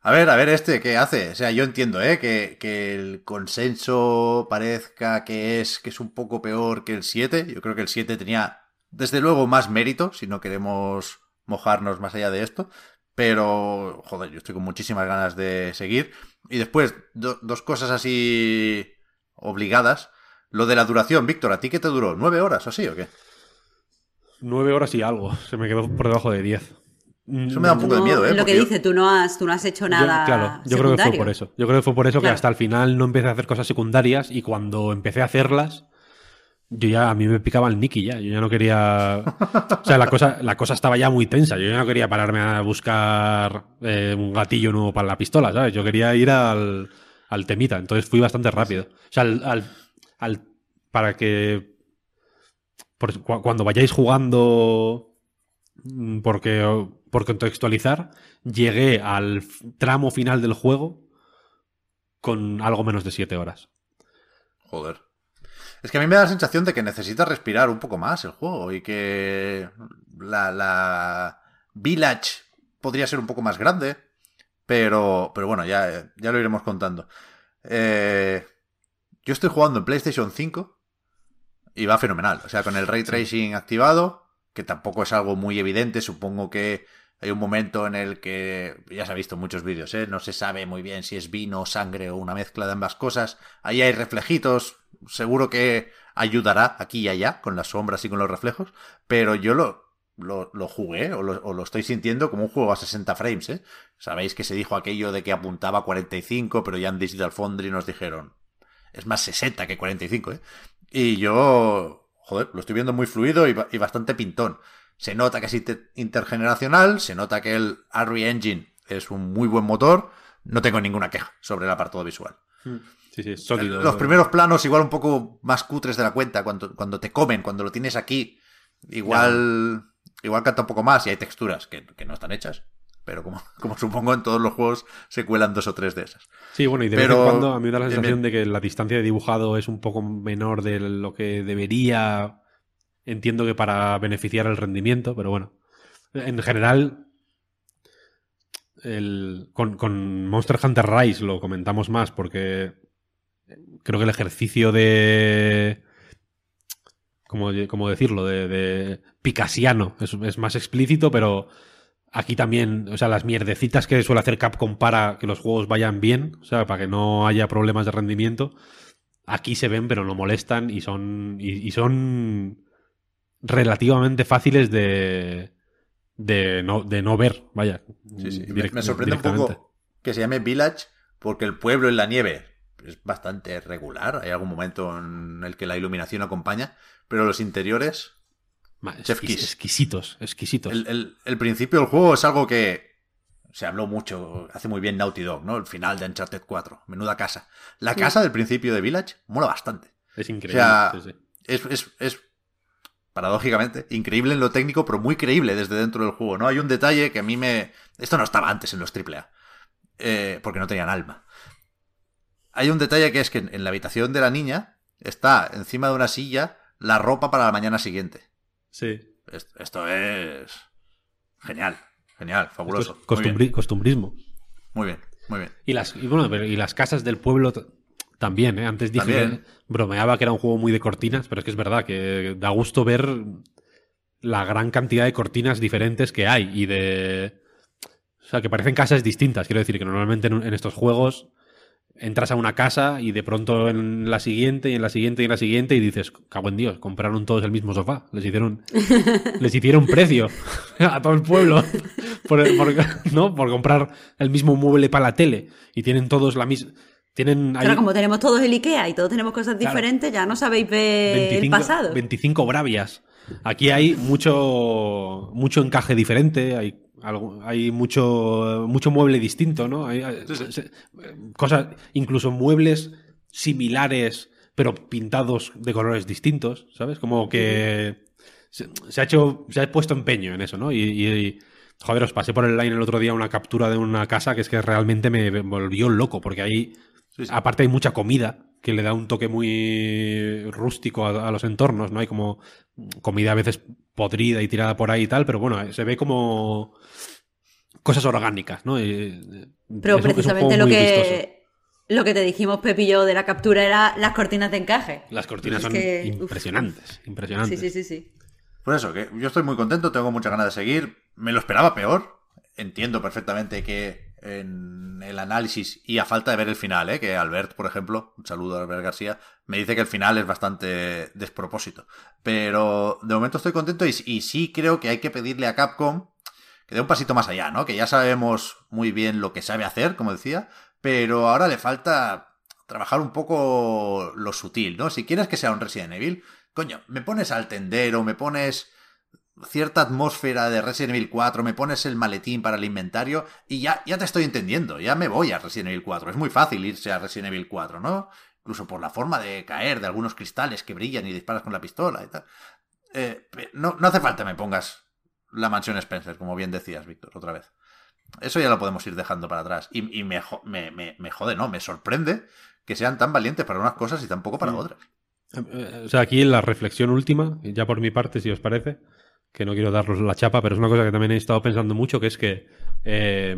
A ver, a ver este, ¿qué hace? O sea, yo entiendo, ¿eh? Que, que el consenso parezca que es, que es un poco peor que el 7. Yo creo que el 7 tenía, desde luego, más mérito, si no queremos mojarnos más allá de esto. Pero, joder, yo estoy con muchísimas ganas de seguir. Y después, do- dos cosas así obligadas. Lo de la duración, Víctor, ¿a ti qué te duró? ¿Nueve horas o así o qué? Nueve horas y algo. Se me quedó por debajo de 10. Eso me da un poco de miedo, ¿eh? Lo Porque que yo- dice, tú no has, tú no has hecho nada. Yo, claro, yo creo que fue por eso. Yo creo que fue por eso que hasta el final no empecé a hacer cosas secundarias y cuando empecé a hacerlas, yo ya a mí me picaba el Nicky ya. Yo ya no quería. O sea, la cosa, la cosa estaba ya muy tensa. Yo ya no quería pararme a buscar eh, un gatillo nuevo para la pistola, ¿sabes? Yo quería ir al, al temita. Entonces fui bastante rápido. O sea, al, al- para que. cuando vayáis jugando. mm, Porque, por contextualizar, llegué al tramo final del juego con algo menos de 7 horas. Joder. Es que a mí me da la sensación de que necesita respirar un poco más el juego y que la, la Village podría ser un poco más grande. Pero, pero bueno, ya, ya lo iremos contando. Eh, yo estoy jugando en PlayStation 5 y va fenomenal. O sea, con el ray tracing activado, que tampoco es algo muy evidente. Supongo que hay un momento en el que, ya se ha visto en muchos vídeos, ¿eh? no se sabe muy bien si es vino, sangre o una mezcla de ambas cosas. Ahí hay reflejitos, seguro que ayudará aquí y allá con las sombras y con los reflejos, pero yo lo lo, lo jugué o lo, o lo, estoy sintiendo como un juego a 60 frames, ¿eh? Sabéis que se dijo aquello de que apuntaba a 45, pero ya en Digital Foundry nos dijeron, es más 60 que 45, ¿eh? Y yo, joder, lo estoy viendo muy fluido y, y bastante pintón. Se nota que es intergeneracional, se nota que el Unreal Engine es un muy buen motor, no tengo ninguna queja sobre el apartado visual. Sí, sí, sólido. Los primeros planos igual un poco más cutres de la cuenta, cuando, cuando te comen, cuando lo tienes aquí, igual, igual canta un poco más y hay texturas que, que no están hechas. Pero como, como, supongo en todos los juegos se cuelan dos o tres de esas. Sí, bueno, y de Pero, vez en cuando a mí me da la sensación de que la distancia de dibujado es un poco menor de lo que debería. Entiendo que para beneficiar el rendimiento, pero bueno. En general, el, con, con, Monster Hunter Rise lo comentamos más porque creo que el ejercicio de. ¿Cómo, cómo decirlo? De, de picasiano es, es, más explícito, pero aquí también, o sea, las mierdecitas que suele hacer Capcom para que los juegos vayan bien, o sea, para que no haya problemas de rendimiento, aquí se ven, pero no molestan y son. y, y son relativamente fáciles de de no, de no ver, vaya. Sí, sí. Direct, me sorprende un poco que se llame Village porque el pueblo en la nieve es bastante regular. Hay algún momento en el que la iluminación acompaña, pero los interiores... Chef Kiss. Exquisitos, exquisitos. El, el, el, principio del juego es algo que se habló mucho, hace muy bien Naughty Dog, ¿no? El final de Uncharted 4, menuda casa. La casa sí. del principio de Village mola bastante. Es increíble. O sea, sí, sí. Es, es, es paradójicamente, increíble en lo técnico, pero muy creíble desde dentro del juego, ¿no? Hay un detalle que a mí me... Esto no estaba antes en los AAA, eh, porque no tenían alma. Hay un detalle que es que en la habitación de la niña está encima de una silla la ropa para la mañana siguiente. Sí. Esto es... Genial, genial, fabuloso. Es costumbri costumbrismo. Muy bien, muy bien. Y las, y bueno, y las casas del pueblo también, ¿eh? Antes dije, También. bromeaba que era un juego muy de cortinas, pero es que es verdad que da gusto ver la gran cantidad de cortinas diferentes que hay y de... O sea, que parecen casas distintas. Quiero decir que normalmente en, en estos juegos entras a una casa y de pronto en la siguiente y en la siguiente y en la siguiente y dices, cago en Dios, compraron todos el mismo sofá. Les hicieron, les hicieron precio a todo el pueblo por, por, ¿no? por comprar el mismo mueble para la tele y tienen todos la misma... Tienen como tenemos todos el IKEA y todos tenemos cosas diferentes, claro. ya no sabéis ver 25, el pasado. 25 bravias. Aquí hay mucho, mucho encaje diferente, hay, algo, hay mucho, mucho mueble distinto, ¿no? Hay, sí, sí. Cosas, incluso muebles similares, pero pintados de colores distintos, ¿sabes? Como que se, se ha hecho, se ha puesto empeño en eso, ¿no? Y, y, joder, os pasé por el line el otro día una captura de una casa que es que realmente me volvió loco, porque sí. Aparte hay mucha comida que le da un toque muy rústico a, a, los entornos, ¿no? Hay como comida a veces podrida y tirada por ahí y tal, pero bueno, se ve como cosas orgánicas, ¿no? Y, pero es, precisamente es lo que lo que te dijimos Pepi y yo de la captura era las cortinas de encaje. Las cortinas es son que, impresionantes, uf. impresionantes. Sí, sí, sí, sí. Por eso, que yo estoy muy contento, tengo muchas ganas de seguir. Me lo esperaba peor. Entiendo perfectamente que en el análisis y a falta de ver el final, ¿eh? que Albert, por ejemplo, un saludo a Albert García, me dice que el final es bastante despropósito. Pero de momento estoy contento y, y sí creo que hay que pedirle a Capcom que dé un pasito más allá, ¿no? Que ya sabemos muy bien lo que sabe hacer, como decía, pero ahora le falta trabajar un poco lo sutil, ¿no? Si quieres que sea un Resident Evil, coño, me pones al tendero, me pones cierta atmósfera de Resident Evil 4, me pones el maletín para el inventario y ya, ya te estoy entendiendo, ya me voy a Resident Evil 4. Es muy fácil irse a Resident Evil 4, ¿no? Incluso por la forma de caer de algunos cristales que brillan y disparas con la pistola y tal. Eh, no, no hace falta me pongas la mansión Spencer, como bien decías, Víctor, otra vez. Eso ya lo podemos ir dejando para atrás. Y, y me, me, me, me, jode, ¿no? Me sorprende que sean tan valientes para unas cosas y tan poco para otras. O sea, aquí en la reflexión última, ya por mi parte, si os parece, que no quiero daros la chapa, pero es una cosa que también he estado pensando mucho, que es que eh,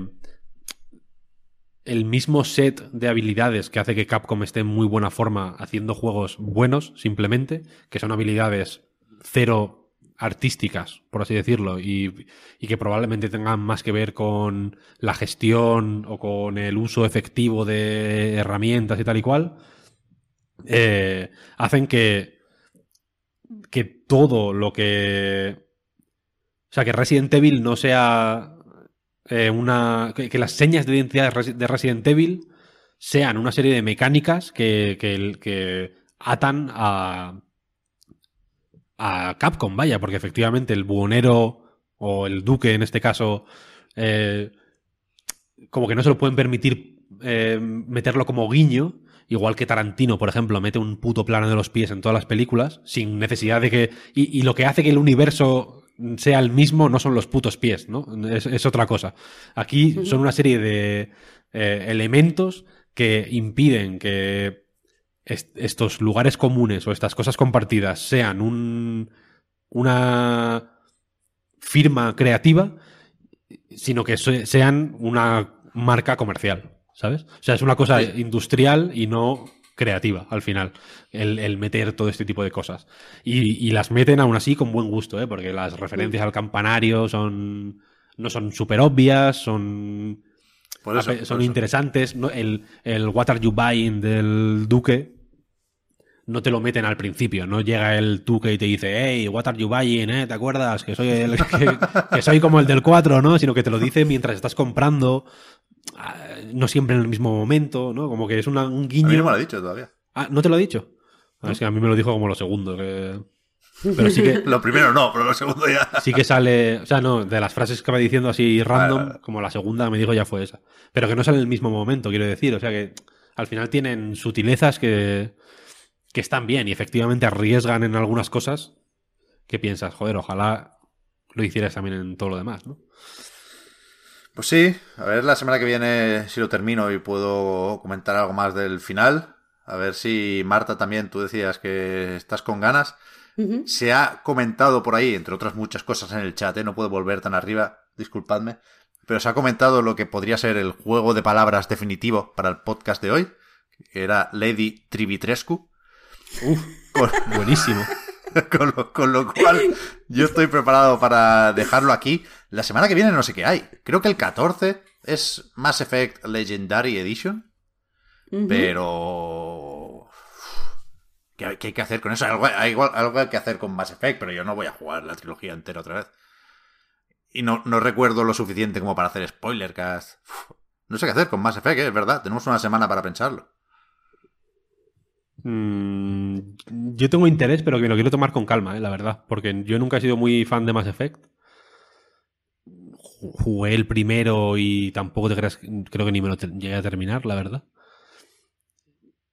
el mismo set de habilidades que hace que Capcom esté en muy buena forma haciendo juegos buenos, simplemente, que son habilidades cero artísticas, por así decirlo, y, y, que probablemente tengan más que ver con la gestión o con el uso efectivo de herramientas y tal y cual, eh, hacen que, que todo lo que O sea, que Resident Evil no sea eh, una. Que, las señas de identidad de Resi- de Resident Evil sean una serie de mecánicas que, que, que atan a. a Capcom, vaya, porque efectivamente el buhonero o el duque en este caso. eh, como que no se lo pueden permitir eh, meterlo como guiño. Igual que Tarantino, por ejemplo, mete un puto plano de los pies en todas las películas, sin necesidad de que. Y lo que hace que el universo sea el mismo no son los putos pies, ¿no? Es, es otra cosa. Aquí son una serie de eh, elementos que impiden que est- estos lugares comunes o estas cosas compartidas sean un, una firma creativa, sino que se- sean una marca comercial, ¿sabes? O sea, es una cosa industrial y no creativa al final, el, el meter todo este tipo de cosas. Y, y las meten aún así con buen gusto, ¿eh? porque las referencias al campanario son no son súper obvias, son, Por eso, ape- por son interesantes. ¿no? El, el What Are You Buying del Duque no te lo meten al principio, no llega el Duque y te dice, hey, what are you buying, eh? ¿Te acuerdas? Que soy, el, que, que soy como el del 4, ¿no? Sino que te lo dice mientras estás comprando, no siempre en el mismo momento, ¿no? Como que es una- un A guiño. mí no me lo ha dicho todavía. Ah, ¿no te lo ha dicho? Ah, es que a mí me lo dijo como lo segundo. que- Pero sí que, Lo primero no, pero lo segundo ya. sí que sale. O sea, no, de las frases que va diciendo así random, Vale, vale. como la segunda me dijo ya fue esa. Pero que no sale en el mismo momento, quiero decir. O sea que al final tienen sutilezas que, que están bien y efectivamente arriesgan en algunas cosas que piensas, joder, ojalá lo hicieras también en todo lo demás, ¿no? Pues sí, a ver la semana que viene si lo termino y puedo comentar algo más del final. A ver si Marta también, tú decías que estás con ganas. Se ha comentado por ahí, entre otras muchas cosas en el chat, ¿eh? no puedo volver tan arriba, disculpadme, pero se ha comentado lo que podría ser el juego de palabras definitivo para el podcast de hoy, que era Lady Trivitrescu. Con, Buenísimo. con lo, con lo cual yo estoy preparado para dejarlo aquí. La semana que viene no sé qué hay. Creo que el 14 es Mass Effect Legendary Edition, pero... ¿Qué, hay- qué hay que hacer con eso? Algo, hay igual- algo hay que hacer con Mass Effect, pero yo no voy a jugar la trilogía entera otra vez. Y no, no recuerdo lo suficiente como para hacer spoiler cast. No sé qué hacer con Mass Effect, ¿eh? es verdad. Tenemos una semana para pensarlo. Mm, yo tengo interés, pero que me lo quiero tomar con calma, eh, la verdad. Porque yo nunca he sido muy fan de Mass Effect. Ju- Jugué el primero y tampoco te creas, creo que ni me lo llegué a terminar, la verdad.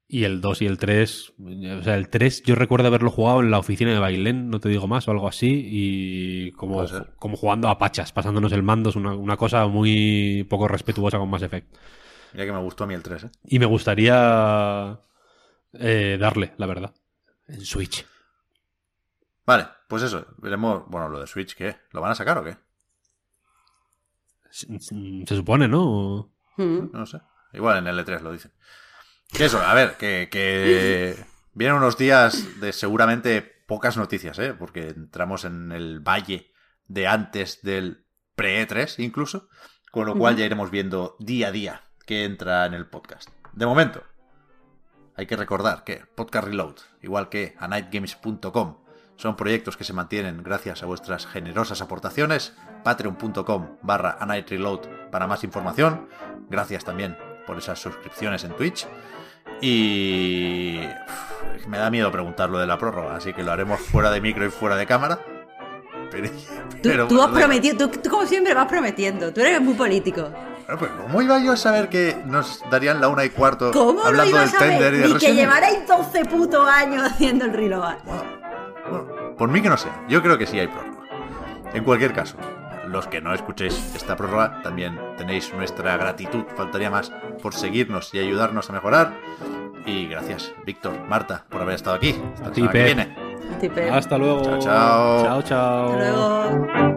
Y el 2 y el 3, o sea, el 3 yo recuerdo haberlo jugado en la oficina de Bailén, no te digo más, o algo así, y como, como jugando a pachas, pasándonos el mando, es una, una cosa muy poco respetuosa con Mass Effect. Ya que me gustó a mí el 3, ¿eh? Y me gustaría eh, darle, la verdad. En Switch. Vale, pues eso. Veremos. Bueno, lo de Switch, ¿qué? ¿Lo van a sacar o qué? Se, se supone, ¿no? Ujú. No sé. Igual en el E3 lo dicen. Que eso, a ver, que, que vienen unos días de seguramente pocas noticias, ¿eh? Porque entramos en el valle de antes del pre-E3 incluso. Con lo cual ya iremos viendo día a día que entra en el podcast. De momento, hay que recordar que Podcast Reload, igual que anightgames.com, son proyectos que se mantienen gracias a vuestras generosas aportaciones. Patreon.com barra anightreload para más información. Gracias también por esas suscripciones en Twitch. Y uf, me da miedo preguntar lo de la prórroga, así que lo haremos fuera de micro y fuera de cámara. Pero, Tú, has prometido, tú, tú como siempre vas prometiendo, tú eres muy político. Bueno, pues, ¿Cómo iba yo a saber que nos darían la una y cuarto ¿Cómo hablando ibas del a tender y de Ni que llevarais 12 putos años haciendo el reload. Bueno, bueno, por mí que no sé. Yo creo que sí hay prórroga. En cualquier caso, los que no escuchéis esta prórroga, también tenéis nuestra gratitud, faltaría más, por seguirnos y ayudarnos a mejorar. Y gracias, Víctor, Marta, por haber estado aquí. Hasta ti, Pep. viene. Hasta luego. Chao, chao. Chao, chao. Hasta luego.